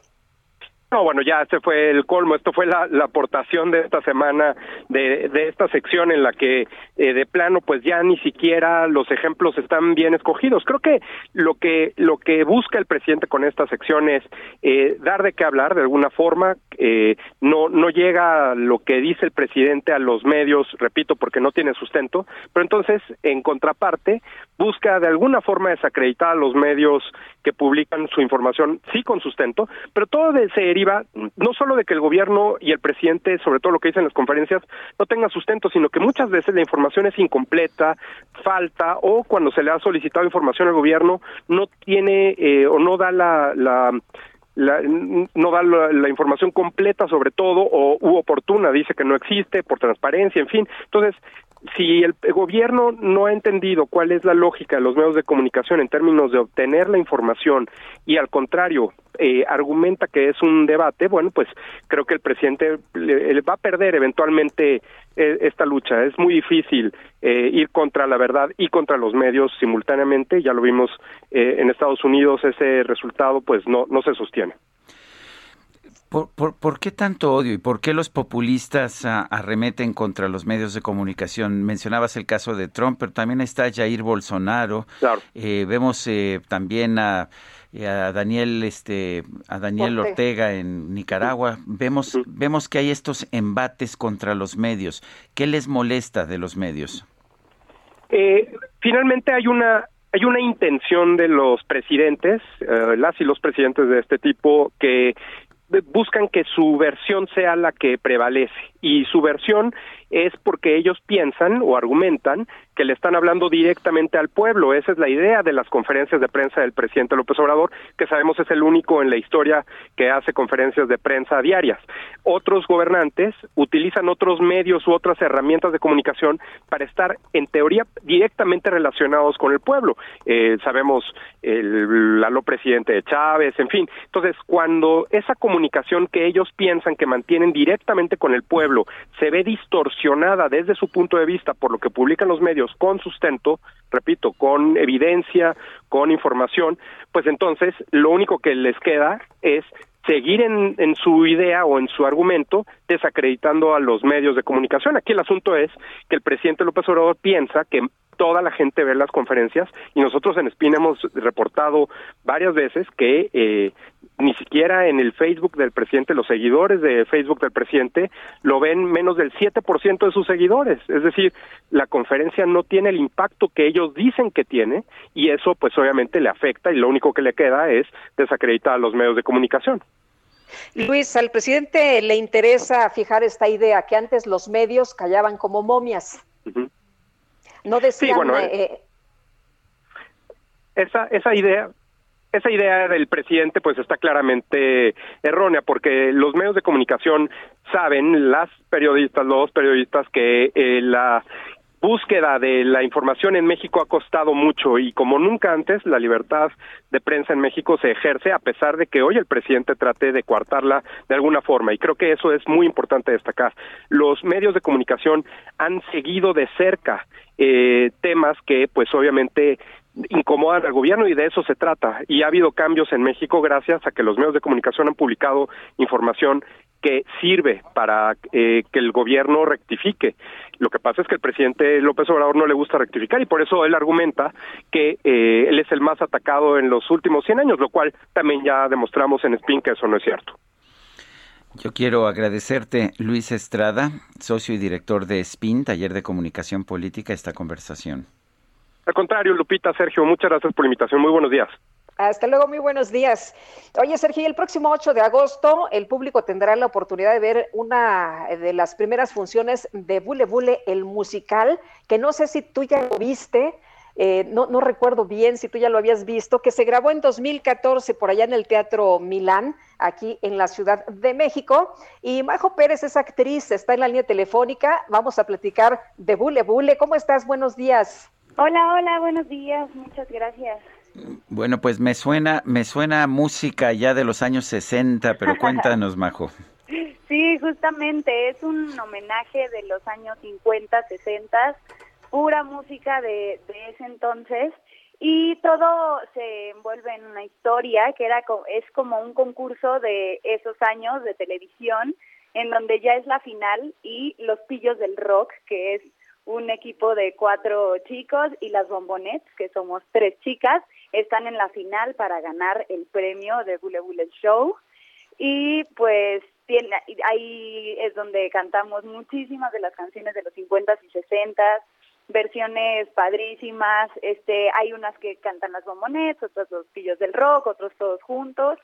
No, bueno, ya este fue el colmo. Esto fue la, aportación de esta semana de, de esta sección en la que eh, de plano, pues ya ni siquiera los ejemplos están bien escogidos. Creo que lo que lo que busca el presidente con esta sección es eh, dar de qué hablar de alguna forma. Eh, no no llega lo que dice el presidente a los medios, repito, porque no tiene sustento. Pero entonces, en contraparte, busca de alguna forma desacreditar a los medios que publican su información, sí con sustento, pero todo se deriva no solo de que el gobierno y el presidente, sobre todo lo que dicen las conferencias, no tengan sustento, sino que muchas veces la información es incompleta, falta, o cuando se le ha solicitado información al gobierno, no tiene eh, o no da la, la no da la, información completa sobre todo o u oportuna, dice que no existe por transparencia, en fin. Entonces, si el gobierno no ha entendido cuál es la lógica de los medios de comunicación en términos de obtener la información y al contrario eh, argumenta que es un debate, bueno, pues creo que el presidente le, va a perder eventualmente eh, esta lucha. Es muy difícil eh, ir contra la verdad y contra los medios simultáneamente. Ya lo vimos en Estados Unidos, ese resultado pues no, no se sostiene. ¿Por, por, qué tanto odio y por qué los populistas ah, arremeten contra los medios de comunicación? Mencionabas el caso de Trump, pero también está Jair Bolsonaro. Eh, vemos eh, también a, a, Daniel, este, a Daniel Ortega. en Nicaragua. Vemos, vemos que hay estos embates contra los medios. ¿Qué les molesta de los medios? Eh, finalmente hay una hay una intención de los presidentes, las y los presidentes de este tipo, que buscan que su versión sea la que prevalece. Y su versión es porque ellos piensan o argumentan que le están hablando directamente al pueblo. Esa es la idea de las conferencias de prensa del presidente López Obrador, que sabemos es el único en la historia que hace conferencias de prensa diarias. Otros gobernantes utilizan otros medios u otras herramientas de comunicación para estar, en teoría, directamente relacionados con el pueblo. Eh, sabemos el, lo presidente de Chávez, en fin. Entonces, cuando esa comunicación que ellos piensan que mantienen directamente con el pueblo se ve distorsionada desde su punto de vista por lo que publican los medios, con sustento, repito, con evidencia, con información, pues entonces lo único que les queda es seguir en, en, su idea o en su argumento desacreditando a los medios de comunicación. Aquí el asunto es que el presidente López Obrador piensa que toda la gente ve las conferencias y nosotros en Spin hemos reportado varias veces que eh, ni siquiera en el Facebook del presidente, los seguidores de Facebook del presidente lo ven menos del 7% de sus seguidores. Es decir, la conferencia no tiene el impacto que ellos dicen que tiene y eso pues obviamente le afecta y lo único que le queda es desacreditar a los medios de comunicación. Luis, al presidente le interesa fijar esta idea que antes los medios callaban como momias. No decían... Eh, eh, esa, esa idea esa idea del presidente pues está claramente errónea porque los medios de comunicación saben, las periodistas, los periodistas que eh, la búsqueda de la información en México ha costado mucho y como nunca antes la libertad de prensa en México se ejerce a pesar de que hoy el presidente trate de coartarla de alguna forma y creo que eso es muy importante destacar. Los medios de comunicación han seguido de cerca eh, temas que pues obviamente incomodan al gobierno y de eso se trata. Y ha habido cambios en México gracias a que los medios de comunicación han publicado información que sirve para eh, que el gobierno rectifique. Lo que pasa es que el presidente López Obrador no le gusta rectificar y por eso él argumenta que eh, él es el más atacado en los últimos 100 años, lo cual también ya demostramos en Spin que eso no es cierto. Yo quiero agradecerte, Luis Estrada, socio y director de SPIN, Taller de Comunicación Política, esta conversación. Al contrario, Lupita, Sergio, muchas gracias por la invitación. Muy buenos días. Hasta luego, muy buenos días. Oye, Sergio, el próximo 8 de agosto el público tendrá la oportunidad de ver una de las primeras funciones de Bule Bule, el musical, que no sé si tú ya lo viste, eh, no, no recuerdo bien si tú ya lo habías visto, que se grabó en 2014 por allá en el Teatro Milán, aquí en la Ciudad de México. Y Majo Pérez es actriz, está en la línea telefónica. Vamos a platicar de Bule Bule. ¿Cómo estás? Buenos días. Hola, hola, buenos días, muchas gracias. Bueno, pues me suena, me suena música ya de los años 60, pero cuéntanos, Majo. Sí, justamente es un homenaje de los años 50, 60, pura música de, de ese entonces y todo se envuelve en una historia que era es como un concurso de esos años de televisión en donde ya es la final y los pillos del rock, que es un equipo de cuatro chicos y las Bombonets, que somos tres chicas, están en la final para ganar el premio de Bule Bule Show. Y pues tiene, ahí es donde cantamos muchísimas de las canciones de los 50s y 60s, versiones padrísimas. Este, hay unas que cantan las Bombonets, otras los pillos del rock, otros todos juntos.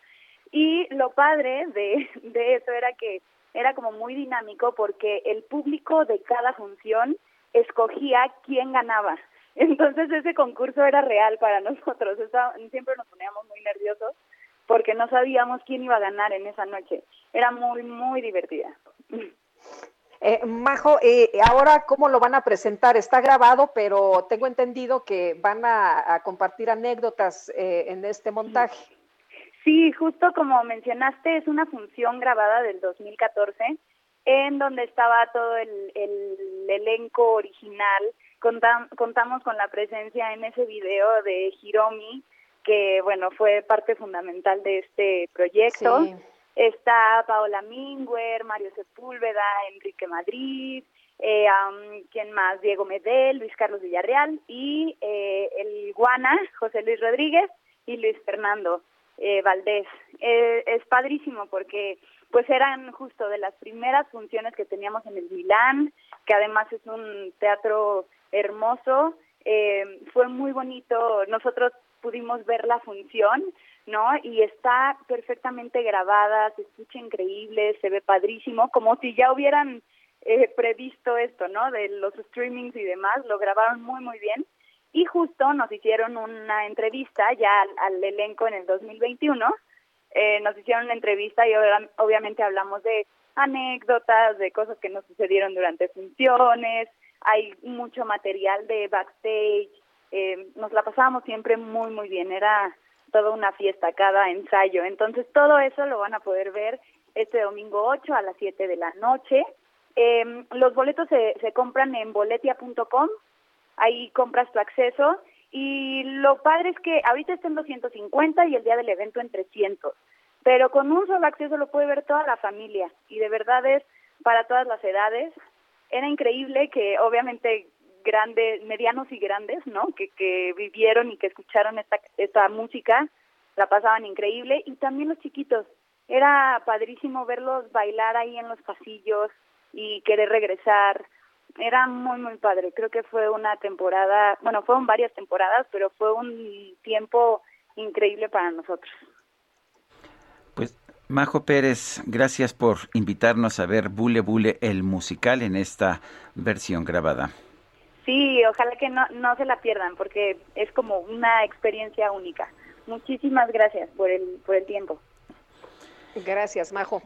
Y lo padre de, de eso era que era como muy dinámico porque el público de cada función escogía quién ganaba. Entonces ese concurso era real para nosotros. siempre nos poníamos muy nerviosos porque no sabíamos quién iba a ganar en esa noche. Era muy, muy divertida. Eh, Majo, eh, ahora cómo lo van a presentar? Está grabado, pero tengo entendido que van a, compartir anécdotas eh, en este montaje. Sí, justo como mencionaste, es una función grabada del 2014 en donde estaba todo el, elenco original. contamos con la presencia en ese video de Hiromi, que bueno, fue parte fundamental de este proyecto. Está Paola Minguer, Mario Sepúlveda, Enrique Madrid, eh, ¿quién más? Diego Medel, Luis Carlos Villarreal y eh, el Guana, José Luis Rodríguez y Luis Fernando eh, Valdés. Eh, es padrísimo porque pues eran justo de las primeras funciones que teníamos en el Milán, que además es un teatro hermoso. Eh, fue muy bonito, nosotros pudimos ver la función, ¿no? Y está perfectamente grabada, se escucha increíble, se ve padrísimo, como si ya hubieran eh, previsto esto, ¿no? De los streamings y demás, lo grabaron muy, muy bien. Y justo nos hicieron una entrevista ya al, al elenco en el 2021 eh, nos hicieron una entrevista y obviamente hablamos de anécdotas, de cosas que nos sucedieron durante funciones, hay mucho material de backstage, eh, nos la pasábamos siempre muy, muy bien, era toda una fiesta cada ensayo, entonces todo eso lo van a poder ver este domingo 8 a las 7 de la noche. Eh, los boletos se, se compran en boletia.com, ahí compras tu acceso y lo padre es que ahorita está en 250 y el día del evento en 300. Pero con un solo acceso lo puede ver toda la familia y de verdad es para todas las edades. Era increíble que obviamente grandes, medianos y grandes, ¿no? Que, que vivieron y que escucharon esta, esta música, la pasaban increíble, y también los chiquitos. Era padrísimo verlos bailar ahí en los pasillos y querer regresar. Era muy, muy padre. Creo que fue una temporada, bueno, fueron varias temporadas, pero fue un tiempo increíble para nosotros. Pues Majo Pérez, gracias por invitarnos a ver Bule Bule el musical en esta versión grabada. Sí, ojalá que no, no se la pierdan porque es como una experiencia única. Muchísimas gracias por el, por el tiempo. Gracias, Majo.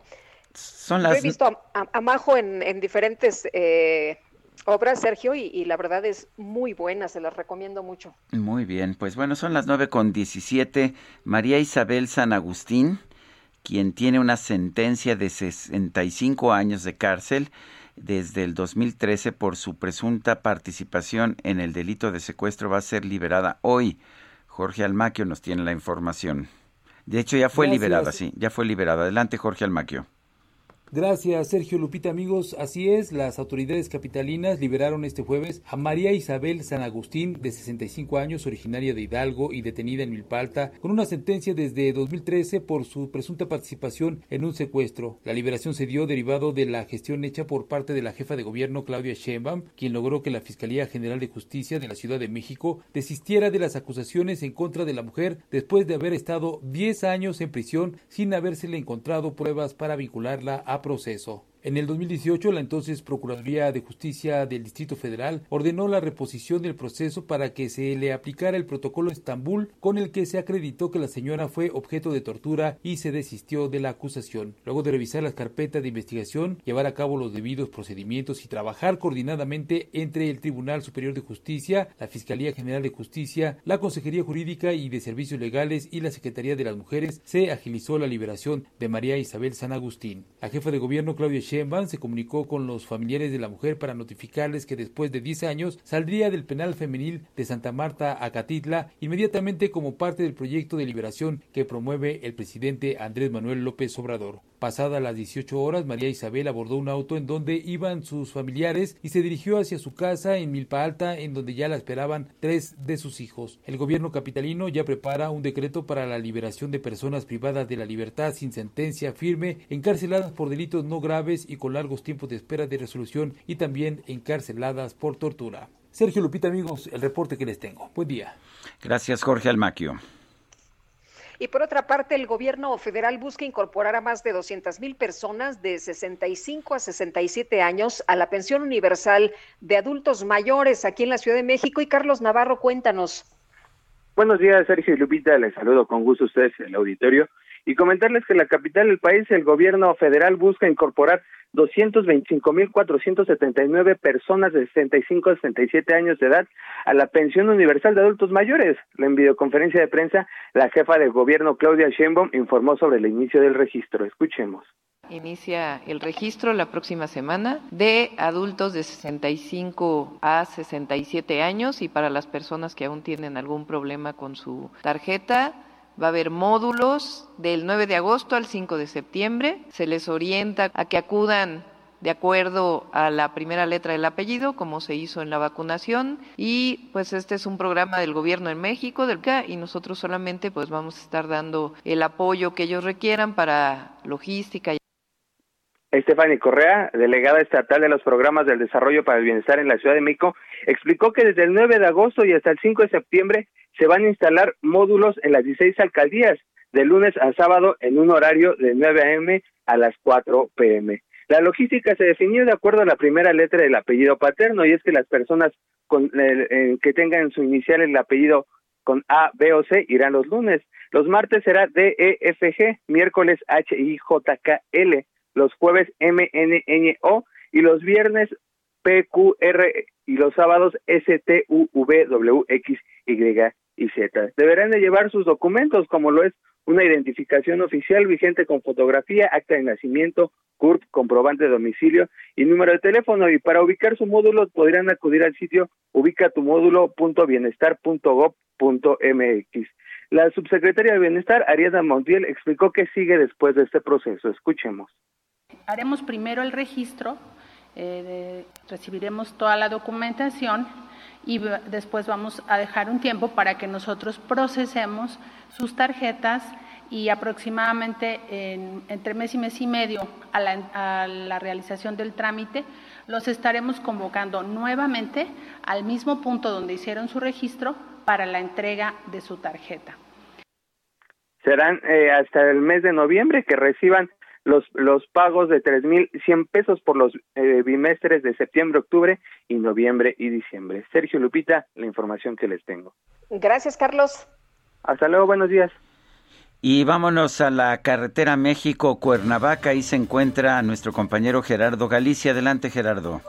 Son las... Yo he visto a, Majo en, diferentes eh, obras, Sergio, y, la verdad es muy buena, se las recomiendo mucho. Muy bien, pues bueno, son las nueve con diecisiete. María Isabel San Agustín, quien tiene una sentencia de 65 años de cárcel desde el 2013 por su presunta participación en el delito de secuestro, va a ser liberada hoy. Jorge Almaquio nos tiene la información. De hecho, ya fue liberada, sí, ya fue liberada. Adelante, Jorge Almaquio. Gracias, Sergio Lupita, amigos. Así es, las autoridades capitalinas liberaron este jueves a María Isabel San Agustín, de 65 años, originaria de Hidalgo y detenida en Milpalta, con una sentencia desde 2013 por su presunta participación en un secuestro. La liberación se dio derivado de la gestión hecha por parte de la jefa de gobierno Claudia Sheinbaum, quien logró que la Fiscalía General de Justicia de la Ciudad de México desistiera de las acusaciones en contra de la mujer después de haber estado 10 años en prisión sin habérsele encontrado pruebas para vincularla a proceso. En el 2018, la entonces Procuraduría de Justicia del Distrito Federal ordenó la reposición del proceso para que se le aplicara el protocolo Estambul con el que se acreditó que la señora fue objeto de tortura y se desistió de la acusación. Luego de revisar las carpetas de investigación, llevar a cabo los debidos procedimientos y trabajar coordinadamente entre el Tribunal Superior de Justicia, la Fiscalía General de Justicia, la Consejería Jurídica y de Servicios Legales y la Secretaría de las Mujeres, se agilizó la liberación de María Isabel San Agustín. La jefa de gobierno Claudia Sheinbaum se comunicó con los familiares de la mujer para notificarles que después de 10 años saldría del penal femenil de Santa Marta a Catitla inmediatamente como parte del proyecto de liberación que promueve el presidente Andrés Manuel López Obrador. Pasadas las 18 horas, María Isabel abordó un auto en donde iban sus familiares y se dirigió hacia su casa en Milpa Alta, en donde ya la esperaban tres de sus hijos. El gobierno capitalino ya prepara un decreto para la liberación de personas privadas de la libertad sin sentencia firme, encarceladas por delitos no graves y con largos tiempos de espera de resolución y también encarceladas por tortura. Sergio Lupita, amigos, el reporte que les tengo. Buen día. Gracias, Jorge Almaquio. Y por otra parte, el gobierno federal busca incorporar a más de 200 mil personas de 65 a 67 años a la pensión universal de adultos mayores aquí en la Ciudad de México. Y Carlos Navarro, cuéntanos. Buenos días, Sergio y Lupita. Les saludo con gusto a ustedes en el auditorio y comentarles que en la capital del país el gobierno federal busca incorporar 225.479 personas de 65 a 67 años de edad a la pensión universal de adultos mayores. En videoconferencia de prensa, la jefa del gobierno Claudia Sheinbaum informó sobre el inicio del registro. Escuchemos. Inicia el registro la próxima semana de adultos de 65 a 67 años y para las personas que aún tienen algún problema con su tarjeta Va a haber módulos del 9 de agosto al 5 de septiembre. Se les orienta a que acudan de acuerdo a la primera letra del apellido, como se hizo en la vacunación. Y pues este es un programa del gobierno en México, del y nosotros solamente pues vamos a estar dando el apoyo que ellos requieran para logística. Estefany Correa, delegada estatal de los programas del desarrollo para el bienestar en la Ciudad de México, explicó que desde el 9 de agosto y hasta el 5 de septiembre se van a instalar módulos en las 16 alcaldías, de lunes a sábado en un horario de 9 a.m. a las 4 p.m. La logística se definió de acuerdo a la primera letra del apellido paterno y es que las personas con, eh, que tengan en su inicial el apellido con A, B o C irán los lunes. Los martes será D, E, F, G, miércoles H, I, J, K, L, los jueves M, N, N, O y los viernes P, Q, R y los sábados S, T, U, V, W, X, Y y Z. Deberán de llevar sus documentos, como lo es una identificación oficial vigente con fotografía, acta de nacimiento, CURP, comprobante de domicilio y número de teléfono. Y para ubicar su módulo podrían acudir al sitio ubicatumódulo.bienestar.gov.mx. La subsecretaria de Bienestar, Ariadna Montiel, explicó qué sigue después de este proceso. Escuchemos. Haremos primero el registro, eh, recibiremos toda la documentación y después vamos a dejar un tiempo para que nosotros procesemos sus tarjetas y aproximadamente entre mes y mes y medio a la, realización del trámite, los estaremos convocando nuevamente al mismo punto donde hicieron su registro para la entrega de su tarjeta. Serán eh, hasta el mes de noviembre que reciban los, los pagos de 3.100 pesos por los eh, bimestres de septiembre, octubre y noviembre y diciembre. Sergio Lupita, la información que les tengo. Gracias, Carlos. Hasta luego, buenos días. Y vámonos a la carretera México-Cuernavaca. Ahí se encuentra nuestro compañero Gerardo Galicia. Adelante, Gerardo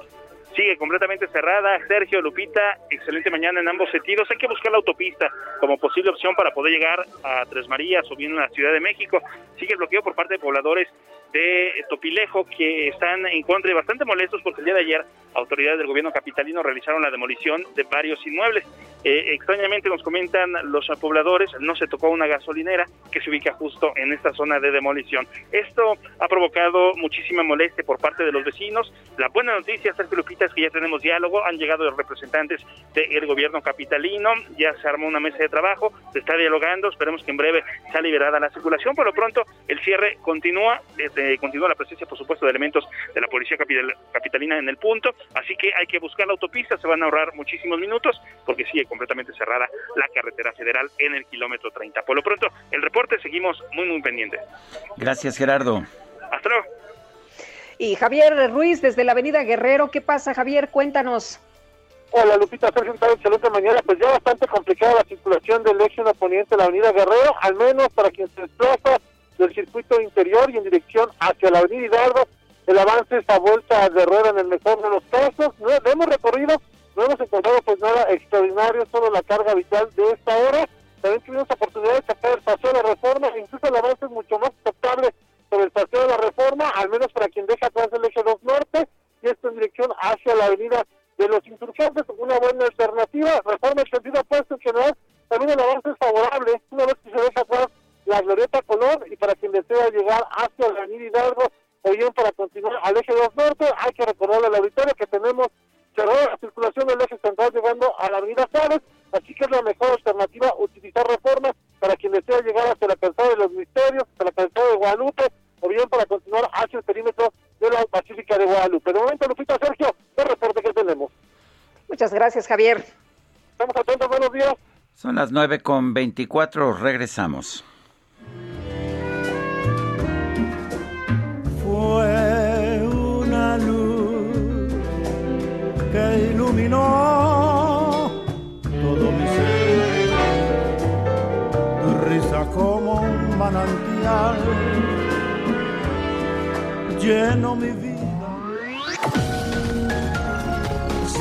completamente cerrada. Sergio, Lupita, excelente mañana en ambos sentidos. Hay que buscar la autopista como posible opción para poder llegar a Tres Marías o bien a la Ciudad de México. Sigue el bloqueo por parte de pobladores de Topilejo que están en contra y bastante molestos porque el día de ayer autoridades del gobierno capitalino realizaron la demolición de varios inmuebles. Eh, extrañamente nos comentan los pobladores, no se tocó una gasolinera que se ubica justo en esta zona de demolición. Esto ha provocado muchísima molestia por parte de los vecinos. La buena noticia, Sergio Lupita, es que ya tenemos diálogo, han llegado los representantes del gobierno capitalino, ya se armó una mesa de trabajo, se está dialogando, esperemos que en breve sea liberada la circulación. Por lo pronto, el cierre continúa desde eh, continúa la presencia, por supuesto, de elementos de la Policía Capitalina en el punto, así que hay que buscar la autopista, se van a ahorrar muchísimos minutos, porque sigue completamente cerrada la carretera federal en el kilómetro 30. Por lo pronto, el reporte seguimos muy, muy pendientes. Gracias, Gerardo. Hasta luego. Y Javier Ruiz, desde la Avenida Guerrero, ¿qué pasa, Javier? Cuéntanos. Hola Lupita, Sergio, excelente mañana. Pues ya bastante complicada la circulación del eje poniente de la Avenida Guerrero, al menos para quien se desplaza del circuito interior y en dirección hacia la avenida Hidalgo. El avance es a vuelta de rueda en el mejor de los casos. No, hemos recorrido, no hemos encontrado pues nada extraordinario, solo la carga vital de esta hora. También tuvimos oportunidad de sacar el paseo de la reforma, incluso el avance es mucho más aceptable sobre el paseo de la reforma, al menos para quien deja atrás el eje 2 norte, y esto en dirección hacia la avenida de los insurgentes, una buena alternativa. Reforma en sentido opuesto en general, también el avance es favorable, una vez que se deja atrás la Glorieta Colón y para quien desea llegar hacia la Avenida Hidalgo o bien para continuar al eje 2 norte, hay que recordarle la auditorio que tenemos cerrada la circulación del eje central llegando a la Avenida Juárez, así que es la mejor alternativa utilizar reformas para quien desea llegar hacia la calzada de los misterios, hacia la calzada de Guadalupe, o bien para continuar hacia el perímetro de la Pacífica de Guadalupe. De momento, Lupita Sergio, el reporte que tenemos. Muchas gracias, Javier. Estamos atentos, buenos días. Son las 9 con 24, regresamos. Fue una luz que iluminó todo mi ser, tu risa como un manantial lleno mi vida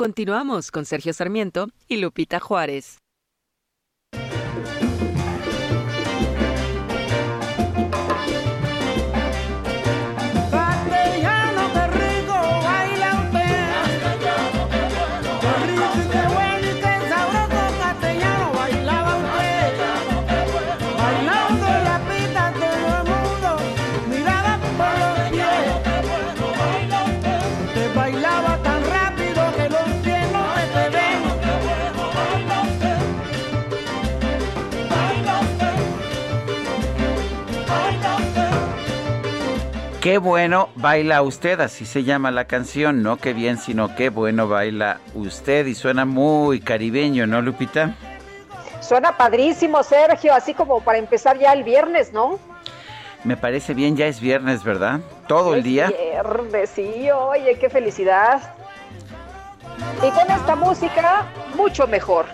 Continuamos con Sergio Sarmiento y Lupita Juárez. Qué bueno baila usted, así se llama la canción, no qué bien, sino qué bueno baila usted y suena muy caribeño, ¿no, Lupita? Suena padrísimo, Sergio, así como para empezar ya el viernes, ¿no? Me parece bien, ya es viernes, ¿verdad? Todo el día. Viernes, sí, oye, qué felicidad. Y con esta música, mucho mejor.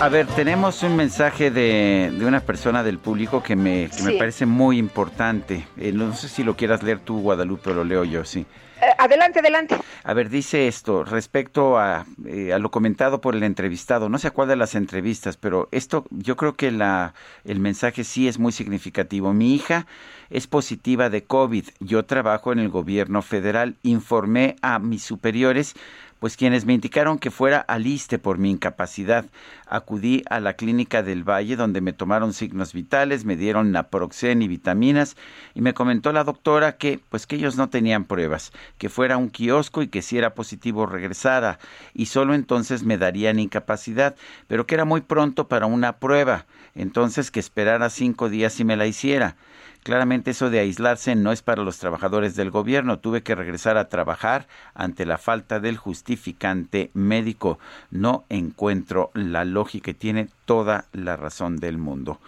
A ver, tenemos un mensaje de, una persona del público que me, me parece muy importante. Eh, no sé si lo quieras leer tú, Guadalupe, lo leo yo, sí. Eh, adelante, adelante. A ver, dice esto respecto a, eh, a, lo comentado por el entrevistado. No sé a cuál de las entrevistas, pero esto yo creo que la, el mensaje sí es muy significativo. Mi hija es positiva de COVID. Yo trabajo en el gobierno federal. Informé a mis superiores pues quienes me indicaron que fuera al ISTE por mi incapacidad. Acudí a la clínica del Valle donde me tomaron signos vitales, me dieron naproxen y vitaminas y me comentó la doctora que pues que ellos no tenían pruebas, que fuera un kiosco y que si era positivo regresara y solo entonces me darían incapacidad, pero que era muy pronto para una prueba, entonces que esperara cinco días y me la hiciera. Claramente eso de aislarse no es para los trabajadores del gobierno. Tuve que regresar a trabajar ante la falta del justificante médico. No encuentro la lógica y tiene toda la razón del mundo.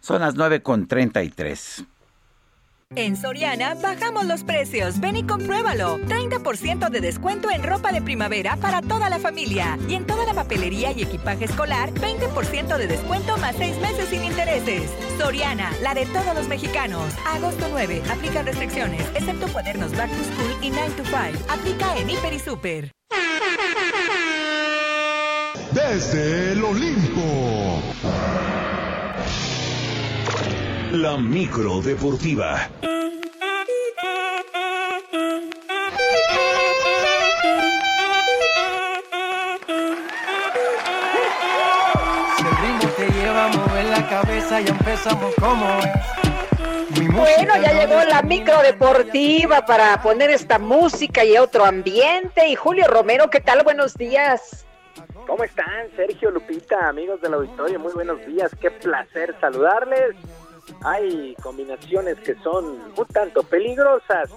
Son las 9.33. En Soriana bajamos los precios. Ven y compruébalo. 30% de descuento en ropa de primavera para toda la familia. Y en toda la papelería y equipaje escolar, 20% de descuento más 6 meses sin intereses. Soriana, la de todos los mexicanos. Agosto 9. Aplica restricciones, excepto cuadernos Back to School y 9 to 5. Aplica en Hiper y Super. Desde el Olimpo. La micro deportiva. la cabeza y empezamos como bueno, ya llegó la micro deportiva para poner esta música y otro ambiente. Y Julio Romero, ¿qué tal? Buenos días. ¿Cómo están? Sergio Lupita, amigos del auditorio, muy buenos días. Qué placer saludarles hay combinaciones que son un tanto peligrosas.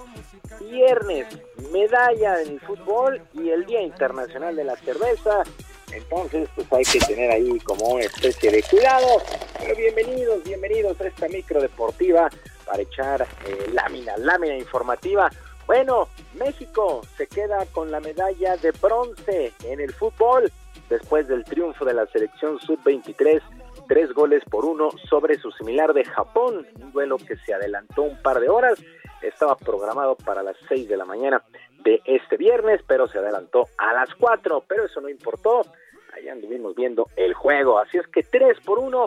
Viernes, medalla en el fútbol y el Día Internacional de la Cerveza. Entonces, pues hay que tener ahí como una especie de cuidado. Pero bienvenidos, bienvenidos a esta micro deportiva para echar eh, lámina, lámina informativa. Bueno, México se queda con la medalla de bronce en el fútbol después del triunfo de la selección sub-23 tres goles por uno sobre su similar de Japón, un duelo que se adelantó un par de horas, estaba programado para las seis de la mañana de este viernes, pero se adelantó a las cuatro, pero eso no importó, allá anduvimos viendo el juego, así es que tres por uno,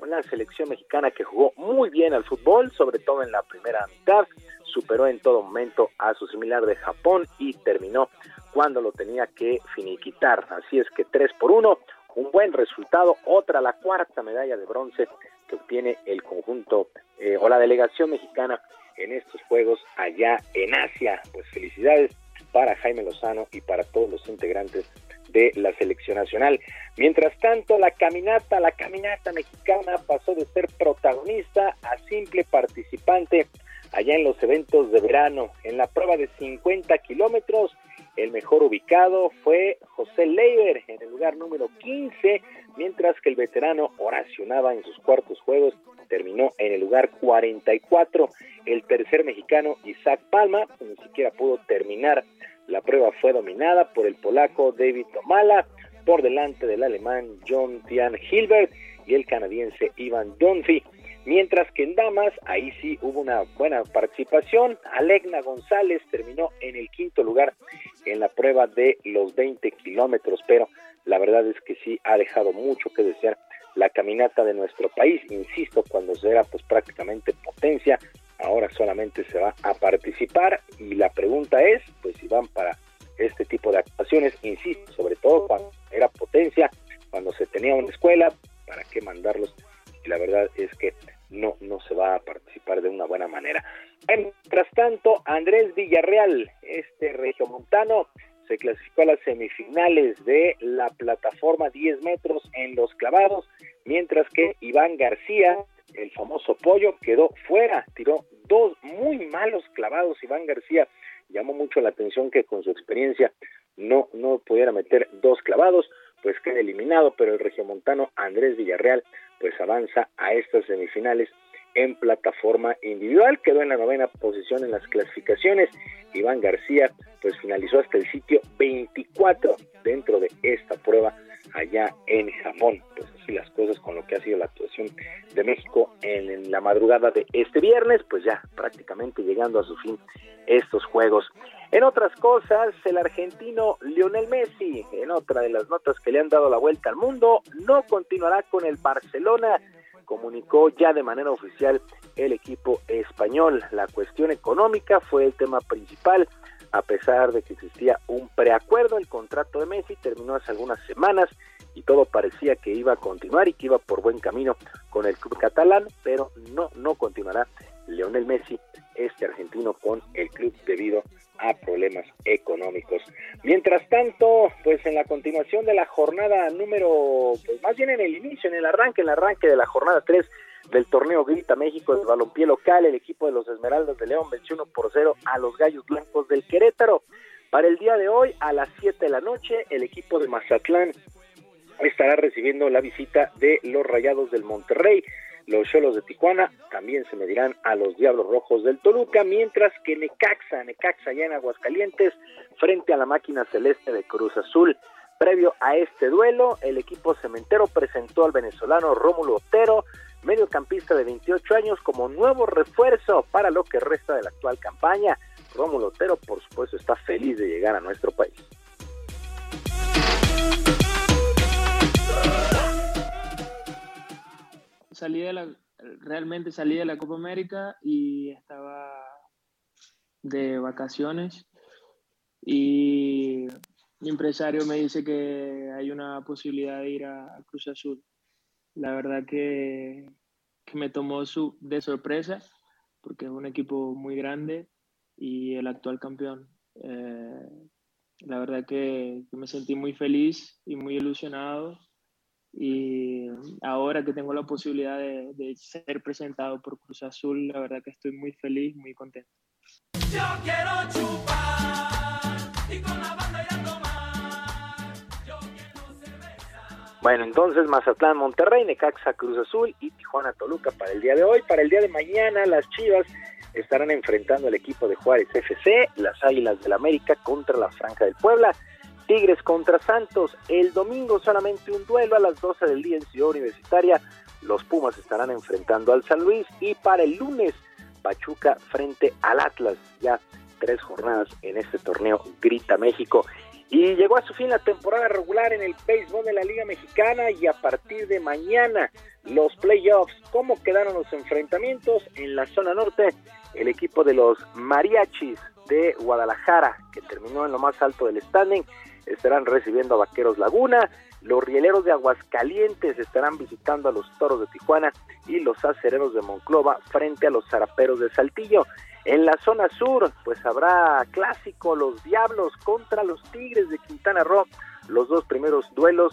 una selección mexicana que jugó muy bien al fútbol, sobre todo en la primera mitad, superó en todo momento a su similar de Japón y terminó cuando lo tenía que finiquitar, así es que tres por uno, un buen resultado, otra la cuarta medalla de bronce que obtiene el conjunto eh, o la delegación mexicana en estos Juegos allá en Asia. Pues felicidades para Jaime Lozano y para todos los integrantes de la selección nacional. Mientras tanto, la caminata, la caminata mexicana pasó de ser protagonista a simple participante allá en los eventos de verano. En la prueba de 50 kilómetros, el mejor ubicado fue José Leiber en el lugar número 15, mientras que el veterano oracionaba en sus cuartos juegos terminó en el lugar 44. El tercer mexicano, Isaac Palma, ni siquiera pudo terminar. La prueba fue dominada por el polaco David Tomala, por delante del alemán John Tian Hilbert y el canadiense Ivan Dunphy. Mientras que en damas, ahí sí hubo una buena participación. Alegna González terminó en el quinto lugar en la prueba de los 20 kilómetros, pero la verdad es que sí ha dejado mucho que desear la caminata de nuestro país. Insisto, cuando se era pues prácticamente potencia, ahora solamente se va a participar y la pregunta es, pues si van para este tipo de actuaciones, insisto, sobre todo cuando era potencia, cuando se tenía una escuela, ¿para qué mandarlos? Y la verdad es que no, no se va a participar de una buena manera. Mientras tanto, Andrés Villarreal, este regiomontano, se clasificó a las semifinales de la plataforma 10 metros en los clavados, mientras que Iván García, el famoso pollo, quedó fuera, tiró dos muy malos clavados. Iván García llamó mucho la atención que con su experiencia no, no pudiera meter dos clavados, pues queda eliminado, pero el regiomontano Andrés Villarreal pues avanza a estas semifinales en plataforma individual, quedó en la novena posición en las clasificaciones. Iván García pues finalizó hasta el sitio 24 dentro de esta prueba allá en Japón. Pues así las cosas con lo que ha sido la actuación de México en, la madrugada de este viernes, pues ya prácticamente llegando a su fin estos juegos. En otras cosas, el argentino Lionel Messi, en otra de las notas que le han dado la vuelta al mundo, no continuará con el Barcelona comunicó ya de manera oficial el equipo español. La cuestión económica fue el tema principal, a pesar de que existía un preacuerdo, el contrato de Messi terminó hace algunas semanas y todo parecía que iba a continuar y que iba por buen camino con el club catalán, pero no, no continuará Leonel Messi, este argentino, con el club debido a problemas económicos. Mientras tanto, pues en la continuación de la jornada número, pues más bien en el inicio, en el arranque, en el arranque de la jornada 3 del torneo Grita México de balompié local, el equipo de los Esmeraldas de León venció 1 por 0 a los Gallos Blancos del Querétaro. Para el día de hoy, a las 7 de la noche, el equipo de Mazatlán estará recibiendo la visita de los Rayados del Monterrey. Los Cholos de Tijuana también se medirán a los Diablos Rojos del Toluca, mientras que Necaxa, Necaxa ya en Aguascalientes, frente a la máquina celeste de Cruz Azul. Previo a este duelo, el equipo cementero presentó al venezolano Rómulo Otero, mediocampista de 28 años, como nuevo refuerzo para lo que resta de la actual campaña. Rómulo Otero, por supuesto, está feliz de llegar a nuestro país. salí de la, realmente salí de la Copa América y estaba de vacaciones y mi empresario me dice que hay una posibilidad de ir a, Cruz Azul. La verdad que, me tomó su, de sorpresa porque es un equipo muy grande y el actual campeón. Eh, la verdad que, que, me sentí muy feliz y muy ilusionado y ahora que tengo la posibilidad de, ser presentado por Cruz Azul, la verdad que estoy muy feliz, muy contento. Yo quiero y con la Bueno, entonces Mazatlán, Monterrey, Necaxa, Cruz Azul y Tijuana, Toluca para el día de hoy. Para el día de mañana, las Chivas estarán enfrentando al equipo de Juárez FC, las Águilas del América contra la Franja del Puebla. Tigres contra Santos. El domingo solamente un duelo a las 12 del día en Ciudad Universitaria. Los Pumas estarán enfrentando al San Luis y para el lunes Pachuca frente al Atlas. Ya tres jornadas en este torneo Grita México. Y llegó a su fin la temporada regular en el béisbol de la Liga Mexicana y a partir de mañana los playoffs. ¿Cómo quedaron los enfrentamientos? En la zona norte, el equipo de los Mariachis de Guadalajara, que terminó en lo más alto del standing, estarán recibiendo a Vaqueros Laguna, los rieleros de Aguascalientes estarán visitando a los toros de Tijuana y los acereros de Monclova frente a los zaraperos de Saltillo. En la zona sur, pues habrá clásico los Diablos contra los Tigres de Quintana Roo, los dos primeros duelos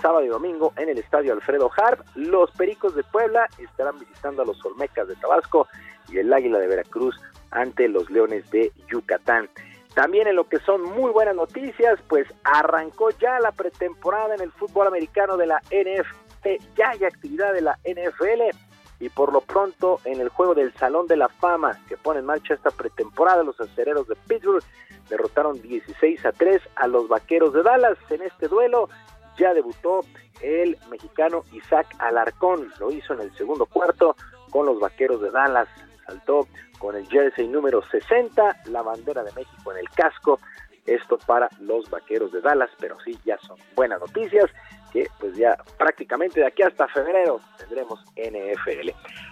sábado y domingo en el estadio Alfredo Harp. Los Pericos de Puebla estarán visitando a los Olmecas de Tabasco y el Águila de Veracruz ante los Leones de Yucatán. También en lo que son muy buenas noticias, pues arrancó ya la pretemporada en el fútbol americano de la NFL, ya hay actividad de la NFL y por lo pronto en el juego del Salón de la Fama que pone en marcha esta pretemporada, los acereros de Pittsburgh derrotaron 16 a 3 a los Vaqueros de Dallas. En este duelo ya debutó el mexicano Isaac Alarcón, lo hizo en el segundo cuarto con los Vaqueros de Dallas, saltó con el jersey número 60, la bandera de México en el casco. Esto para los vaqueros de Dallas, pero sí, ya son buenas noticias que pues ya prácticamente de aquí hasta febrero tendremos NFL.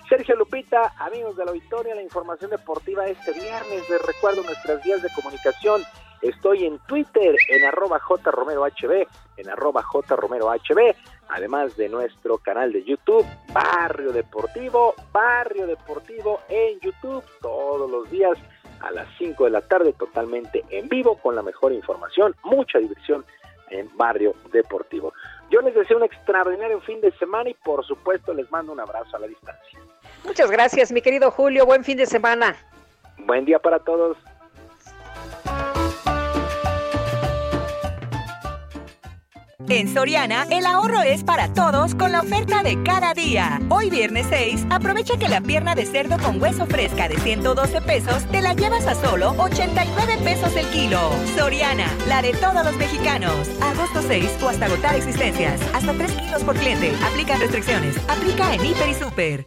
Sergio Lupita, amigos de la Victoria, la información deportiva este viernes. Les recuerdo nuestras vías de comunicación Estoy en Twitter en arroba jromerohb, en arroba jromerohb, además de nuestro canal de YouTube, Barrio Deportivo, Barrio Deportivo en YouTube, todos los días a las 5 de la tarde, totalmente en vivo, con la mejor información, mucha diversión en Barrio Deportivo. Yo les deseo un extraordinario fin de semana y por supuesto les mando un abrazo a la distancia. Muchas gracias, mi querido Julio. Buen fin de semana. Buen día para todos. En Soriana, el ahorro es para todos con la oferta de cada día. Hoy viernes 6, aprovecha que la pierna de cerdo con hueso fresca de 112 pesos te la llevas a solo 89 pesos el kilo. Soriana, la de todos los mexicanos. Agosto 6 o hasta agotar existencias. Hasta 3 kilos por cliente. Aplican restricciones. Aplica en Hiper y Super.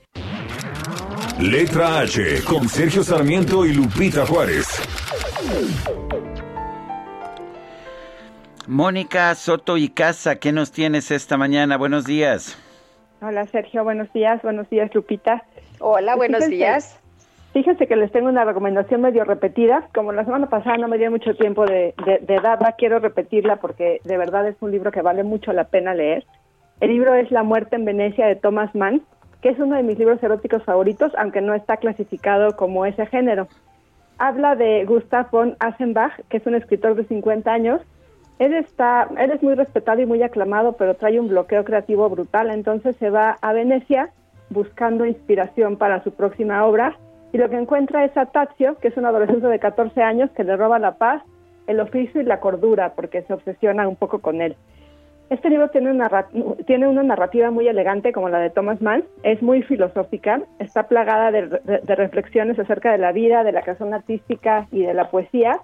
Letra H con Sergio Sarmiento y Lupita Juárez. Mónica Soto y Casa, ¿qué nos tienes esta mañana? Buenos días. Hola Sergio, buenos días, buenos días Lupita. Hola, buenos días. Fíjense que les tengo una recomendación medio repetida. Como la semana pasada no me dio mucho tiempo de, de, darla, quiero repetirla porque de verdad es un libro que vale mucho la pena leer. El libro es La muerte en Venecia de Thomas Mann, que es uno de mis libros eróticos favoritos, aunque no está clasificado como ese género. Habla de Gustav von Aschenbach, que es un escritor de 50 años. Él, está, él es muy respetado y muy aclamado, pero trae un bloqueo creativo brutal, entonces se va a Venecia buscando inspiración para su próxima obra. Y lo que encuentra es a Tazio, que es un adolescente de 14 años que le roba la paz, el oficio y la cordura porque se obsesiona un poco con él. Este libro tiene una, tiene una narrativa muy elegante como la de Thomas Mann, es muy filosófica, está plagada de, reflexiones acerca de la vida, de la creación artística y de la poesía,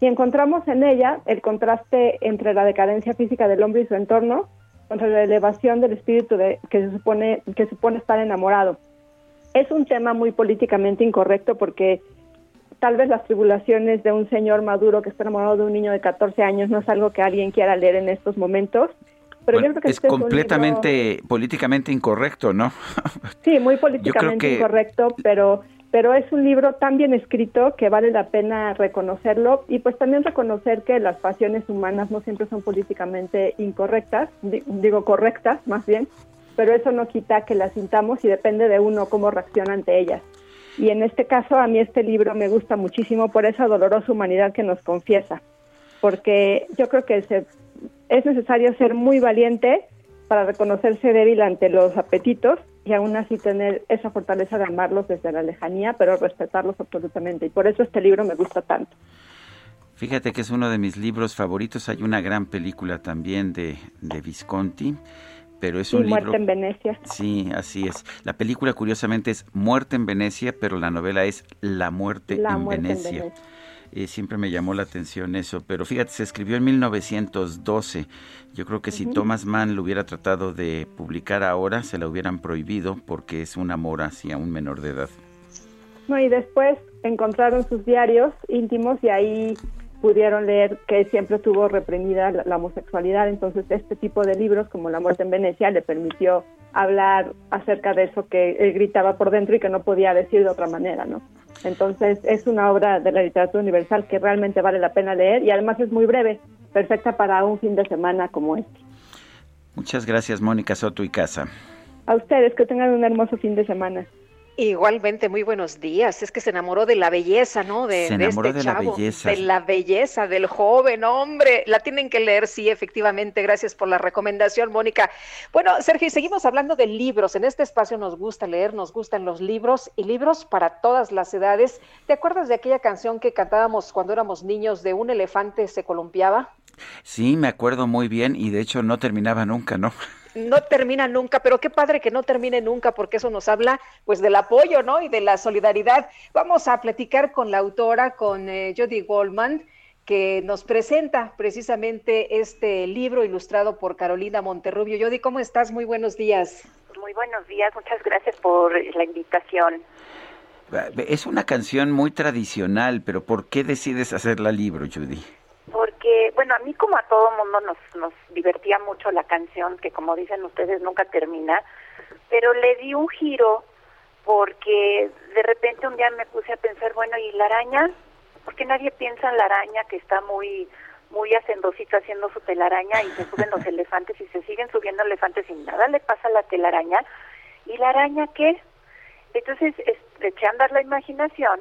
y encontramos en ella el contraste entre la decadencia física del hombre y su entorno contra la elevación del espíritu de, que, se supone, que supone estar enamorado. Es un tema muy políticamente incorrecto porque tal vez las tribulaciones de un señor maduro que está enamorado de un niño de 14 años no es algo que alguien quiera leer en estos momentos. Pero yo creo que es este completamente políticamente incorrecto, ¿no? sí, muy políticamente incorrecto, pero pero es un libro tan bien escrito que vale la pena reconocerlo y pues también reconocer que las pasiones humanas no siempre son políticamente incorrectas, digo correctas más bien, pero eso no quita que las sintamos y depende de uno cómo reacciona ante ellas. Y en este caso a mí este libro me gusta muchísimo por esa dolorosa humanidad que nos confiesa, porque yo creo que es necesario ser muy valiente para reconocerse débil ante los apetitos y aún así tener esa fortaleza de amarlos desde la lejanía, pero respetarlos absolutamente. Y por eso este libro me gusta tanto. Fíjate que es uno de mis libros favoritos. Hay una gran película también de, de Visconti pero es un Muerte en Venecia. Sí, así es. La película curiosamente es Muerte en Venecia, pero la novela es La muerte, en, Venecia. Eh, siempre me llamó la atención eso, pero fíjate, se escribió en 1912. Yo creo que si Thomas Mann lo hubiera tratado de publicar ahora, se la hubieran prohibido porque es un amor hacia un menor de edad. No, y después encontraron sus diarios íntimos y ahí pudieron leer que siempre tuvo reprimida la, homosexualidad, entonces este tipo de libros como La muerte en Venecia le permitió hablar acerca de eso que él gritaba por dentro y que no podía decir de otra manera, ¿no? Entonces es una obra de la literatura universal que realmente vale la pena leer y además es muy breve, perfecta para un fin de semana como este. Muchas gracias, Mónica Soto y Casa. A ustedes, que tengan un hermoso fin de semana. Igualmente, muy buenos días. Es que se enamoró de la belleza, ¿no? De, se enamoró este de chavo, la belleza. De la belleza, del joven, hombre. La tienen que leer, sí, efectivamente. Gracias por la recomendación, Mónica. Bueno, Sergio, seguimos hablando de libros. En este espacio nos gusta leer, nos gustan los libros y libros para todas las edades. ¿Te acuerdas de aquella canción que cantábamos cuando éramos niños de un elefante se columpiaba? Sí, me acuerdo muy bien y de hecho no terminaba nunca, ¿no? no termina nunca, pero qué padre que no termine nunca porque eso nos habla pues del apoyo, ¿no? Y de la solidaridad. Vamos a platicar con la autora, con eh, Jody Goldman, que nos presenta precisamente este libro ilustrado por Carolina Monterrubio. Jody, ¿cómo estás? Muy buenos días. Muy buenos días, muchas gracias por la invitación. Es una canción muy tradicional, pero ¿por qué decides hacerla libro, Judy? Porque, bueno, a mí como a todo mundo nos, nos divertía mucho la canción, que como dicen ustedes nunca termina, pero le di un giro porque de repente un día me puse a pensar, bueno, ¿y la araña? Porque nadie piensa en la araña que está muy muy hacendosito haciendo su telaraña y se suben los elefantes y se siguen subiendo elefantes y nada le pasa a la telaraña. ¿Y la araña qué? Entonces eché a andar la imaginación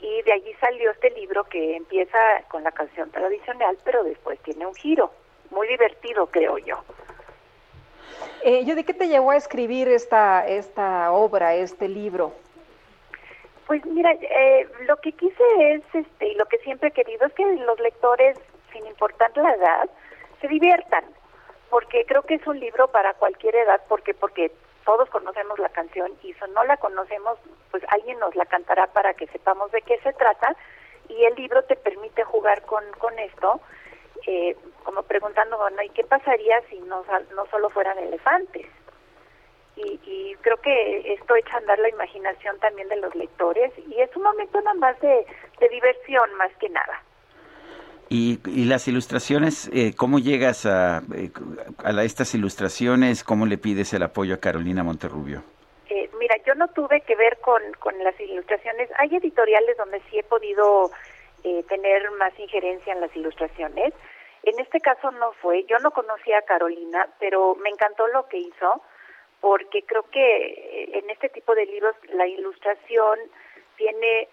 y de allí salió este libro que empieza con la canción tradicional, pero después tiene un giro, muy divertido creo yo. Eh, ¿Yo de qué te llevó a escribir esta, esta obra, este libro? Pues mira, eh, lo que quise es, este, y lo que siempre he querido es que los lectores, sin importar la edad, se diviertan, porque creo que es un libro para cualquier edad, porque porque todos conocemos la canción y si no la conocemos, pues alguien nos la cantará para que sepamos de qué se trata y el libro te permite jugar con, con esto, eh, como preguntando, bueno, ¿y qué pasaría si no, no solo fueran elefantes? Y, y, creo que esto echa a andar la imaginación también de los lectores y es un momento nada más de, de diversión más que nada. Y, y las ilustraciones, eh, ¿cómo llegas a, eh, a estas ilustraciones? ¿Cómo le pides el apoyo a Carolina Monterrubio? Eh, mira, yo no tuve que ver con, con las ilustraciones. Hay editoriales donde sí he podido eh, tener más injerencia en las ilustraciones. En este caso no fue. Yo no conocía a Carolina, pero me encantó lo que hizo porque creo que eh, en este tipo de libros la ilustración tiene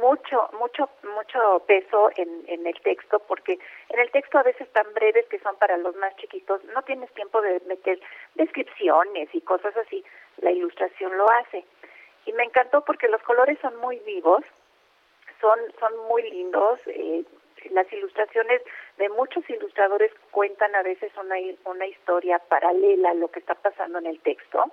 mucho mucho mucho peso en, en el texto porque en el texto a veces tan breves que son para los más chiquitos no tienes tiempo de meter descripciones y cosas así la ilustración lo hace. Y me encantó porque los colores son muy vivos son son muy lindos eh, las ilustraciones de muchos ilustradores cuentan a veces una una historia paralela a lo que está pasando en el texto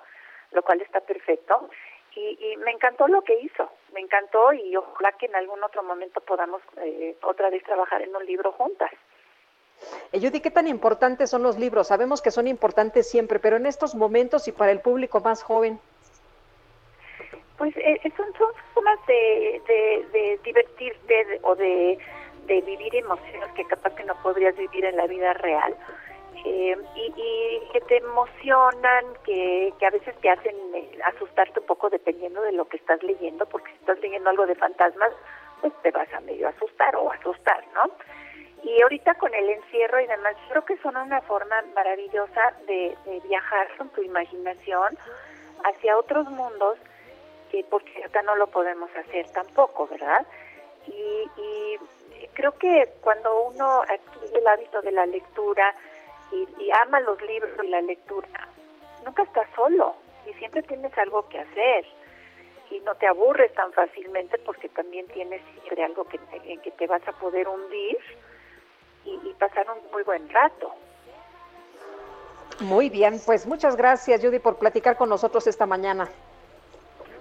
lo cual está perfecto y, y, me encantó lo que hizo, me encantó y ojalá que en algún otro momento podamos eh, otra vez trabajar en un libro juntas. Eh, Judy, ¿qué tan importantes son los libros? Sabemos que son importantes siempre, pero en estos momentos y para el público más joven. Pues eh, son, son formas de, de, de divertirte de, o de, de vivir emociones que capaz que no podrías vivir en la vida real. Eh, y, y, que te emocionan, que, que a veces te hacen eh, asustarte un poco dependiendo de lo que estás leyendo, porque si estás leyendo algo de fantasmas, pues te vas a medio asustar o asustar, ¿no? Y ahorita con el encierro y demás, creo que son una forma maravillosa de, viajar con tu imaginación hacia otros mundos que porque acá no lo podemos hacer tampoco, ¿verdad? Y, y creo que cuando uno adquiere el hábito de la lectura, y, y ama los libros y la lectura, nunca estás solo y siempre tienes algo que hacer y no te aburres tan fácilmente porque también tienes siempre algo que en que te vas a poder hundir y, y pasar un muy buen rato. Muy bien, pues muchas gracias Judy por platicar con nosotros esta mañana.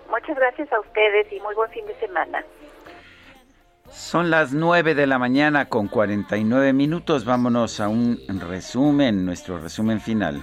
Muchas gracias a ustedes y muy buen fin de semana. Son las 9 de la mañana con 49 minutos. Vámonos a un resumen, nuestro resumen final.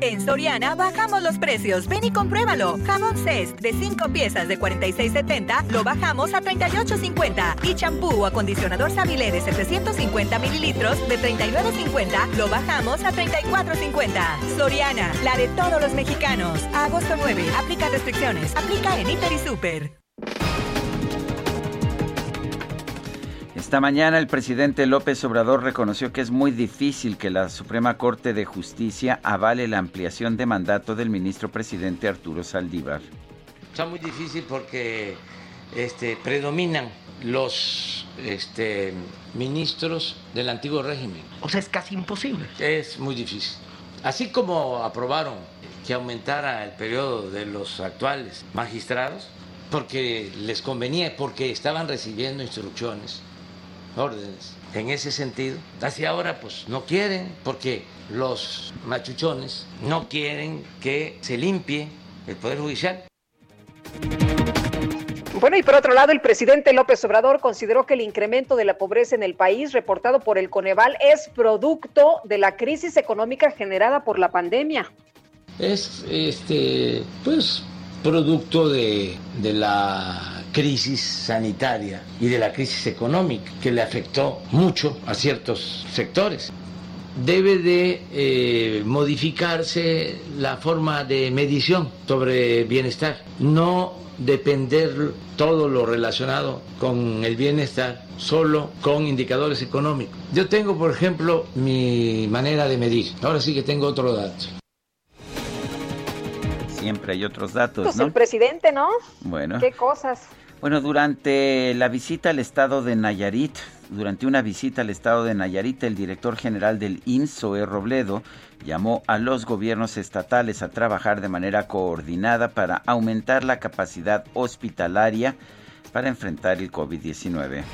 En Soriana bajamos los precios. Ven y compruébalo. Jamón Cest de 5 piezas de 46.70 lo bajamos a 38.50. Y champú o acondicionador Savile de 750 mililitros de 39.50 lo bajamos a 34.50. Soriana, la de todos los mexicanos. Agosto 9. Aplica restricciones. Aplica en Hiper y Super. Esta mañana el presidente López Obrador reconoció que es muy difícil que la Suprema Corte de Justicia avale la ampliación de mandato del ministro presidente Arturo Saldívar. Está muy difícil porque este, predominan los este, ministros del antiguo régimen. O sea, es casi imposible. Es muy difícil. Así como aprobaron que aumentara el periodo de los actuales magistrados, porque les convenía, porque estaban recibiendo instrucciones órdenes en ese sentido. Hacia ahora pues no quieren porque los machuchones no quieren que se limpie el Poder Judicial. Bueno, y por otro lado, el presidente López Obrador consideró que el incremento de la pobreza en el país reportado por el Coneval es producto de la crisis económica generada por la pandemia. Es este pues producto de, de la crisis sanitaria y de la crisis económica que le afectó mucho a ciertos sectores. Debe de eh, modificarse la forma de medición sobre bienestar, no depender todo lo relacionado con el bienestar solo con indicadores económicos. Yo tengo, por ejemplo, mi manera de medir. Ahora sí que tengo otro dato siempre hay otros datos. Pues ¿no? el presidente, ¿no? Bueno. Qué cosas. Bueno, durante la visita al estado de Nayarit, durante una visita al estado de Nayarit, el director general del INSOE, Robledo, llamó a los gobiernos estatales a trabajar de manera coordinada para aumentar la capacidad hospitalaria para enfrentar el COVID-19.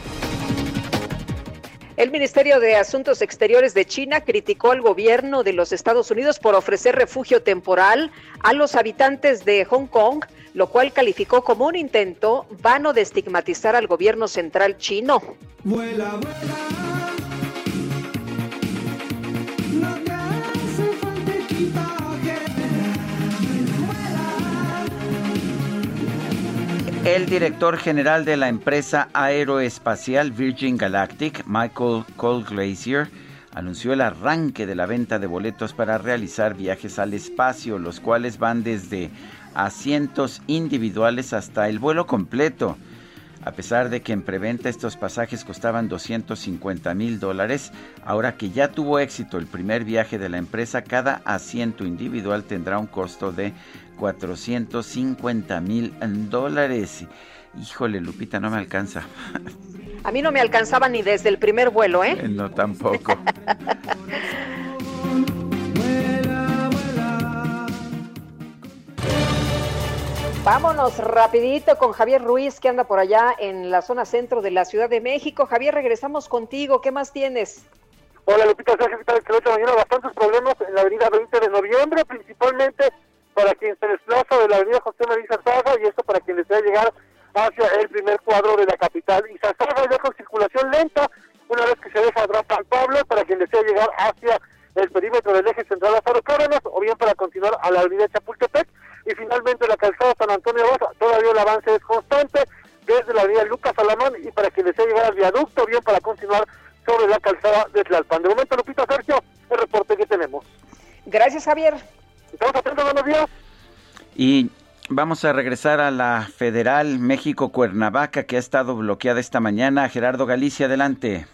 El Ministerio de Asuntos Exteriores de China criticó al gobierno de los Estados Unidos por ofrecer refugio temporal a los habitantes de Hong Kong, lo cual calificó como un intento vano de estigmatizar al gobierno central chino. El director general de la empresa aeroespacial Virgin Galactic, Michael Cole Glazier, anunció el arranque de la venta de boletos para realizar viajes al espacio, los cuales van desde asientos individuales hasta el vuelo completo. A pesar de que en preventa estos pasajes costaban 250 mil dólares, ahora que ya tuvo éxito el primer viaje de la empresa, cada asiento individual tendrá un costo de 450 mil dólares. Híjole, Lupita, no me alcanza. A mí no me alcanzaba ni desde el primer vuelo, ¿eh? eh no, tampoco. Vámonos rapidito con Javier Ruiz, que anda por allá en la zona centro de la Ciudad de México. Javier, regresamos contigo. ¿Qué más tienes? Hola, Lupita, Sergio, ¿qué tal? Excelente mañana. Bastantes problemas en la avenida 20 de noviembre, principalmente para quien se desplaza de la avenida José María Zarzaga y esto para quien desea llegar hacia el primer cuadro de la capital. Y Zarzaga ya con circulación lenta, una vez que se deja atrás San Pablo, para quien desea llegar hacia el perímetro del eje central Lázaro Cárdenas, o bien para continuar a la avenida Chapultepec, y finalmente la calzada San Antonio Baja, todavía el avance es constante, desde la avenida Lucas Alamán, y para quien desea llegar al viaducto, bien para continuar sobre la calzada de Tlalpan. De momento, Lupita Sergio, el reporte que tenemos. Gracias, Javier. Estamos atentos, buenos días. Y vamos a regresar a la Federal México Cuernavaca, que ha estado bloqueada esta mañana. Gerardo Galicia, adelante.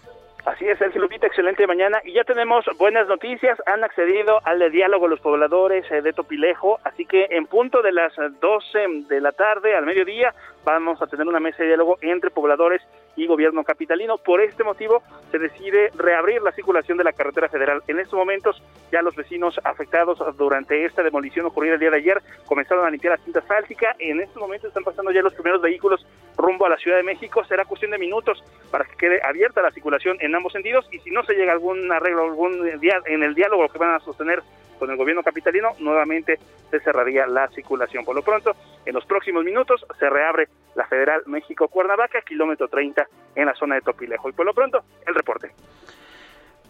Así es, Sergio Lupita, excelente mañana. Y ya tenemos buenas noticias. Han accedido al diálogo los pobladores eh, de Topilejo. Así que en punto de las 12 de la tarde al mediodía vamos a tener una mesa de diálogo entre pobladores y gobierno capitalino. Por este motivo se decide reabrir la circulación de la carretera federal. En estos momentos ya los vecinos afectados durante esta demolición ocurrida el día de ayer comenzaron a limpiar la cinta asfáltica. En estos momentos están pasando ya los primeros vehículos rumbo a la Ciudad de México. Será cuestión de minutos para que quede abierta la circulación en ambos sentidos y si no se llega a algún arreglo algún día en el diálogo que van a sostener con el gobierno capitalino, nuevamente se cerraría la circulación. Por lo pronto, en los próximos minutos se reabre la Federal México-Cuernavaca, kilómetro 30 en la zona de Topilejo. Y por lo pronto, el reporte.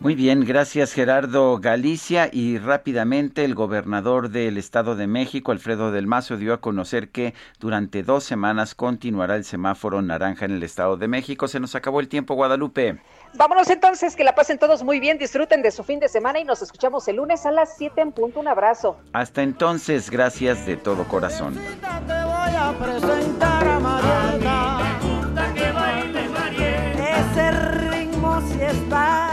Muy bien, gracias Gerardo Galicia. Y rápidamente el gobernador del Estado de México, Alfredo del Mazo, dio a conocer que durante dos semanas continuará el semáforo naranja en el Estado de México. Se nos acabó el tiempo, Guadalupe. Vámonos entonces, que la pasen todos muy bien, disfruten de su fin de semana y nos escuchamos el lunes a las 7 en punto. Un abrazo. Hasta entonces, gracias de todo corazón. Ese ritmo si está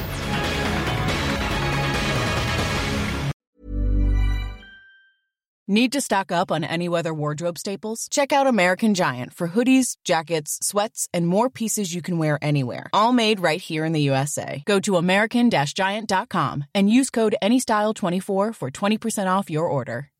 Need to stock up on any weather wardrobe staples? Check out American Giant for hoodies, jackets, sweats, and more pieces you can wear anywhere. All made right here in the USA. Go to American-Giant.com and use code ANYSTYLE24 for 20% off your order.